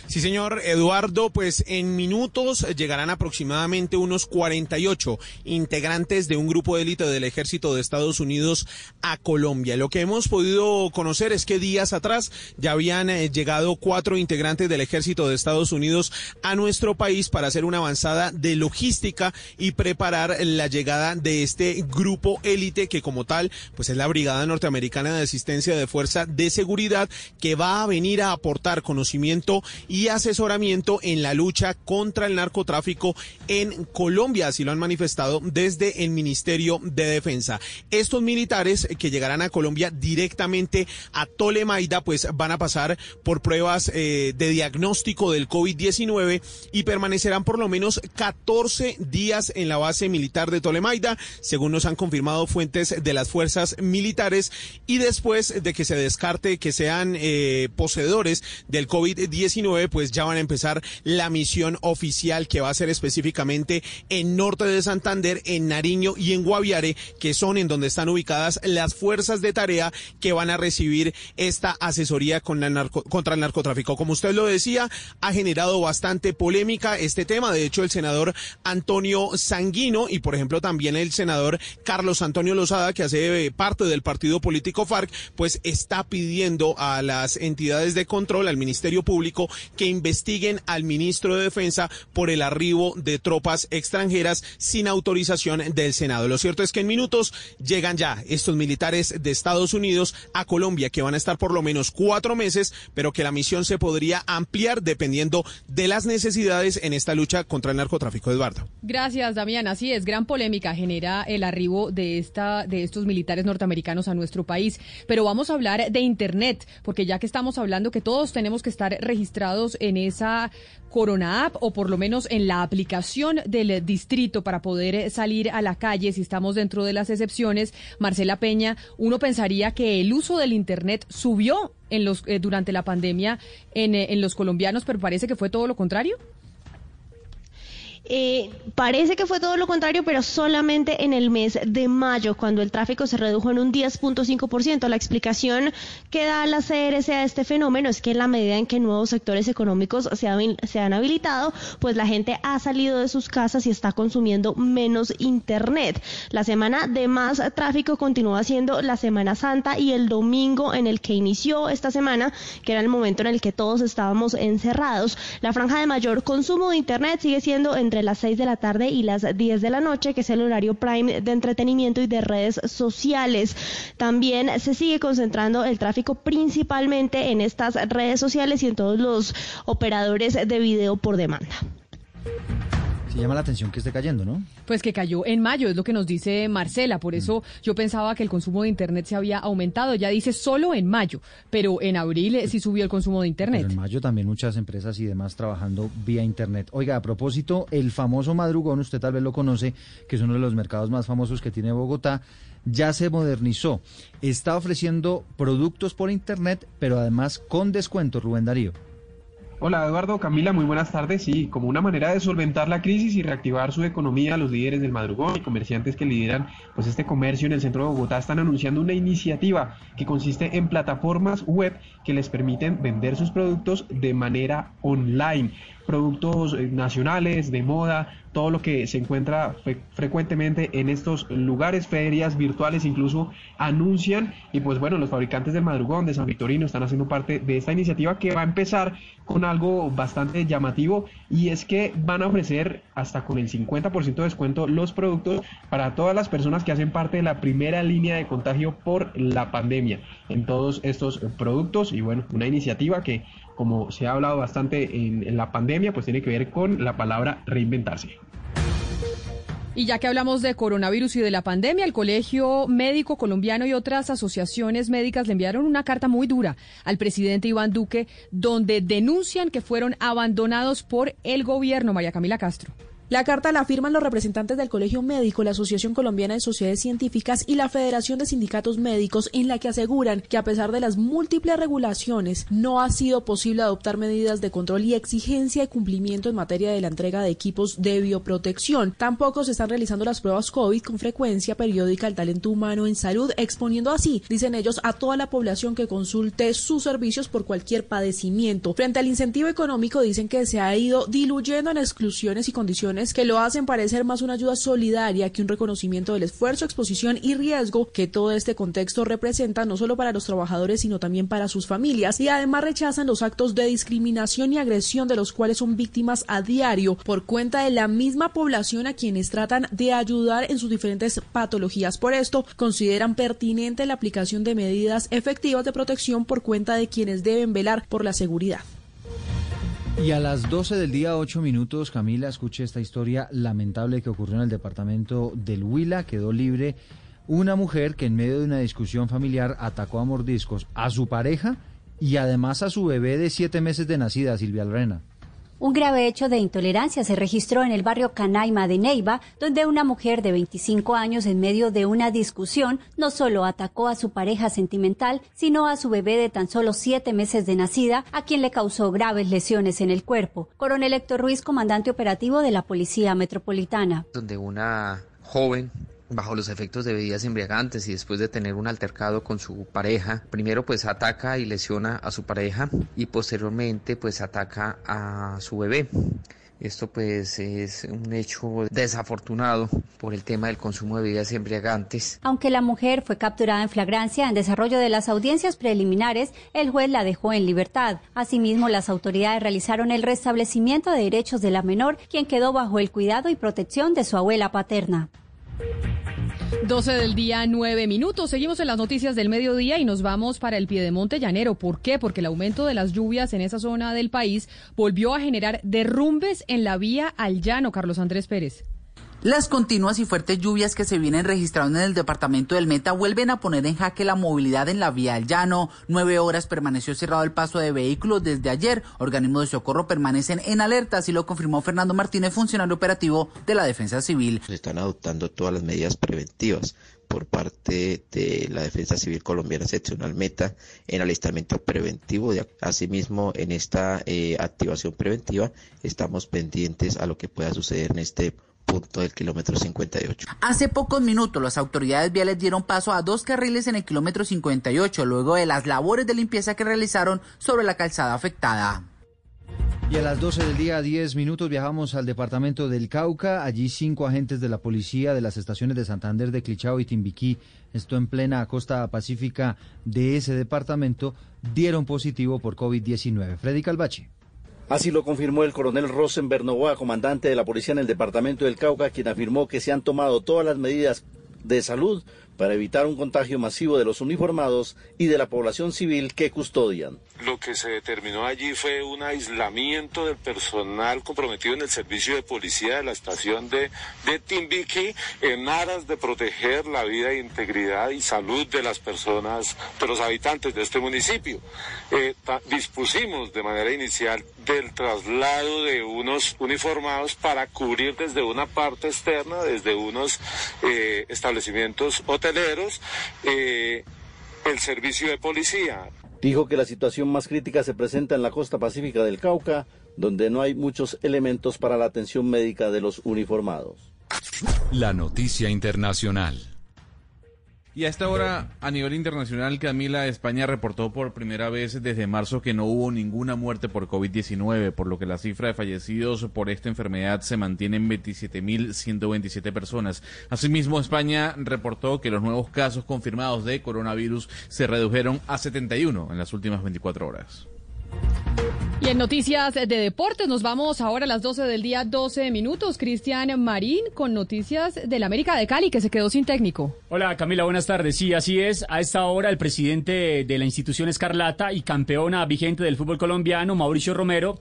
Sí, señor Eduardo, pues en minutos llegarán aproximadamente unos 48 integrantes de un grupo de élite del ejército de Estados Unidos a Colombia. Lo que hemos podido conocer es que días atrás ya habían eh, llegado cuatro integrantes del ejército de Estados Unidos a nuestro país para hacer una avanzada de logística y preparar la llegada de este grupo élite que como tal, pues es la Brigada Norteamericana de Asistencia de Fuerza de Seguridad que va a venir a aportar conocimiento y y asesoramiento en la lucha contra el narcotráfico en Colombia, así lo han manifestado desde el Ministerio de Defensa. Estos militares que llegarán a Colombia directamente a Tolemaida, pues van a pasar por pruebas eh, de diagnóstico del COVID-19 y permanecerán por lo menos 14 días en la base militar de Tolemaida, según nos han confirmado fuentes de las fuerzas militares, y después de que se descarte que sean eh, poseedores del COVID-19, pues ya van a empezar la misión oficial que va a ser específicamente en norte de Santander, en Nariño y en Guaviare, que son en donde están ubicadas las fuerzas de tarea que van a recibir esta asesoría contra el narcotráfico. Como usted lo decía, ha generado bastante polémica este tema. De hecho, el senador Antonio Sanguino y, por ejemplo, también el senador Carlos Antonio Lozada, que hace parte del partido político FARC, pues está pidiendo a las entidades de control, al Ministerio Público, que investiguen al ministro de Defensa por el arribo de tropas extranjeras sin autorización del Senado. Lo cierto es que en minutos llegan ya estos militares de Estados Unidos a Colombia, que van a estar por lo menos cuatro meses, pero que la misión se podría ampliar dependiendo de las necesidades en esta lucha contra el narcotráfico. Eduardo. Gracias, Damián. Así es, gran polémica genera el arribo de, esta, de estos militares norteamericanos a nuestro país. Pero vamos a hablar de Internet, porque ya que estamos hablando que todos tenemos que estar registrados en esa Corona App o por lo menos en la aplicación del distrito para poder eh, salir a la calle si estamos dentro de las excepciones. Marcela Peña, uno pensaría que el uso del Internet subió en los, eh, durante la pandemia en, eh, en los colombianos, pero parece que fue todo lo contrario. Eh, parece que fue todo lo contrario, pero solamente en el mes de mayo, cuando el tráfico se redujo en un 10.5%. La explicación que da la CRC a este fenómeno es que en la medida en que nuevos sectores económicos se han, habilitado, pues la gente ha salido de sus casas y está consumiendo menos Internet. La semana de más tráfico continúa siendo la Semana Santa y el domingo en el que inició esta semana, que era el momento en el que todos estábamos encerrados. La franja de mayor consumo de Internet sigue siendo entre las 6 de la tarde y las 10 de la noche, que es el horario prime de entretenimiento y de redes sociales. También se sigue concentrando el tráfico principalmente en estas redes sociales y en todos los operadores de video por demanda. Llama la atención que esté cayendo, ¿no? Pues que cayó en mayo, es lo que nos dice Marcela. Por eso mm. yo pensaba que el consumo de Internet se había aumentado. Ya dice solo en mayo, pero en abril eh, sí subió el consumo de Internet. en mayo también muchas empresas y demás trabajando vía Internet. Oiga, a propósito, el famoso madrugón, usted tal vez lo conoce, que es uno de los mercados más famosos que tiene Bogotá, ya se modernizó. Está ofreciendo productos por Internet, pero además con descuento, Rubén Darío. Hola Eduardo, Camila, muy buenas tardes. Sí, como una manera de solventar la crisis y reactivar su economía, los líderes del madrugón y comerciantes que lideran pues este comercio en el centro de Bogotá están anunciando una iniciativa que consiste en plataformas web que les permiten vender sus productos de manera online productos eh, nacionales, de moda, todo lo que se encuentra frecuentemente en estos lugares, ferias virtuales incluso anuncian y pues bueno, los fabricantes del madrugón de San Victorino están haciendo parte de esta iniciativa que va a empezar con algo bastante llamativo y es que van a ofrecer hasta con el 50% de descuento los productos para todas las personas que hacen parte de la primera línea de contagio por la pandemia en todos estos productos y bueno, una iniciativa que como se ha hablado bastante en, la pandemia, pues tiene que ver con la palabra reinventarse. Y ya que hablamos de coronavirus y de la pandemia, el Colegio Médico Colombiano y otras asociaciones médicas le enviaron una carta muy dura al presidente Iván Duque, donde denuncian que fueron abandonados por el gobierno. María Camila Castro. La carta la firman los representantes del Colegio Médico, la Asociación Colombiana de Sociedades Científicas y la Federación de Sindicatos Médicos, en la que aseguran que a pesar de las múltiples regulaciones, no ha sido posible adoptar medidas de control y exigencia de cumplimiento en materia de la entrega de equipos de bioprotección. Tampoco se están realizando las pruebas COVID con frecuencia periódica al talento humano en salud, exponiendo así, dicen ellos, a toda la población que consulte sus servicios por cualquier padecimiento. Frente al incentivo económico, dicen que se ha ido diluyendo en exclusiones y condiciones que lo hacen parecer más una ayuda solidaria que un reconocimiento del esfuerzo, exposición y riesgo que todo este contexto representa no solo para los trabajadores sino también para sus familias y además rechazan los actos de discriminación y agresión de los cuales son víctimas a diario por cuenta de la misma población a quienes tratan de ayudar en sus diferentes patologías. Por esto consideran pertinente la aplicación de medidas efectivas de protección por cuenta de quienes deben velar por la seguridad. Y a las 12 del día, 8 minutos, Camila, escuche esta historia lamentable que ocurrió en el departamento del Huila. Quedó libre una mujer que en medio de una discusión familiar atacó a mordiscos a su pareja y además a su bebé de siete meses de nacida, Silvia Lorena. Un grave hecho de intolerancia se registró en el barrio Canaima de Neiva, donde una mujer de 25 años en medio de una discusión no solo atacó a su pareja sentimental, sino a su bebé de tan solo siete meses de nacida, a quien le causó graves lesiones en el cuerpo. Coronel Héctor Ruiz, comandante operativo de la Policía Metropolitana. Donde una joven bajo los efectos de bebidas embriagantes y después de tener un altercado con su pareja, primero pues ataca y lesiona a su pareja y posteriormente pues ataca a su bebé. Esto pues es un hecho desafortunado por el tema del consumo de bebidas embriagantes. Aunque la mujer fue capturada en flagrancia en desarrollo de las audiencias preliminares, el juez la dejó en libertad. Asimismo, las autoridades realizaron el restablecimiento de derechos de la menor, quien quedó bajo el cuidado y protección de su abuela paterna. 12 del día, 9 minutos. Seguimos en las noticias del mediodía y nos vamos para el Piedemonte Llanero. ¿Por qué? Porque el aumento de las lluvias en esa zona del país volvió a generar derrumbes en la vía al llano, Carlos Andrés Pérez. Las continuas y fuertes lluvias que se vienen registrando en el departamento del Meta vuelven a poner en jaque la movilidad en la vía al llano. Nueve horas permaneció cerrado el paso de vehículos desde ayer. Organismos de socorro permanecen en alerta, así lo confirmó Fernando Martínez, funcionario operativo de la Defensa Civil. Se están adoptando todas las medidas preventivas por parte de la Defensa Civil Colombiana Seccional Meta en alistamiento preventivo. Asimismo, en esta eh, activación preventiva estamos pendientes a lo que pueda suceder en este punto del kilómetro 58. Hace pocos minutos las autoridades viales dieron paso a dos carriles en el kilómetro 58 luego de las labores de limpieza que realizaron sobre la calzada afectada. Y a las 12 del día, 10 minutos, viajamos al departamento del Cauca. Allí cinco agentes de la policía de las estaciones de Santander, de Clichao y Timbiquí, esto en plena costa pacífica de ese departamento, dieron positivo por COVID-19. Freddy Calvache. Así lo confirmó el coronel Rosenberg Novoa, comandante de la policía en el departamento del Cauca, quien afirmó que se han tomado todas las medidas de salud para evitar un contagio masivo de los uniformados y de la población civil que custodian. Lo que se determinó allí fue un aislamiento del personal comprometido en el servicio de policía de la estación de, de Timbiqui en aras de proteger la vida, integridad y salud de las personas, de los habitantes de este municipio. Eh, dispusimos de manera inicial del traslado de unos uniformados para cubrir desde una parte externa, desde unos eh, establecimientos hoteleros, eh, el servicio de policía. Dijo que la situación más crítica se presenta en la costa pacífica del Cauca, donde no hay muchos elementos para la atención médica de los uniformados. La noticia internacional. Y a esta hora, a nivel internacional, Camila, España reportó por primera vez desde marzo que no hubo ninguna muerte por COVID-19, por lo que la cifra de fallecidos por esta enfermedad se mantiene en 27.127 personas. Asimismo, España reportó que los nuevos casos confirmados de coronavirus se redujeron a 71 en las últimas 24 horas. Y en noticias de deportes nos vamos ahora a las 12 del día, 12 minutos. Cristian Marín con noticias del América de Cali que se quedó sin técnico. Hola Camila, buenas tardes. Sí, así es. A esta hora el presidente de la institución Escarlata y campeona vigente del fútbol colombiano, Mauricio Romero,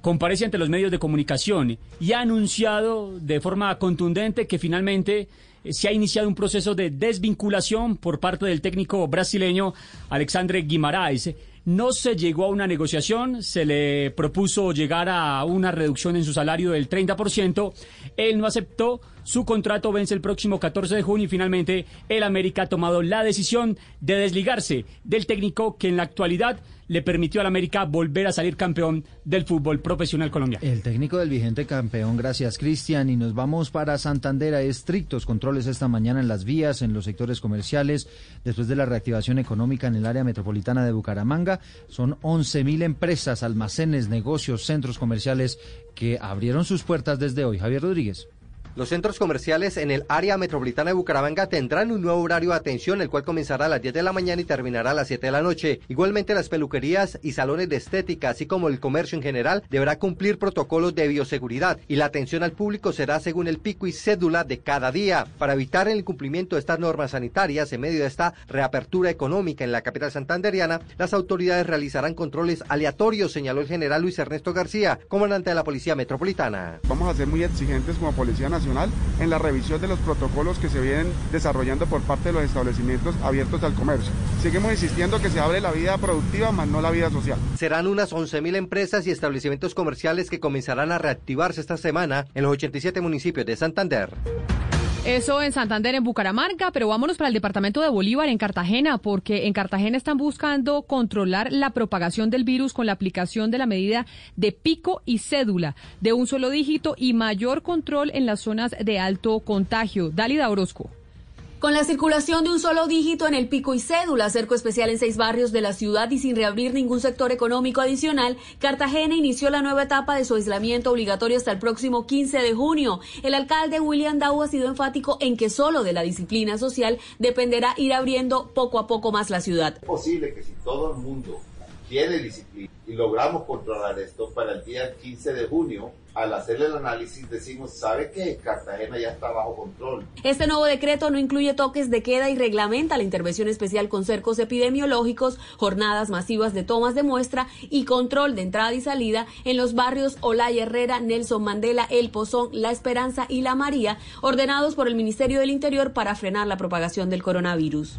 comparece ante los medios de comunicación y ha anunciado de forma contundente que finalmente eh, se ha iniciado un proceso de desvinculación por parte del técnico brasileño Alexandre Guimaraes no se llegó a una negociación, se le propuso llegar a una reducción en su salario del 30%, él no aceptó, su contrato vence el próximo 14 de junio y finalmente el América ha tomado la decisión de desligarse del técnico que en la actualidad le permitió al América volver a salir campeón del fútbol profesional colombiano. El técnico del vigente campeón, gracias Cristian, y nos vamos para Santander a estrictos controles esta mañana en las vías, en los sectores comerciales, después de la reactivación económica en el área metropolitana de Bucaramanga. Son 11.000 empresas, almacenes, negocios, centros comerciales que abrieron sus puertas desde hoy. Javier Rodríguez. Los centros comerciales en el área metropolitana de Bucaramanga tendrán un nuevo horario de atención, el cual comenzará a las 10 de la mañana y terminará a las 7 de la noche. Igualmente las peluquerías y salones de estética, así como el comercio en general, deberá cumplir protocolos de bioseguridad y la atención al público será según el pico y cédula de cada día. Para evitar el incumplimiento de estas normas sanitarias en medio de esta reapertura económica en la capital santanderiana, las autoridades realizarán controles aleatorios, señaló el general Luis Ernesto García, comandante de la Policía Metropolitana. Vamos a ser muy exigentes como Policía Nacional en la revisión de los protocolos que se vienen desarrollando por parte de los establecimientos abiertos al comercio. Seguimos insistiendo que se abre la vida productiva, más no la vida social. Serán unas 11.000 empresas y establecimientos comerciales que comenzarán a reactivarse esta semana en los 87 municipios de Santander. Eso en Santander, en Bucaramanga, pero vámonos para el departamento de Bolívar, en Cartagena, porque en Cartagena están buscando controlar la propagación del virus con la aplicación de la medida de pico y cédula de un solo dígito y mayor control en las zonas de alto contagio. Dálida Orozco. Con la circulación de un solo dígito en el pico y cédula, cerco especial en seis barrios de la ciudad y sin reabrir ningún sector económico adicional, Cartagena inició la nueva etapa de su aislamiento obligatorio hasta el próximo 15 de junio. El alcalde William Dow ha sido enfático en que solo de la disciplina social dependerá ir abriendo poco a poco más la ciudad. Es posible que si todo el mundo tiene disciplina y logramos controlar esto para el día 15 de junio. Al hacer el análisis decimos, ¿sabe que Cartagena ya está bajo control? Este nuevo decreto no incluye toques de queda y reglamenta la intervención especial con cercos epidemiológicos, jornadas masivas de tomas de muestra y control de entrada y salida en los barrios Olaya Herrera, Nelson Mandela, El Pozón, La Esperanza y La María, ordenados por el Ministerio del Interior para frenar la propagación del coronavirus.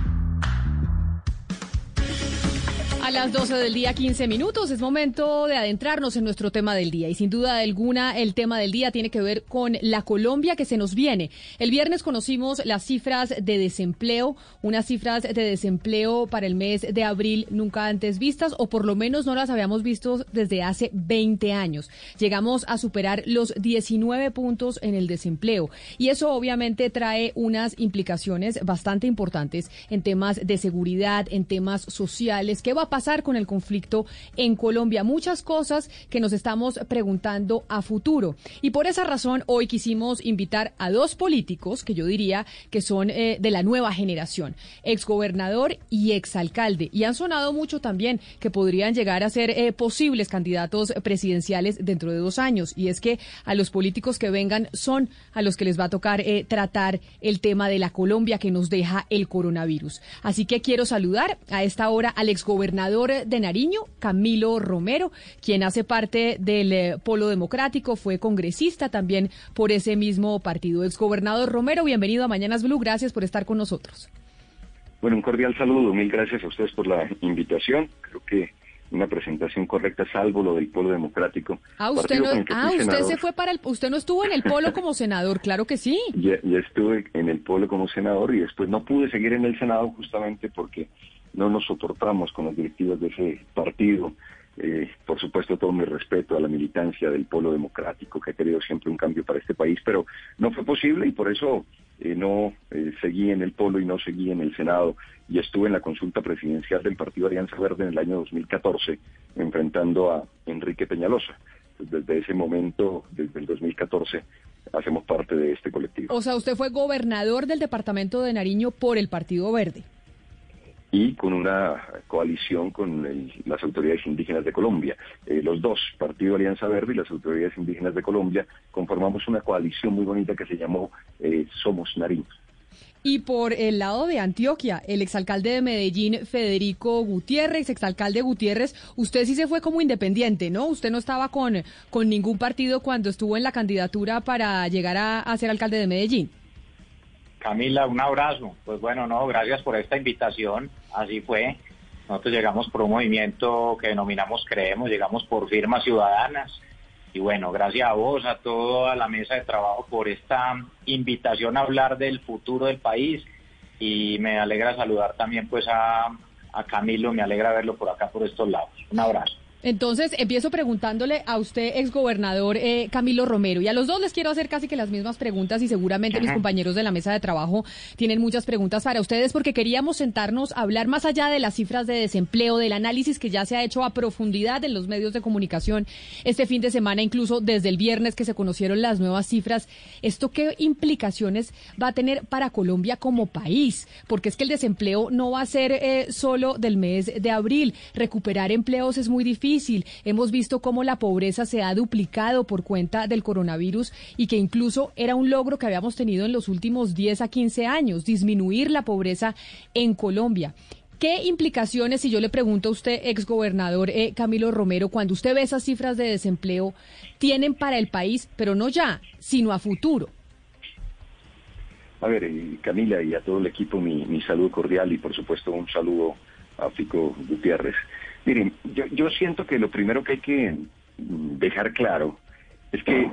Las 12 del día, 15 minutos, es momento de adentrarnos en nuestro tema del día. Y sin duda alguna, el tema del día tiene que ver con la Colombia que se nos viene. El viernes conocimos las cifras de desempleo, unas cifras de desempleo para el mes de abril nunca antes vistas, o por lo menos no las habíamos visto desde hace 20 años. Llegamos a superar los 19 puntos en el desempleo. Y eso obviamente trae unas implicaciones bastante importantes en temas de seguridad, en temas sociales. ¿Qué va a pasar? Con el conflicto en Colombia? Muchas cosas que nos estamos preguntando a futuro. Y por esa razón hoy quisimos invitar a dos políticos que yo diría que son eh, de la nueva generación, exgobernador y exalcalde. Y han sonado mucho también que podrían llegar a ser eh, posibles candidatos presidenciales dentro de dos años. Y es que a los políticos que vengan son a los que les va a tocar eh, tratar el tema de la Colombia que nos deja el coronavirus. Así que quiero saludar a esta hora al exgobernador de Nariño, Camilo Romero, quien hace parte del eh, Polo Democrático, fue congresista también por ese mismo partido. Exgobernador Romero, bienvenido a Mañanas Blue, gracias por estar con nosotros. Bueno, un cordial saludo, mil gracias a ustedes por la invitación. Creo que una presentación correcta, salvo lo del Polo Democrático. Ah, usted, no, ah, usted se fue para el, usted no estuvo en el Polo como senador, claro que sí. Ya, ya, estuve en el Polo como senador y después no pude seguir en el Senado justamente porque no nos soportamos con las directivas de ese partido. Eh, por supuesto, todo mi respeto a la militancia del polo democrático que ha querido siempre un cambio para este país, pero no fue posible y por eso eh, no eh, seguí en el polo y no seguí en el Senado y estuve en la consulta presidencial del Partido Alianza Verde en el año 2014 enfrentando a Enrique Peñalosa. Desde ese momento, desde el 2014, hacemos parte de este colectivo. O sea, usted fue gobernador del departamento de Nariño por el Partido Verde y con una coalición con las autoridades indígenas de Colombia. Eh, los dos, Partido Alianza Verde y las autoridades indígenas de Colombia, conformamos una coalición muy bonita que se llamó eh, Somos Nariño. Y por el lado de Antioquia, el exalcalde de Medellín, Federico Gutiérrez, exalcalde Gutiérrez, usted sí se fue como independiente, ¿no? Usted no estaba con, con ningún partido cuando estuvo en la candidatura para llegar a ser alcalde de Medellín. Camila, un abrazo. Pues bueno, no, gracias por esta invitación. Así fue. Nosotros llegamos por un movimiento que denominamos Creemos, llegamos por firmas ciudadanas. Y bueno, gracias a vos, a toda la mesa de trabajo por esta invitación a hablar del futuro del país. Y me alegra saludar también pues a, a Camilo, me alegra verlo por acá, por estos lados. Un abrazo. Entonces, empiezo preguntándole a usted, exgobernador eh, Camilo Romero, y a los dos les quiero hacer casi que las mismas preguntas y seguramente mis compañeros de la mesa de trabajo tienen muchas preguntas para ustedes porque queríamos sentarnos a hablar más allá de las cifras de desempleo, del análisis que ya se ha hecho a profundidad en los medios de comunicación este fin de semana, incluso desde el viernes que se conocieron las nuevas cifras. ¿Esto qué implicaciones va a tener para Colombia como país? Porque es que el desempleo no va a ser eh, solo del mes de abril. Recuperar empleos es muy difícil Hemos visto cómo la pobreza se ha duplicado por cuenta del coronavirus y que incluso era un logro que habíamos tenido en los últimos 10 a 15 años, disminuir la pobreza en Colombia. ¿Qué implicaciones, si yo le pregunto a usted, exgobernador eh, Camilo Romero, cuando usted ve esas cifras de desempleo, tienen para el país, pero no ya, sino a futuro? A ver, Camila y a todo el equipo, mi, mi saludo cordial y por supuesto un saludo a Fico Gutiérrez. Miren, yo, yo siento que lo primero que hay que dejar claro es que,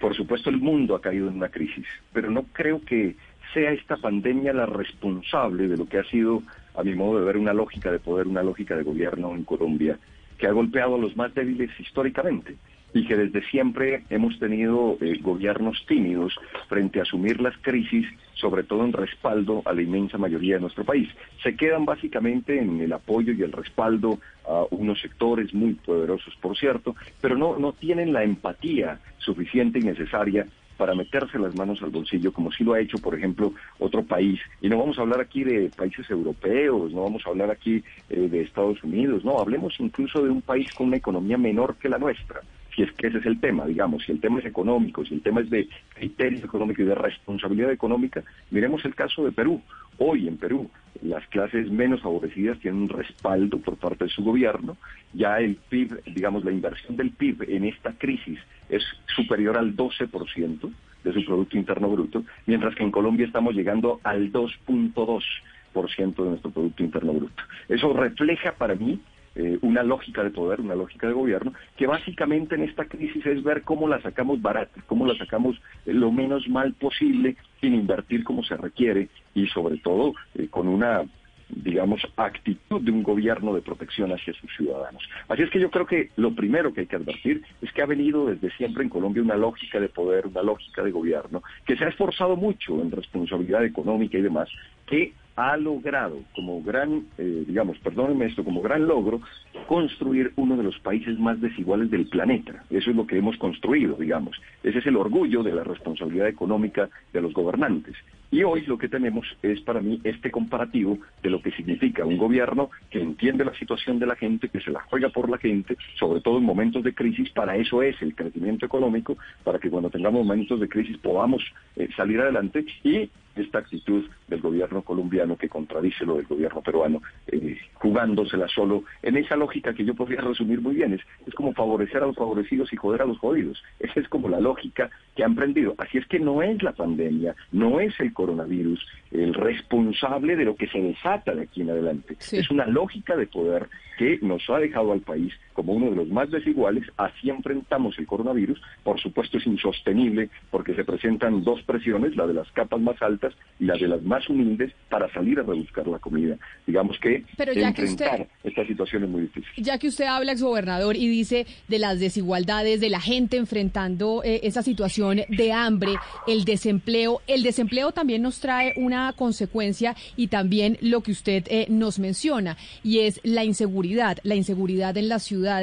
por supuesto, el mundo ha caído en una crisis, pero no creo que sea esta pandemia la responsable de lo que ha sido, a mi modo de ver, una lógica de poder, una lógica de gobierno en Colombia, que ha golpeado a los más débiles históricamente y que desde siempre hemos tenido eh, gobiernos tímidos frente a asumir las crisis, sobre todo en respaldo a la inmensa mayoría de nuestro país. Se quedan básicamente en el apoyo y el respaldo a unos sectores muy poderosos, por cierto, pero no, no tienen la empatía suficiente y necesaria para meterse las manos al bolsillo, como sí lo ha hecho, por ejemplo, otro país. Y no vamos a hablar aquí de países europeos, no vamos a hablar aquí eh, de Estados Unidos, no, hablemos incluso de un país con una economía menor que la nuestra si es que ese es el tema, digamos, si el tema es económico, si el tema es de criterios económicos y de responsabilidad económica, miremos el caso de Perú. Hoy en Perú las clases menos favorecidas tienen un respaldo por parte de su gobierno, ya el PIB, digamos, la inversión del PIB en esta crisis es superior al 12% de su Producto Interno Bruto, mientras que en Colombia estamos llegando al 2.2% de nuestro Producto Interno Bruto. Eso refleja para mí eh, una lógica de poder, una lógica de gobierno, que básicamente en esta crisis es ver cómo la sacamos barata, cómo la sacamos eh, lo menos mal posible, sin invertir como se requiere y sobre todo eh, con una digamos, actitud de un gobierno de protección hacia sus ciudadanos. Así es que yo creo que lo primero que hay que advertir es que ha venido desde siempre en Colombia una lógica de poder, una lógica de gobierno, que se ha esforzado mucho en responsabilidad económica y demás, que ha logrado como gran, eh, digamos, perdónenme esto, como gran logro, construir uno de los países más desiguales del planeta. Eso es lo que hemos construido, digamos. Ese es el orgullo de la responsabilidad económica de los gobernantes. Y hoy lo que tenemos es para mí este comparativo de lo que significa un gobierno que entiende la situación de la gente, que se la juega por la gente, sobre todo en momentos de crisis, para eso es el crecimiento económico, para que cuando tengamos momentos de crisis podamos eh, salir adelante y esta actitud del gobierno colombiano que contradice lo del gobierno peruano, eh, jugándosela solo en esa lógica que yo podría resumir muy bien, es, es como favorecer a los favorecidos y joder a los jodidos. Esa es como la lógica que han prendido. Así es que no es la pandemia, no es el coronavirus el responsable de lo que se desata de aquí en adelante. Es una lógica de poder que nos ha dejado al país como uno de los más desiguales, así enfrentamos el coronavirus, por supuesto es insostenible porque se presentan dos presiones, la de las capas más altas y la de las más humildes, para salir a rebuscar la comida. Digamos que enfrentar esta situación es muy difícil. Ya que usted habla, exgobernador, y dice de las desigualdades, de la gente enfrentando eh, esa situación de hambre, el desempleo, el desempleo también nos trae una consecuencia y también lo que usted eh, nos menciona, y es la inseguridad, la inseguridad en la ciudad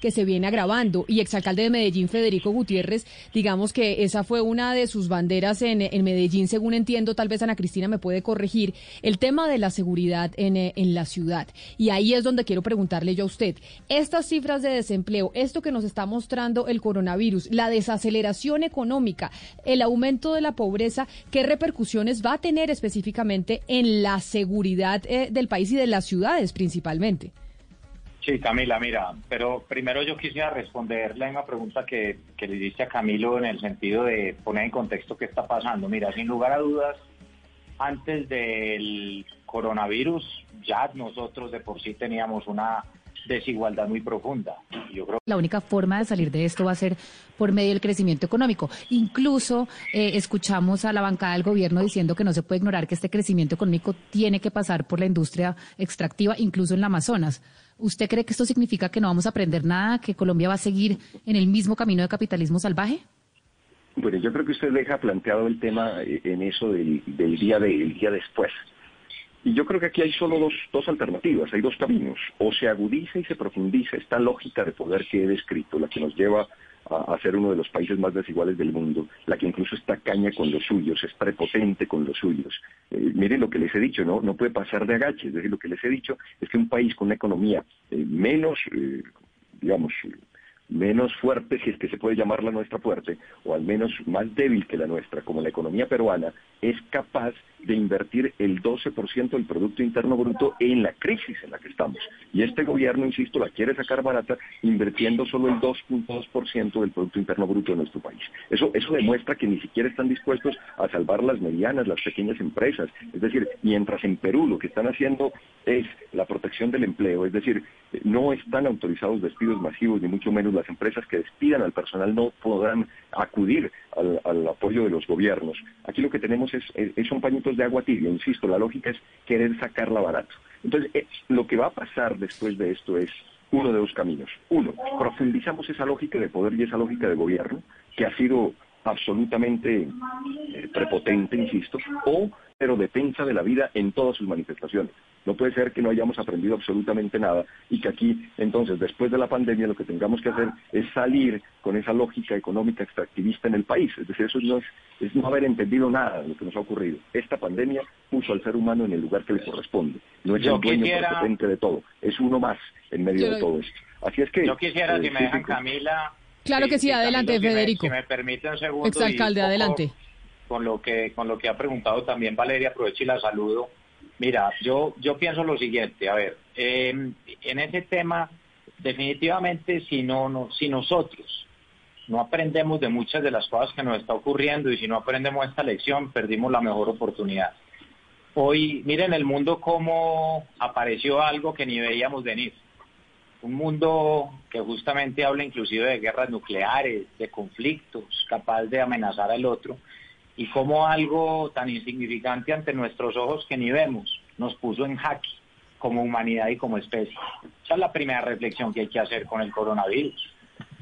que se viene agravando. Y exalcalde de Medellín, Federico Gutiérrez, digamos que esa fue una de sus banderas en, Medellín, según entiendo, tal vez Ana Cristina me puede corregir, el tema de la seguridad en, en la ciudad. Y ahí es donde quiero preguntarle yo a usted, estas cifras de desempleo, esto que nos está mostrando el coronavirus, la desaceleración económica, el aumento de la pobreza, ¿qué repercusiones va a tener específicamente en la seguridad eh, del país y de las ciudades principalmente? Sí, Camila, mira, pero primero yo quisiera responder la misma pregunta que, le hiciste a Camilo en el sentido de poner en contexto qué está pasando. Mira, sin lugar a dudas, antes del coronavirus ya nosotros de por sí teníamos una desigualdad muy profunda. Yo creo la única forma de salir de esto va a ser por medio del crecimiento económico. Incluso eh, escuchamos a la bancada del gobierno diciendo que no se puede ignorar que este crecimiento económico tiene que pasar por la industria extractiva, incluso en la Amazonas. ¿Usted cree que esto significa que no vamos a aprender nada, que Colombia va a seguir en el mismo camino de capitalismo salvaje? Bueno, yo creo que usted deja planteado el tema eh, en eso del, día, del día después. Y yo creo que aquí hay solo dos, dos alternativas, hay dos caminos. O se agudiza y se profundiza esta lógica de poder que he descrito, la que nos lleva a, ser uno de los países más desiguales del mundo, la que incluso está caña con los suyos, es prepotente con los suyos. Eh, miren lo que les he dicho, ¿no? No puede pasar de agache, es decir, lo que les he dicho es que un país con una economía eh, menos, eh, digamos, menos fuerte, si es que se puede llamar la nuestra fuerte, o al menos más débil que la nuestra, como la economía peruana, es capaz de invertir el 12% del Producto Interno Bruto en la crisis en la que estamos. Y este gobierno, insisto, la quiere sacar barata invirtiendo solo el 2.2% del Producto Interno Bruto de nuestro país. Eso, eso demuestra que ni siquiera están dispuestos a salvar las medianas, las pequeñas empresas. Es decir, mientras en Perú lo que están haciendo es la protección del empleo, es decir, no están autorizados despidos masivos, ni mucho menos las empresas que despidan al personal no podrán acudir al, apoyo de los gobiernos. Aquí lo que tenemos es, son de agua tibia, insisto, la lógica es querer sacarla barato. Entonces, eh, lo que va a pasar después de esto es uno de dos caminos. Uno, profundizamos esa lógica de poder y esa lógica de gobierno, que ha sido absolutamente eh, prepotente, insisto, o pero defensa de la vida en todas sus manifestaciones. No puede ser que no hayamos aprendido absolutamente nada y que aquí, entonces, después de la pandemia, lo que tengamos que hacer es salir con esa lógica económica extractivista en el país. Es decir, eso no es, no haber entendido nada de lo que nos ha ocurrido. Esta pandemia puso al ser humano en el lugar que le corresponde. No es el dueño prepotente de todo, es uno más en medio de todo esto. Así es que... Yo quisiera, eh, si me dejan, Camila... Claro que sí, adelante, Federico. Si me, permite un segundo. Exalcalde, adelante con lo que con lo que ha preguntado también Valeria, aprovecho y la saludo. Mira, yo yo pienso lo siguiente, a ver, em, en ese tema definitivamente si no, no si nosotros no aprendemos de muchas de las cosas que nos está ocurriendo y si no aprendemos esta lección, perdimos la mejor oportunidad. Hoy, miren el mundo cómo apareció algo que ni veíamos venir. Un mundo que justamente habla inclusive de guerras nucleares, de conflictos, capaz de amenazar al otro y cómo algo tan insignificante ante nuestros ojos que ni vemos nos puso en jaque como humanidad y como especie. Esa es la primera reflexión que hay que hacer con el coronavirus.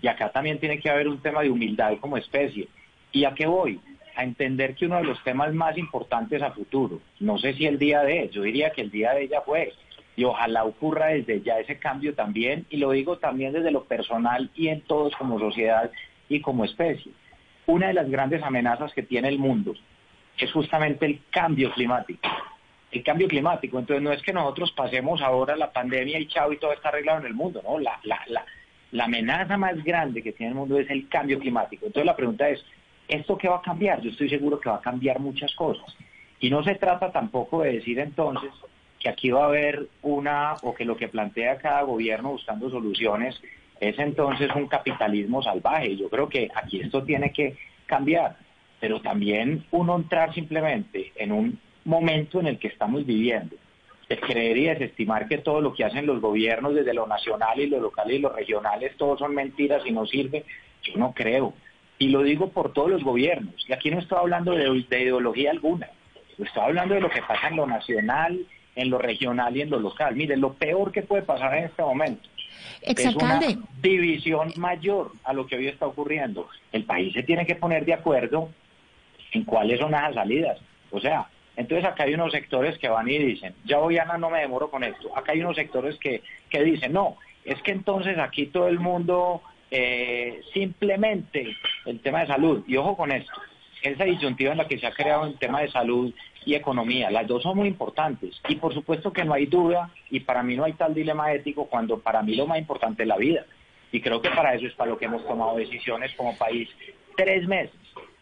Y acá también tiene que haber un tema de humildad como especie. ¿Y a qué voy? A entender que uno de los temas más importantes a futuro, no sé si el día de, yo diría que el día de ella fue, y ojalá ocurra desde ya ese cambio también, y lo digo también desde lo personal y en todos como sociedad y como especie una de las grandes amenazas que tiene el mundo es justamente el cambio climático. El cambio climático. Entonces no es que nosotros pasemos ahora la pandemia y chao y todo está arreglado en el mundo, ¿no? La, la, la, la amenaza más grande que tiene el mundo es el cambio climático. Entonces la pregunta es, ¿esto qué va a cambiar? Yo estoy seguro que va a cambiar muchas cosas. Y no se trata tampoco de decir entonces que aquí va a haber una, o que lo que plantea cada gobierno buscando soluciones es entonces un capitalismo salvaje. Yo creo que aquí esto tiene que cambiar, pero también uno entrar simplemente en un momento en el que estamos viviendo, de creer y desestimar que todo lo que hacen los gobiernos desde lo nacional y lo local y lo regionales, todos son mentiras y no sirve, yo no creo. Y lo digo por todos los gobiernos. Y aquí no estoy hablando de, de ideología alguna, estoy hablando de lo que pasa en lo nacional, en lo regional y en lo local. Mire, lo peor que puede pasar en este momento es una división mayor a lo que hoy está ocurriendo. El país se tiene que poner de acuerdo en cuáles son las salidas. O sea, entonces acá hay unos sectores que van y dicen, ya voy Ana, no me demoro con esto. Acá hay unos sectores que, que dicen, no, es que entonces aquí todo el mundo eh, simplemente el tema de salud, y ojo con esto, esa disyuntiva en la que se ha creado el tema de salud y economía. Las dos son muy importantes. Y por supuesto que no hay duda, y para mí no hay tal dilema ético, cuando para mí lo más importante es la vida. Y creo que para eso es para lo que hemos tomado decisiones como país. Tres meses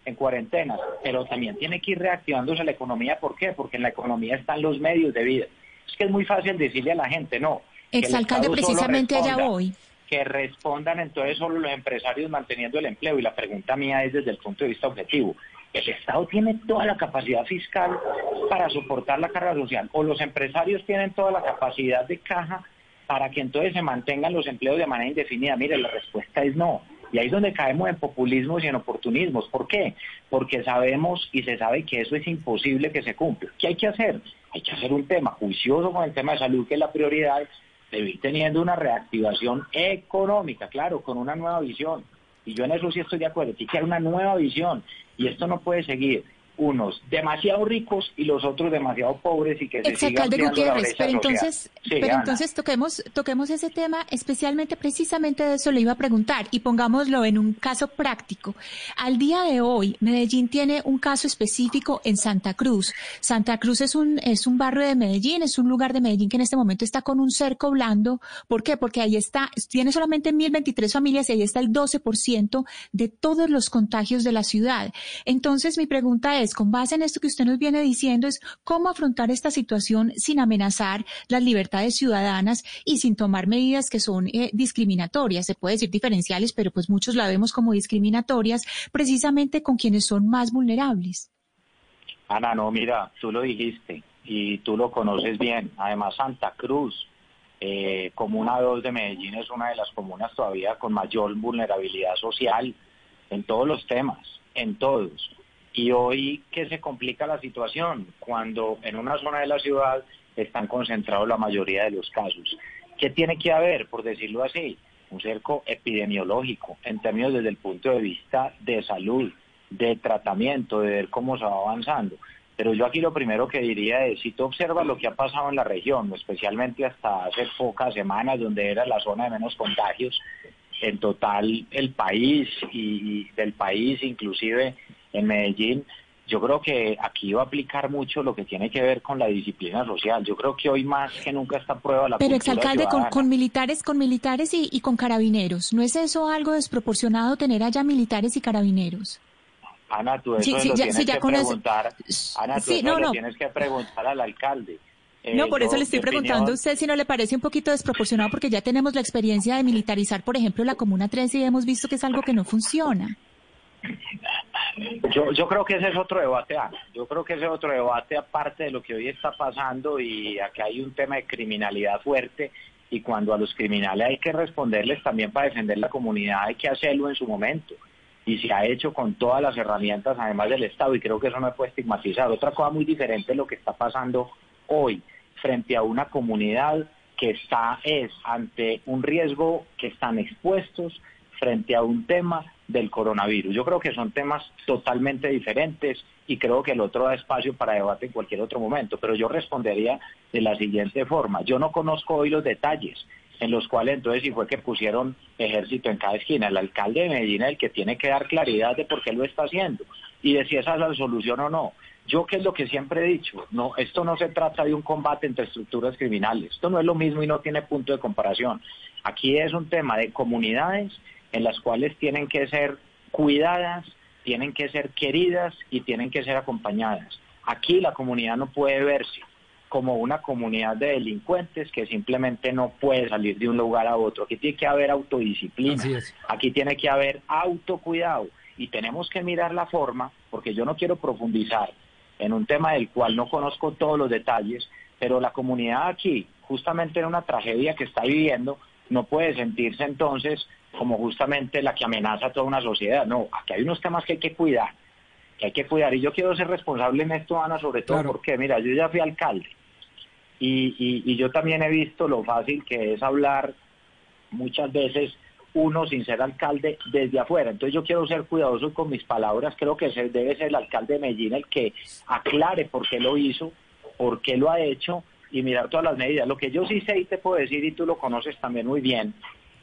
en cuarentena, pero también tiene que ir reactivándose la economía. ¿Por qué? Porque en la economía están los medios de vida. Es que es muy fácil decirle a la gente, no. Exalcalde, precisamente allá voy. Que respondan entonces solo los empresarios manteniendo el empleo. Y la pregunta mía es desde el punto de vista objetivo. El Estado tiene toda la capacidad fiscal para soportar la carga social o los empresarios tienen toda la capacidad de caja para que entonces se mantengan los empleos de manera indefinida. Mire, la respuesta es no. Y ahí es donde caemos en populismos y en oportunismos. ¿Por qué? Porque sabemos y se sabe que eso es imposible que se cumpla. ¿Qué hay que hacer? Hay que hacer un tema juicioso con el tema de salud, que es la prioridad, de ir teniendo una reactivación económica, claro, con una nueva visión. Y yo en eso sí estoy de acuerdo. Tiene que una nueva visión y esto no puede seguir unos demasiado ricos y los otros demasiado pobres y que se sigan Gutiérrez, pero entonces, pero entonces toquemos, toquemos ese tema, especialmente precisamente de eso le iba a preguntar y pongámoslo en un caso práctico. Al día de hoy, Medellín tiene un caso específico en Santa Cruz. Santa Cruz es un, es un barrio de Medellín, es un lugar de Medellín que en este momento está con un cerco blando. ¿Por qué? Porque ahí está, tiene solamente 1023 familias y ahí está el 12% de todos los contagios de la ciudad. Entonces mi pregunta es, con base en esto que usted nos viene diciendo, es cómo afrontar esta situación sin amenazar las libertades ciudadanas y sin tomar medidas que son eh, discriminatorias, se puede decir diferenciales, pero pues muchos la vemos como discriminatorias, precisamente con quienes son más vulnerables. Ana, no, mira, tú lo dijiste y tú lo conoces bien. Además, Santa Cruz Eh, comuna 2 de Medellín es una de las comunas todavía con mayor vulnerabilidad social en todos los temas, en todos. Y hoy que se complica la situación cuando en una zona de la ciudad están concentrados la mayoría de los casos. ¿Qué tiene que haber, por decirlo así? Un cerco epidemiológico en términos desde el punto de vista de salud, de tratamiento, de ver cómo se va avanzando. Pero yo aquí lo primero que diría es, si tú observas lo que ha pasado en la región, especialmente hasta hace pocas semanas, donde era la zona de menos contagios, en total el país y del país, inclusive en Medellín, yo creo que aquí va a aplicar mucho lo que tiene que ver con la disciplina social. Yo creo que hoy más que nunca está prueba la Pero exalcalde, con, con, militares, con militares y, y, con carabineros, ¿no es eso algo desproporcionado tener allá militares y carabineros? Ana, tú eso lo tienes que preguntar. Ana, tú eso lo tienes que preguntar al alcalde. no, por eso le estoy preguntando a usted si no le parece un poquito desproporcionado, porque ya tenemos la experiencia de militarizar, por ejemplo, la Comuna 3 y hemos visto que es algo que no funciona. Yo, yo creo que ese es otro debate, Ana. Yo creo que ese es otro debate aparte de lo que hoy está pasando y acá hay un tema de criminalidad fuerte y cuando a los criminales hay que responderles también para defender la comunidad hay que hacerlo en su momento y se ha hecho con todas las herramientas además del Estado y creo que eso no puede estigmatizar. Otra cosa muy diferente es lo que está pasando hoy frente a una comunidad que está es ante un riesgo que están expuestos frente a un tema del coronavirus. Yo creo que son temas totalmente diferentes y creo que el otro da espacio para debate en cualquier otro momento, pero yo respondería de la siguiente forma. Yo no conozco hoy los detalles en los cuales entonces si fue que pusieron ejército en cada esquina. El alcalde de Medellín es el que tiene que dar claridad de por qué lo está haciendo y de si esa es la solución o no. Yo que es lo que siempre he dicho, no, esto no se trata de un combate entre estructuras criminales, esto no es lo mismo y no tiene punto de comparación. Aquí es un tema de comunidades en las cuales tienen que ser cuidadas, tienen que ser queridas y tienen que ser acompañadas. Aquí la comunidad no puede verse como una comunidad de delincuentes que simplemente no puede salir de un lugar a otro. Aquí tiene que haber autodisciplina, aquí tiene que haber autocuidado y tenemos que mirar la forma, porque yo no quiero profundizar en un tema del cual no conozco todos los detalles, pero la comunidad aquí, justamente en una tragedia que está viviendo, no puede sentirse entonces como justamente la que amenaza a toda una sociedad. No, aquí hay unos temas que hay que cuidar, que hay que cuidar. Y yo quiero ser responsable en esto, Ana, sobre todo porque, mira, yo ya fui alcalde y, y, yo también he visto lo fácil que es hablar muchas veces uno sin ser alcalde desde afuera. Entonces yo quiero ser cuidadoso con mis palabras. Creo que debe ser el alcalde de Medellín el que aclare por qué lo hizo, por qué lo ha hecho y mirar todas las medidas. Lo que yo sí sé y te puedo decir, y tú lo conoces también muy bien,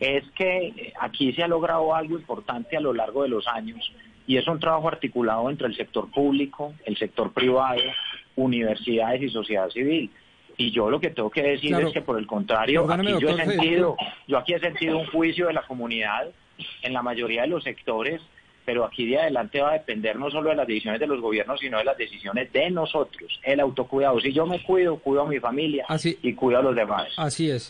es que aquí se ha logrado algo importante a lo largo de los años y es un trabajo articulado entre el sector público, el sector privado, universidades y sociedad civil. Y yo lo que tengo que decir es que por el contrario, aquí yo he sentido, yo aquí he sentido un juicio de la comunidad en la mayoría de los sectores, pero aquí de adelante va a depender no solo de las decisiones de los gobiernos, sino de las decisiones de nosotros, el autocuidado. Si yo me cuido, cuido a mi familia y cuido a los demás. Así es.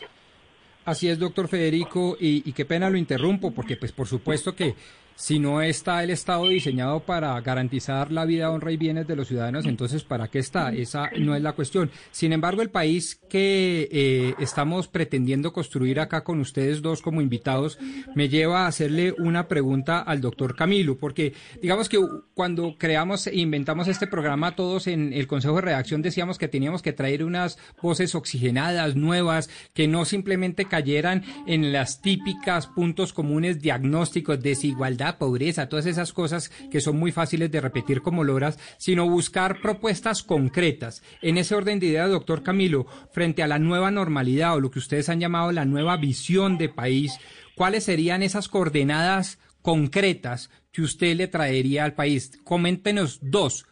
Así es, doctor Federico, y, y, qué pena lo interrumpo, porque pues por supuesto que si no está el Estado diseñado para garantizar la vida, honra y bienes de los ciudadanos, entonces ¿para qué está? Esa no es la cuestión. Sin embargo, el país que eh, estamos pretendiendo construir acá con ustedes dos como invitados me lleva a hacerle una pregunta al doctor Camilo, porque digamos que cuando creamos e inventamos este programa, todos en el Consejo de Redacción decíamos que teníamos que traer unas voces oxigenadas, nuevas, que no simplemente cayeran en las típicas puntos comunes diagnósticos, desigualdad, pobreza, todas esas cosas que son muy fáciles de repetir como loras, sino buscar propuestas concretas. En ese orden de ideas, doctor Camilo, frente a la nueva normalidad o lo que ustedes han llamado la nueva visión de país, ¿cuáles serían esas coordenadas concretas que usted le traería al país? Coméntenos dos.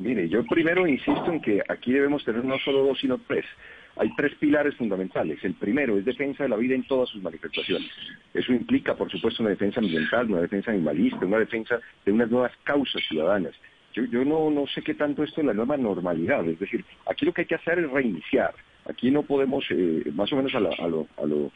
mire, yo primero insisto en que aquí debemos tener no solo dos, sino tres. Hay tres pilares fundamentales. El primero es defensa de la vida en todas sus manifestaciones. Eso implica, por supuesto, una defensa ambiental, una defensa animalista, una defensa de unas nuevas causas ciudadanas. Yo, yo no, no sé qué tanto esto es la nueva normalidad. Es decir, aquí lo que hay que hacer es reiniciar. Aquí no podemos, eh, más o menos a, lo, a, lo,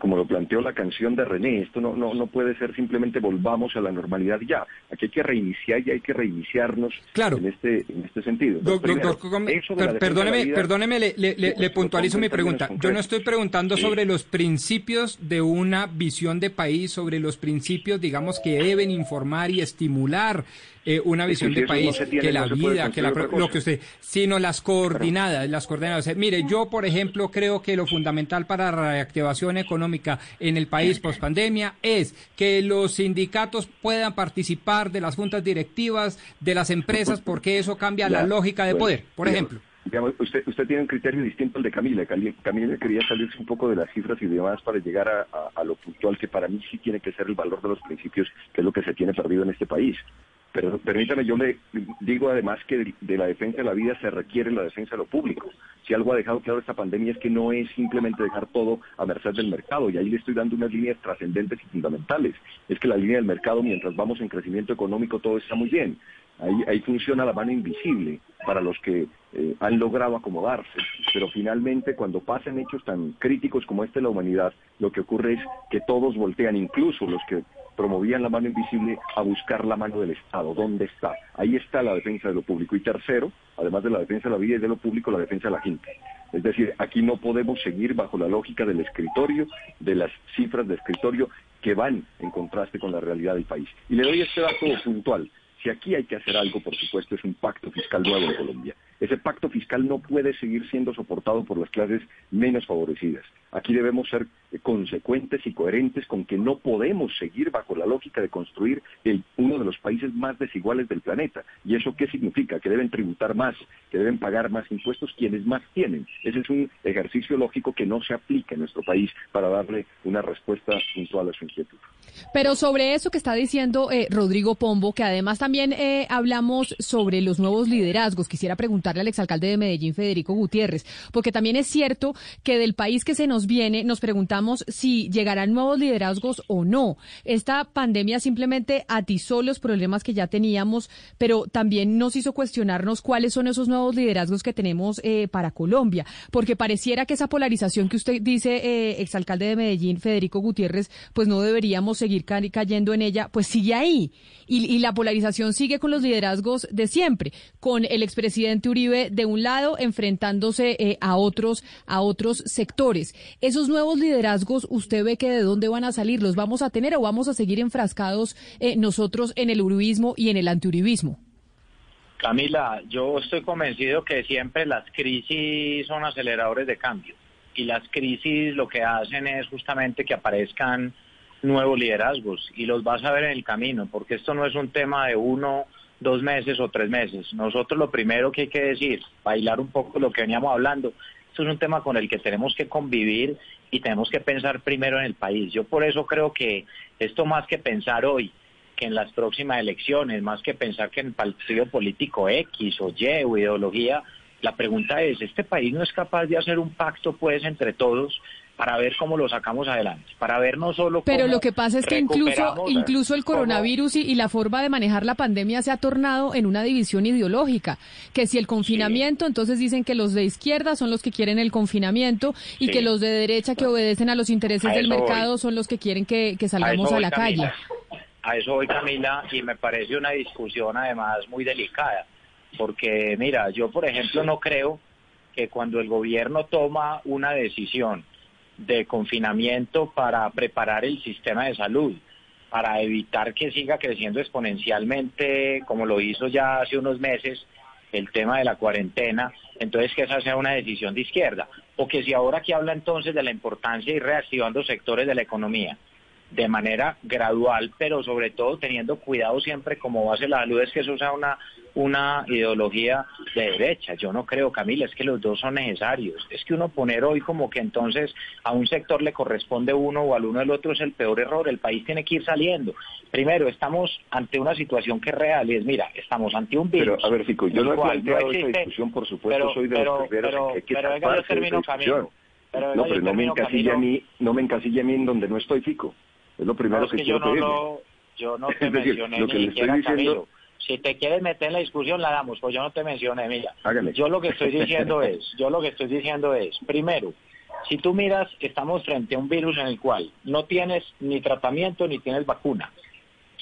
como lo planteó la canción de René, esto no, no, no puede ser simplemente volvamos a la normalidad ya. Aquí hay que reiniciar y hay que reiniciarnos en, este, en este sentido. doctor, perdóneme, perdóneme le, le, puntualizo mi pregunta. Yo no estoy preguntando sobre los principios de una visión de país, sobre los principios, digamos, que deben informar y estimular eh, una visión de país, que la vida, que lo que usted, sino las coordinadas, las coordenadas. Mire, yo, por ejemplo, creo que lo fundamental para la reactivación económica en el país post pandemia es que los sindicatos puedan participar de las juntas directivas de las empresas porque eso cambia la lógica de poder, por ejemplo. usted, usted tiene un criterio distinto al de Camila. Camila quería salirse un poco de las cifras y demás para llegar a, a, lo puntual que para mí sí tiene que ser el valor de los principios, que es lo que se tiene perdido en este país. Pero permítame, yo le digo además que de, la defensa de la vida se requiere la defensa de lo público. Si algo ha dejado claro esta pandemia es que no es simplemente dejar todo a merced del mercado, y ahí le estoy dando unas líneas trascendentes y fundamentales. Es que la línea del mercado, mientras vamos en crecimiento económico, todo está muy bien. Ahí, ahí funciona la mano invisible para los que eh, han logrado acomodarse. Pero finalmente, cuando pasan hechos tan críticos como este en la humanidad, lo que ocurre es que todos voltean, incluso los que promovían la mano invisible, a buscar la mano del Estado. ¿Dónde está? Ahí está la defensa de lo público. Y tercero, además de la defensa de la vida y de lo público, la defensa de la gente. Es decir, aquí no podemos seguir bajo la lógica del escritorio, de las cifras de escritorio que van en contraste con la realidad del país. Y le doy este dato puntual. Si aquí hay que hacer algo, por supuesto, es un pacto fiscal nuevo en Colombia. Ese pacto fiscal no puede seguir siendo soportado por las clases menos favorecidas. Aquí debemos ser consecuentes y coherentes con que no podemos seguir bajo la lógica de construir uno de los países más desiguales del planeta. ¿Y eso qué significa? Que deben tributar más, que deben pagar más impuestos quienes más tienen. Ese es un ejercicio lógico que no se aplica en nuestro país para darle una respuesta puntual a su inquietud. Pero sobre eso que está diciendo eh, Rodrigo Pombo, que además también eh, hablamos sobre los nuevos liderazgos, quisiera preguntarle al exalcalde de Medellín, Federico Gutiérrez, porque también es cierto que del país que se nos viene, nos preguntamos si llegarán nuevos liderazgos o no. Esta pandemia simplemente atizó los problemas que ya teníamos, pero también nos hizo cuestionarnos cuáles son esos nuevos liderazgos que tenemos eh, para Colombia, porque pareciera que esa polarización que usted dice, exalcalde de Medellín, Federico Gutiérrez, pues no deberíamos seguir cayendo en ella, pues sigue ahí. Y, la polarización sigue con los liderazgos de siempre, con el expresidente Uribe de un lado enfrentándose eh, a otros a otros sectores. Esos nuevos liderazgos, ¿usted ve que de dónde van a salir? ¿Los vamos a tener o vamos a seguir enfrascados eh, nosotros en el uribismo y en el antiuribismo? Camila, yo estoy convencido que siempre las crisis son aceleradores de cambio y las crisis lo que hacen es justamente que aparezcan nuevos liderazgos y los vas a ver en el camino, porque esto no es un tema de uno, dos meses o tres meses. Nosotros lo primero que hay que decir, bailar un poco lo que veníamos hablando, esto es un tema con el que tenemos que convivir y tenemos que pensar primero en el país. Yo por eso creo que esto más que pensar hoy, que en las próximas elecciones, más que pensar que en el partido político X o Y o ideología, la pregunta es, ¿este país no es capaz de hacer un pacto pues entre todos para ver cómo lo sacamos adelante, para ver no solo Pero lo que pasa es que incluso incluso el coronavirus y, la forma de manejar la pandemia se ha tornado en una división ideológica, que si el confinamiento, entonces dicen que los de izquierda son los que quieren el confinamiento y que los de derecha que obedecen a los intereses del mercado son los que quieren que, salgamos a, la calle. A eso voy Camila y me parece una discusión además muy delicada, porque mira, yo por ejemplo no creo que cuando el gobierno toma una decisión de confinamiento para preparar el sistema de salud, para evitar que siga creciendo exponencialmente, como lo hizo ya hace unos meses, el tema de la cuarentena, entonces que esa sea una decisión de izquierda. O que si ahora que habla entonces de la importancia de ir reactivando sectores de la economía, de manera gradual, pero sobre todo teniendo cuidado siempre como base la salud, es que eso sea una, una ideología de derecha. Yo no creo, Camila, es que los dos son necesarios. Es que uno poner hoy como que entonces a un sector le corresponde uno o al uno del otro es el peor error. El país tiene que ir saliendo. Primero, estamos ante una situación que es real y es, mira, estamos ante un virus. Pero, a ver, Fico, yo no he planteado esta discusión, por supuesto, soy de los primeros que hay que pero, venga, yo termino, Camilo. Pero, no, pero no me, encasilla a mí, no me encasilla a mí en donde no estoy, Fico. Es lo primero que, quiero yo yo no te mencioné lo que ni siquiera, diciendo... Si te quieres meter en la discusión, la damos, pues yo no te mencioné, mira. Yo lo que estoy diciendo es, yo lo que estoy diciendo es, primero, Si tú miras, estamos frente a un virus en el cual no tienes ni tratamiento ni tienes vacuna.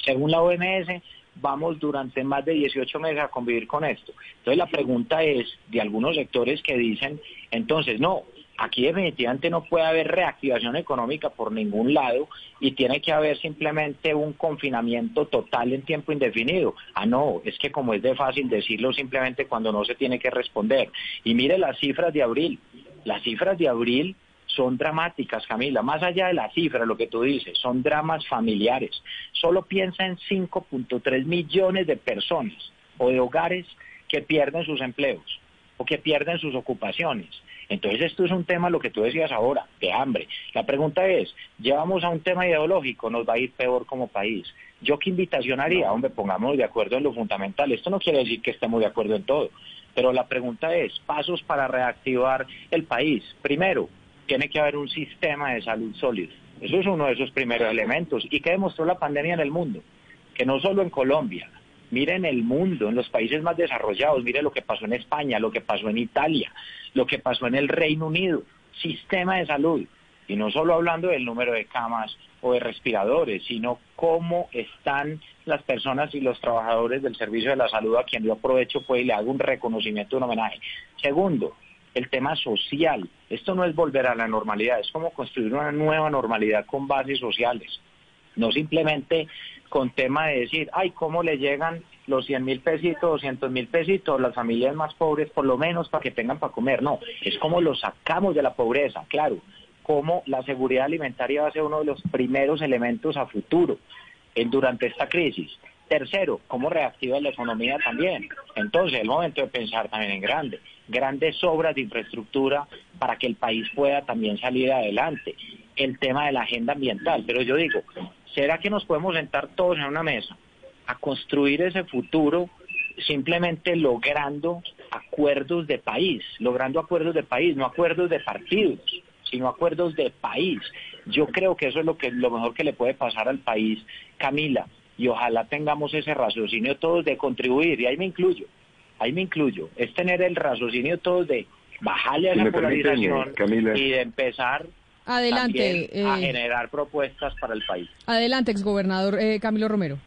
Según la OMS, vamos durante más de 18 meses a convivir con esto. Entonces la pregunta es de algunos sectores que dicen, entonces no, aquí definitivamente no puede haber reactivación económica por ningún lado y tiene que haber simplemente un confinamiento total en tiempo indefinido. Ah, no, es que como es de fácil decirlo simplemente cuando no se tiene que responder. Y mire las cifras de abril. Las cifras de abril son dramáticas, Camila. Más allá de la cifra, lo que tú dices, son dramas familiares. Solo piensa en 5.3 millones de personas o de hogares que pierden sus empleos o que pierden sus ocupaciones. Entonces esto es un tema, lo que tú decías ahora, de hambre. La pregunta es, llevamos a un tema ideológico, nos va a ir peor como país. ¿Yo qué invitación haría? Hombre, pongamos de acuerdo en lo fundamental. Esto no quiere decir que estemos de acuerdo en todo, pero la pregunta es, pasos para reactivar el país. Primero, tiene que haber un sistema de salud sólido. Eso es uno de esos primeros elementos. ¿Y qué demostró la pandemia en el mundo? Que no solo en Colombia, miren el mundo, en los países más desarrollados, mire lo que pasó en España, lo que pasó en Italia, lo que pasó en el Reino Unido, sistema de salud. Y no solo hablando del número de camas o de respiradores, sino cómo están las personas y los trabajadores del servicio de la salud a quien yo aprovecho pues y le hago un reconocimiento, un homenaje. Segundo, el tema social. Esto no es volver a la normalidad, es como construir una nueva normalidad con bases sociales. No simplemente con tema de decir, ay, ¿cómo le llegan los 100 mil pesitos, 200 mil pesitos, las familias más pobres, por lo menos para que tengan para comer? No, es como lo sacamos de la pobreza, claro, como la seguridad alimentaria va a ser uno de los primeros elementos a futuro durante esta crisis. Tercero, cómo reactiva la economía también. Entonces, el momento de pensar también en grande, grandes obras de infraestructura para que el país pueda también salir adelante. El tema de la agenda ambiental. Pero yo digo, ¿será que nos podemos sentar todos en una mesa a construir ese futuro simplemente logrando acuerdos de país, logrando acuerdos de país, no acuerdos de partidos, sino acuerdos de país? Yo creo que eso es lo que lo mejor que le puede pasar al país, Camila y ojalá tengamos ese raciocinio todos de contribuir, y ahí me incluyo, ahí me incluyo, es tener el raciocinio todos de bajarle a esa polarización y de empezar Adelante, a eh, generar propuestas para el país. Adelante, exgobernador eh, Camilo Romero.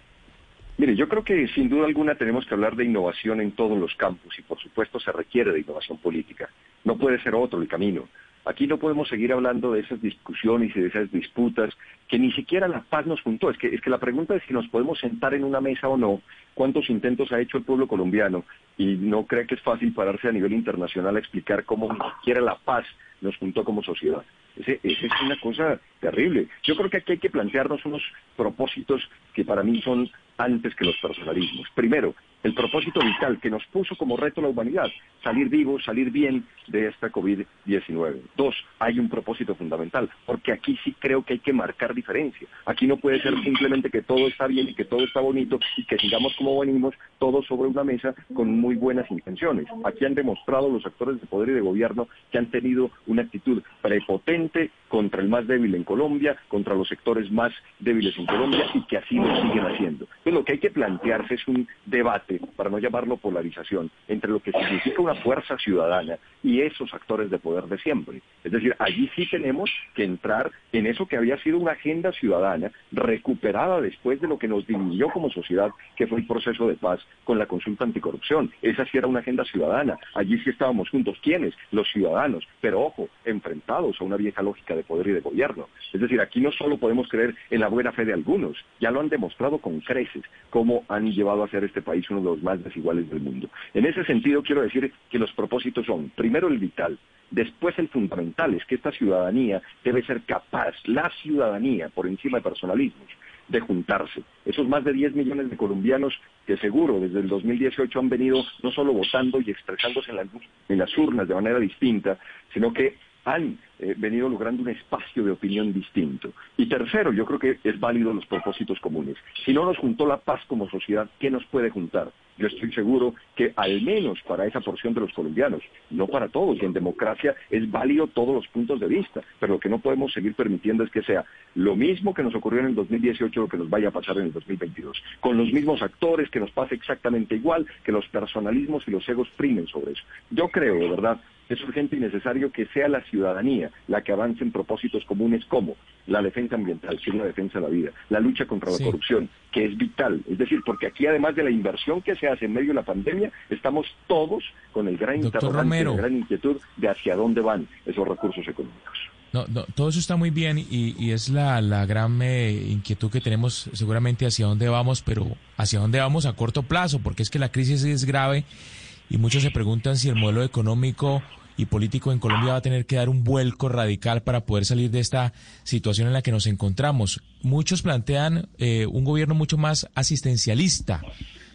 Mire, yo creo que sin duda alguna tenemos que hablar de innovación en todos los campos y por supuesto se requiere de innovación política. No puede ser otro el camino. Aquí no podemos seguir hablando de esas discusiones y de esas disputas que ni siquiera la paz nos juntó. Es que, es que la pregunta es si nos podemos sentar en una mesa o no, cuántos intentos ha hecho el pueblo colombiano y no cree que es fácil pararse a nivel internacional a explicar cómo ni siquiera la paz nos juntó como sociedad. Esa es una cosa terrible. Yo creo que aquí hay que plantearnos unos propósitos que para mí son antes que los personalismos. Primero, el propósito vital que nos puso como reto la humanidad, salir vivos, salir bien de esta COVID-19. Dos, hay un propósito fundamental, porque aquí sí creo que hay que marcar diferencia. Aquí no puede ser simplemente que todo está bien y que todo está bonito y que sigamos como venimos, todos sobre una mesa con muy buenas intenciones. Aquí han demostrado los actores de poder y de gobierno que han tenido una actitud prepotente contra el más débil en Colombia, contra los sectores más débiles en Colombia y que así lo siguen haciendo. Entonces lo que hay que plantearse es un debate, para no llamarlo polarización, entre lo que significa una fuerza ciudadana y esos actores de poder de siempre. Es decir, allí sí tenemos que entrar en eso que había sido una agenda ciudadana recuperada después de lo que nos dividió como sociedad, que fue el proceso de paz con la consulta anticorrupción. Esa sí era una agenda ciudadana. Allí sí estábamos juntos. ¿Quiénes? Los ciudadanos. Pero ojo, enfrentados a una vieja lógica de poder y de gobierno. Es decir, aquí no solo podemos creer en la buena fe de algunos, ya lo han demostrado con creces, cómo han llevado a ser este país uno de los más desiguales del mundo. En ese sentido, quiero decir que los propósitos son, primero el vital, Después el fundamental es que esta ciudadanía debe ser capaz, la ciudadanía, por encima de personalismos, de juntarse. Esos más de 10 millones de colombianos que seguro desde el 2018 han venido no solo votando y expresándose en, en las urnas de manera distinta, sino que han eh, venido logrando un espacio de opinión distinto. Y tercero, yo creo que es válido los propósitos comunes. Si no nos juntó la paz como sociedad, ¿qué nos puede juntar? Yo estoy seguro que al menos para esa porción de los colombianos, no para todos, y en democracia es válido todos los puntos de vista, pero lo que no podemos seguir permitiendo es que sea lo mismo que nos ocurrió en el 2018 lo que nos vaya a pasar en el 2022, con los mismos actores, que nos pase exactamente igual, que los personalismos y los egos primen sobre eso. Yo creo, de verdad, Es urgente y necesario que sea la ciudadanía la que avance en propósitos comunes como la defensa ambiental, que es la defensa de la vida, la lucha contra la corrupción, que es vital. Es decir, porque aquí además de la inversión que se hace en medio de la pandemia, estamos todos con el gran interrogante, la gran inquietud de hacia dónde van esos recursos económicos. No, no, todo eso está muy bien y, es la, la gran eh, inquietud que tenemos seguramente hacia dónde vamos, pero hacia dónde vamos a corto plazo, porque es que la crisis es grave y muchos se preguntan si el modelo económico y político en Colombia va a tener que dar un vuelco radical para poder salir de esta situación en la que nos encontramos. Muchos plantean eh, un gobierno mucho más asistencialista.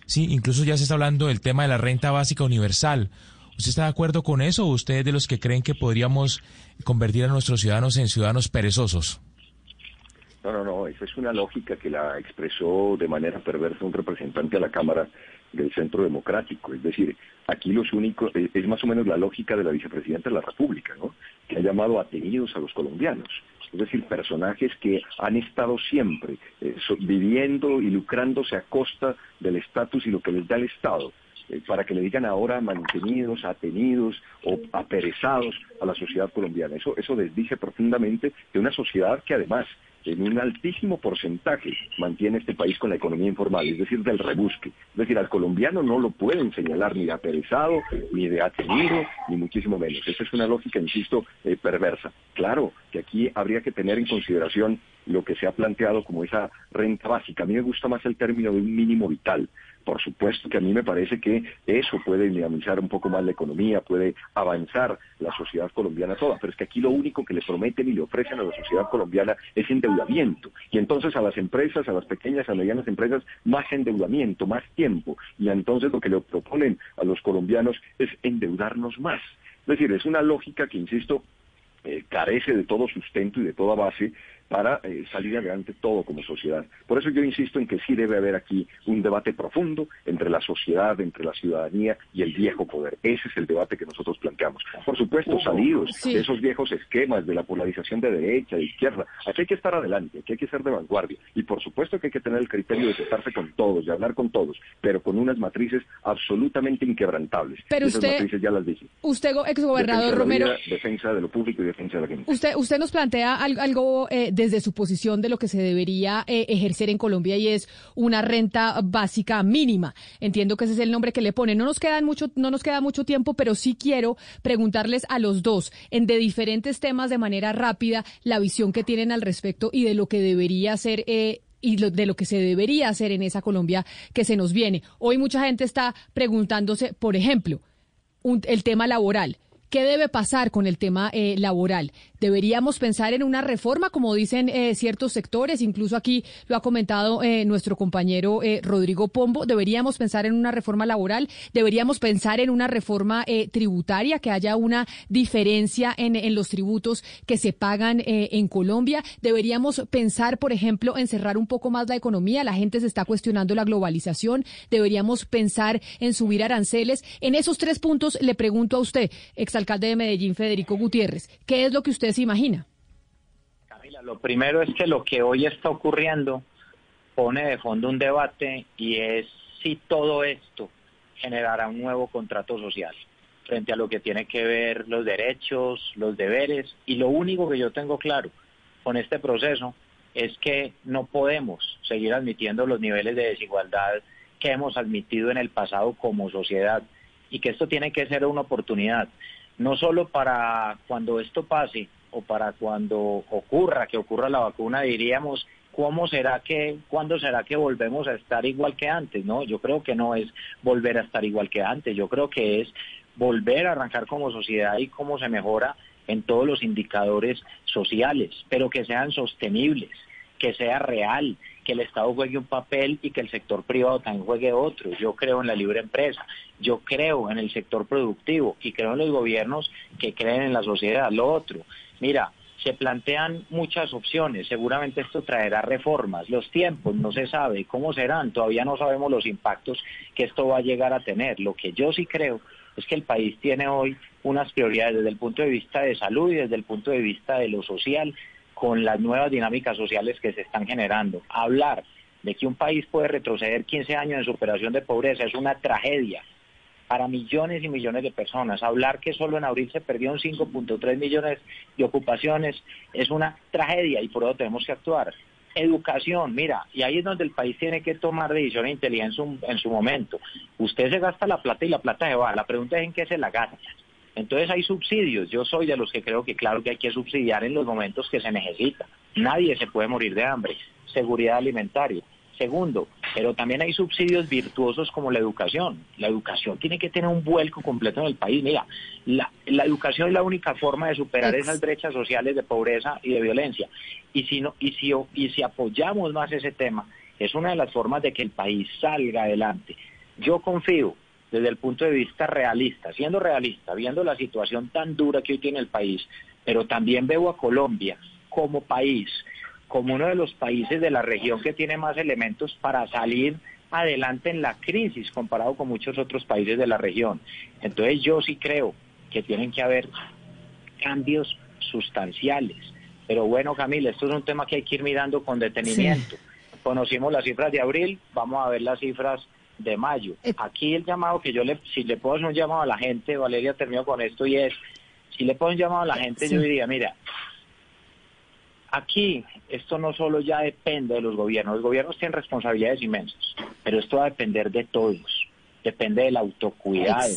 Sí, incluso ya se está hablando del tema de la renta básica universal. ¿Usted está de acuerdo con eso o usted es de los que creen que podríamos convertir a nuestros ciudadanos en ciudadanos perezosos? No, no, no, esa es una lógica que la expresó de manera perversa un representante a la Cámara del Centro Democrático. Es decir, aquí los únicos, eh, es más o menos la lógica de la vicepresidenta de la República, ¿no? que ha llamado atenidos a los colombianos. Es decir, personajes que han estado siempre eh, viviendo y lucrándose a costa del estatus y lo que les da el Estado eh, para que le digan ahora mantenidos, atenidos o aperezados a la sociedad colombiana. Eso, eso desdice profundamente de una sociedad que además en un altísimo porcentaje mantiene este país con la economía informal, es decir, del rebusque. Es decir, al colombiano no lo pueden señalar ni de aperezado, ni de atenido, ni muchísimo menos. Esa es una lógica, insisto, eh, perversa. Claro que aquí habría que tener en consideración lo que se ha planteado como esa renta básica. A mí me gusta más el término de un mínimo vital. Por supuesto que a mí me parece que eso puede dinamizar un poco más la economía, puede avanzar la sociedad colombiana toda, pero es que aquí lo único que le prometen y le ofrecen a la sociedad colombiana es endeudamiento. Y entonces a las empresas, a las pequeñas, a medianas empresas, más endeudamiento, más tiempo. Y entonces lo que le proponen a los colombianos es endeudarnos más. Es decir, es una lógica que, insisto, eh, carece de todo sustento y de toda base para eh, salir adelante todo como sociedad. Por eso yo insisto en que sí debe haber aquí un debate profundo entre la sociedad, entre la ciudadanía y el viejo poder. Ese es el debate que nosotros planteamos. Por supuesto, salidos de esos viejos esquemas de la polarización de derecha, de izquierda. Aquí hay que estar adelante, aquí hay que ser de vanguardia. Y por supuesto que hay que tener el criterio de sentarse con todos, de hablar con todos, pero con unas matrices absolutamente inquebrantables. Pero Esas usted, matrices ya las dije. Usted, exgobernador Romero. defensa de lo público y defensa de la gente. Usted, usted nos plantea algo, eh, desde su posición de lo que se debería eh, ejercer en Colombia y es una renta básica mínima. Entiendo que ese es el nombre que le pone. No nos queda mucho, no nos queda mucho tiempo, pero sí quiero preguntarles a los dos en de diferentes temas de manera rápida la visión que tienen al respecto y de lo que debería ser eh, y de lo que se debería hacer en esa Colombia que se nos viene. Hoy mucha gente está preguntándose, por ejemplo, el tema laboral. ¿Qué debe pasar con el tema eh, laboral? ¿Deberíamos pensar en una reforma, como dicen eh, ciertos sectores? Incluso aquí lo ha comentado eh, nuestro compañero Rodrigo Pombo. ¿Deberíamos pensar en una reforma laboral? ¿Deberíamos pensar en una reforma tributaria, que haya una diferencia en, en los tributos que se pagan en Colombia? ¿Deberíamos pensar, por ejemplo, en cerrar un poco más la economía? La gente se está cuestionando la globalización. ¿Deberíamos pensar en subir aranceles? En esos tres puntos le pregunto a usted, alcalde de Medellín, Federico Gutiérrez. ¿Qué es lo que usted se imagina? Camila, lo primero es que lo que hoy está ocurriendo pone de fondo un debate y es si todo esto generará un nuevo contrato social frente a lo que tiene que ver los derechos, los deberes y lo único que yo tengo claro con este proceso es que no podemos seguir admitiendo los niveles de desigualdad que hemos admitido en el pasado como sociedad y que esto tiene que ser una oportunidad no solo para cuando esto pase o para cuando ocurra, que ocurra la vacuna, diríamos, ¿cómo será que, cuándo será que volvemos a estar igual que antes? No, yo creo que no es volver a estar igual que antes, yo creo que es volver a arrancar como sociedad y cómo se mejora en todos los indicadores sociales, pero que sean sostenibles, que sea real, que el Estado juegue un papel y que el sector privado también juegue otro. Yo creo en la libre empresa, yo creo en el sector productivo y creo en los gobiernos que creen en la sociedad. Lo otro, mira, se plantean muchas opciones, seguramente esto traerá reformas, los tiempos no se sabe cómo serán, todavía no sabemos los impactos que esto va a llegar a tener. Lo que yo sí creo es que el país tiene hoy unas prioridades desde el punto de vista de salud y desde el punto de vista de lo social con las nuevas dinámicas sociales que se están generando. Hablar de que un país puede retroceder 15 años en superación de pobreza es una tragedia para millones y millones de personas. Hablar que solo en abril se perdieron 5.3 millones de ocupaciones es una tragedia y por eso tenemos que actuar. Educación, mira, y ahí es donde el país tiene que tomar decisiones inteligentes en en su momento. Usted se gasta la plata y la plata se va. La pregunta es en qué se la gasta. Entonces hay subsidios. Yo soy de los que creo que claro que hay que subsidiar en los momentos que se necesita. Nadie se puede morir de hambre. Seguridad alimentaria. Segundo, pero también hay subsidios virtuosos como la educación. La educación tiene que tener un vuelco completo en el país. Mira, la, educación es la única forma de superar esas brechas sociales de pobreza y de violencia. Y si, no, y, si, y si apoyamos más ese tema, es una de las formas de que el país salga adelante. Yo confío desde el punto de vista realista, siendo realista, viendo la situación tan dura que hoy tiene el país, pero también veo a Colombia como país, como uno de los países de la región que tiene más elementos para salir adelante en la crisis comparado con muchos otros países de la región. Entonces yo sí creo que tienen que haber cambios sustanciales. Pero bueno, Camila, esto es un tema que hay que ir mirando con detenimiento. Conocimos las cifras de abril, vamos a ver las cifras de mayo. Eh. Aquí el llamado que yo le, si le puedo hacer un llamado a la gente, Valeria termino con esto y es, si le puedo un llamado a la gente, yo diría, mira, aquí esto no solo ya depende de los gobiernos, los gobiernos tienen responsabilidades inmensas, pero esto va a depender de todos, depende del autocuidado,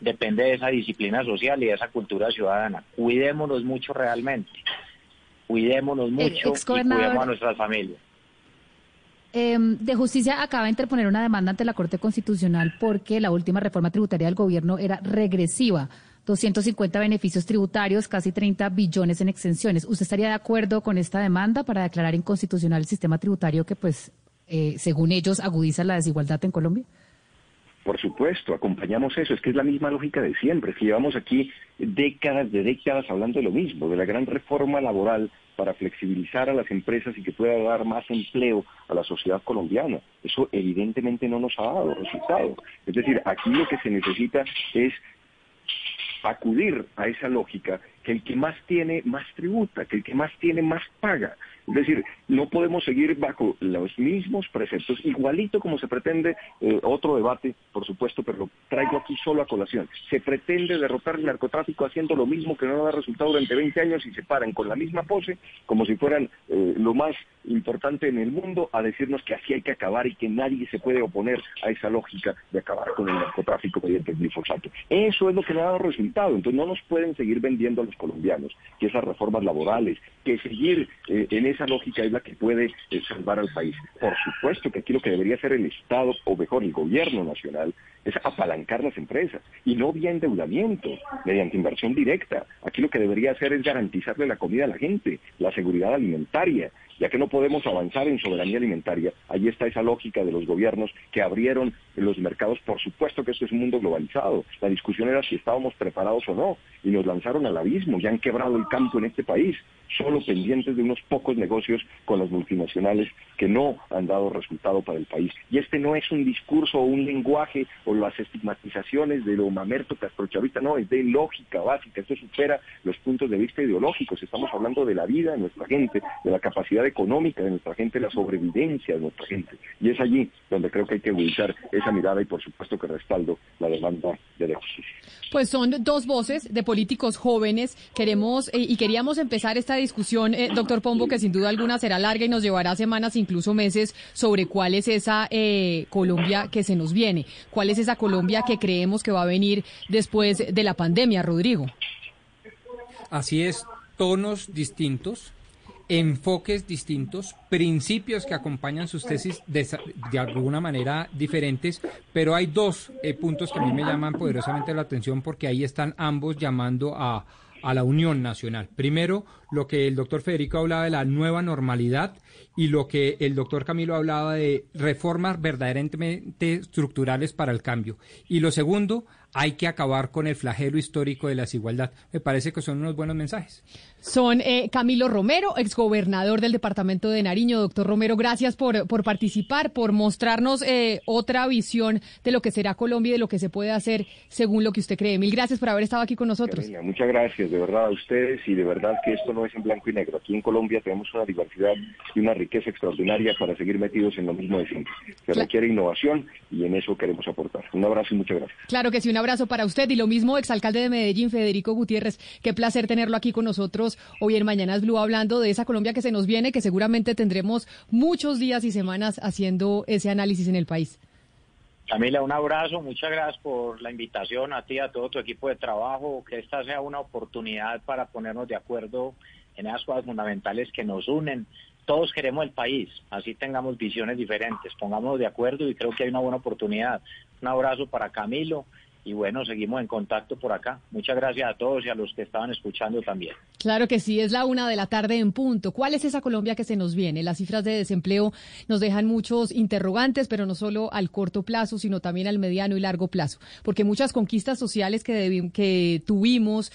depende de esa disciplina social y de esa cultura ciudadana. Cuidémonos mucho realmente, cuidémonos mucho y cuidemos a nuestras familias. Em, de Justicia acaba de interponer una demanda ante la Corte Constitucional porque la última reforma tributaria del gobierno era regresiva. 250 beneficios tributarios, casi 30 billones en exenciones. ¿Usted estaría de acuerdo con esta demanda para declarar inconstitucional el sistema tributario que, pues, eh, según ellos, agudiza la desigualdad en Colombia? Por supuesto, acompañamos eso. Es que es la misma lógica de siempre. Es que llevamos aquí décadas de décadas hablando de lo mismo, de la gran reforma laboral para flexibilizar a las empresas y que pueda dar más empleo a la sociedad colombiana. Eso evidentemente no nos ha dado resultado. Es decir, aquí lo que se necesita es acudir a esa lógica que el que más tiene más tributa, que el que más tiene más paga. Es decir, no podemos seguir bajo los mismos preceptos, igualito como se pretende eh, otro debate, por supuesto, pero lo traigo aquí solo a colación. Se pretende derrotar el narcotráfico haciendo lo mismo que no da resultado durante 20 años y se paran con la misma pose, como si fueran eh, lo más importante en el mundo, a decirnos que así hay que acabar y que nadie se puede oponer a esa lógica de acabar con el narcotráfico mediante el glifosato. Eso es lo que le ha dado resultado. Entonces no nos pueden seguir vendiendo a los colombianos que esas reformas laborales, que seguir eh, en esa lógica es la que puede eh, salvar al país. Por supuesto que aquí lo que debería hacer el Estado, o mejor el gobierno nacional, es apalancar las empresas y no vía endeudamiento, mediante inversión directa. Aquí lo que debería hacer es garantizarle la comida a la gente, la seguridad alimentaria, ya que no podemos avanzar en soberanía alimentaria, ahí está esa lógica de los gobiernos que abrieron los mercados. Por supuesto que esto es un mundo globalizado. La discusión era si estábamos preparados o no, y nos lanzaron al abismo, ya han quebrado el campo en este país, solo pendientes de unos pocos negocios con las multinacionales que no han dado resultado para el país. Y este no es un discurso o un lenguaje o las estigmatizaciones de lo mamerto castrochavista, no, es de lógica básica, esto supera los puntos de vista ideológicos, estamos hablando de la vida de nuestra gente, de la capacidad de económica de nuestra gente, la sobrevivencia de nuestra gente. Y es allí donde creo que hay que utilizar esa mirada y por supuesto que respaldo la demanda de la justicia. Pues son dos voces de políticos jóvenes. Queremos eh, y queríamos empezar esta discusión, eh, doctor Pombo, que sin duda alguna será larga y nos llevará semanas, incluso meses, sobre cuál es esa eh, Colombia que se nos viene, cuál es esa Colombia que creemos que va a venir después de la pandemia, Rodrigo. Así es, tonos distintos, enfoques distintos, principios que acompañan sus tesis de, alguna manera diferentes, pero hay dos eh, puntos que a mí me llaman poderosamente la atención porque ahí están ambos llamando a, a la unión nacional. Primero, lo que el doctor Federico hablaba de la nueva normalidad y lo que el doctor Camilo hablaba de reformas verdaderamente estructurales para el cambio. Y lo segundo, hay que acabar con el flagelo histórico de la desigualdad. Me parece que son unos buenos mensajes. Son eh, Camilo Romero, exgobernador del departamento de Nariño. Doctor Romero, gracias por, por participar, por mostrarnos eh, otra visión de lo que será Colombia y de lo que se puede hacer según lo que usted cree. Mil gracias por haber estado aquí con nosotros. muchas gracias, de verdad, a ustedes y de verdad que esto no es en blanco y negro. Aquí en Colombia tenemos una diversidad y una riqueza extraordinaria para seguir metidos en lo mismo de siempre. Se requiere innovación y en eso queremos aportar. Un abrazo y muchas gracias. Claro que sí, un abrazo para usted y lo mismo, exalcalde de Medellín, Federico Gutiérrez. Qué placer tenerlo aquí con nosotros hoy en Mañanas Blue hablando de esa Colombia que se nos viene, que seguramente tendremos muchos días y semanas haciendo ese análisis en el país. Camila, un abrazo, muchas gracias por la invitación a ti, a todo tu equipo de trabajo, que esta sea una oportunidad para ponernos de acuerdo en esas cosas fundamentales que nos unen. Todos queremos el país, así tengamos visiones diferentes, pongámonos de acuerdo y creo que hay una buena oportunidad. Un abrazo para Camilo y bueno, seguimos en contacto por acá. Muchas gracias a todos y a los que estaban escuchando también. Claro que sí, es la una de la tarde en punto. ¿Cuál es esa Colombia que se nos viene? Las cifras de desempleo nos dejan muchos interrogantes, pero no solo al corto plazo, sino también al mediano y largo plazo, porque muchas conquistas sociales que, que tuvimos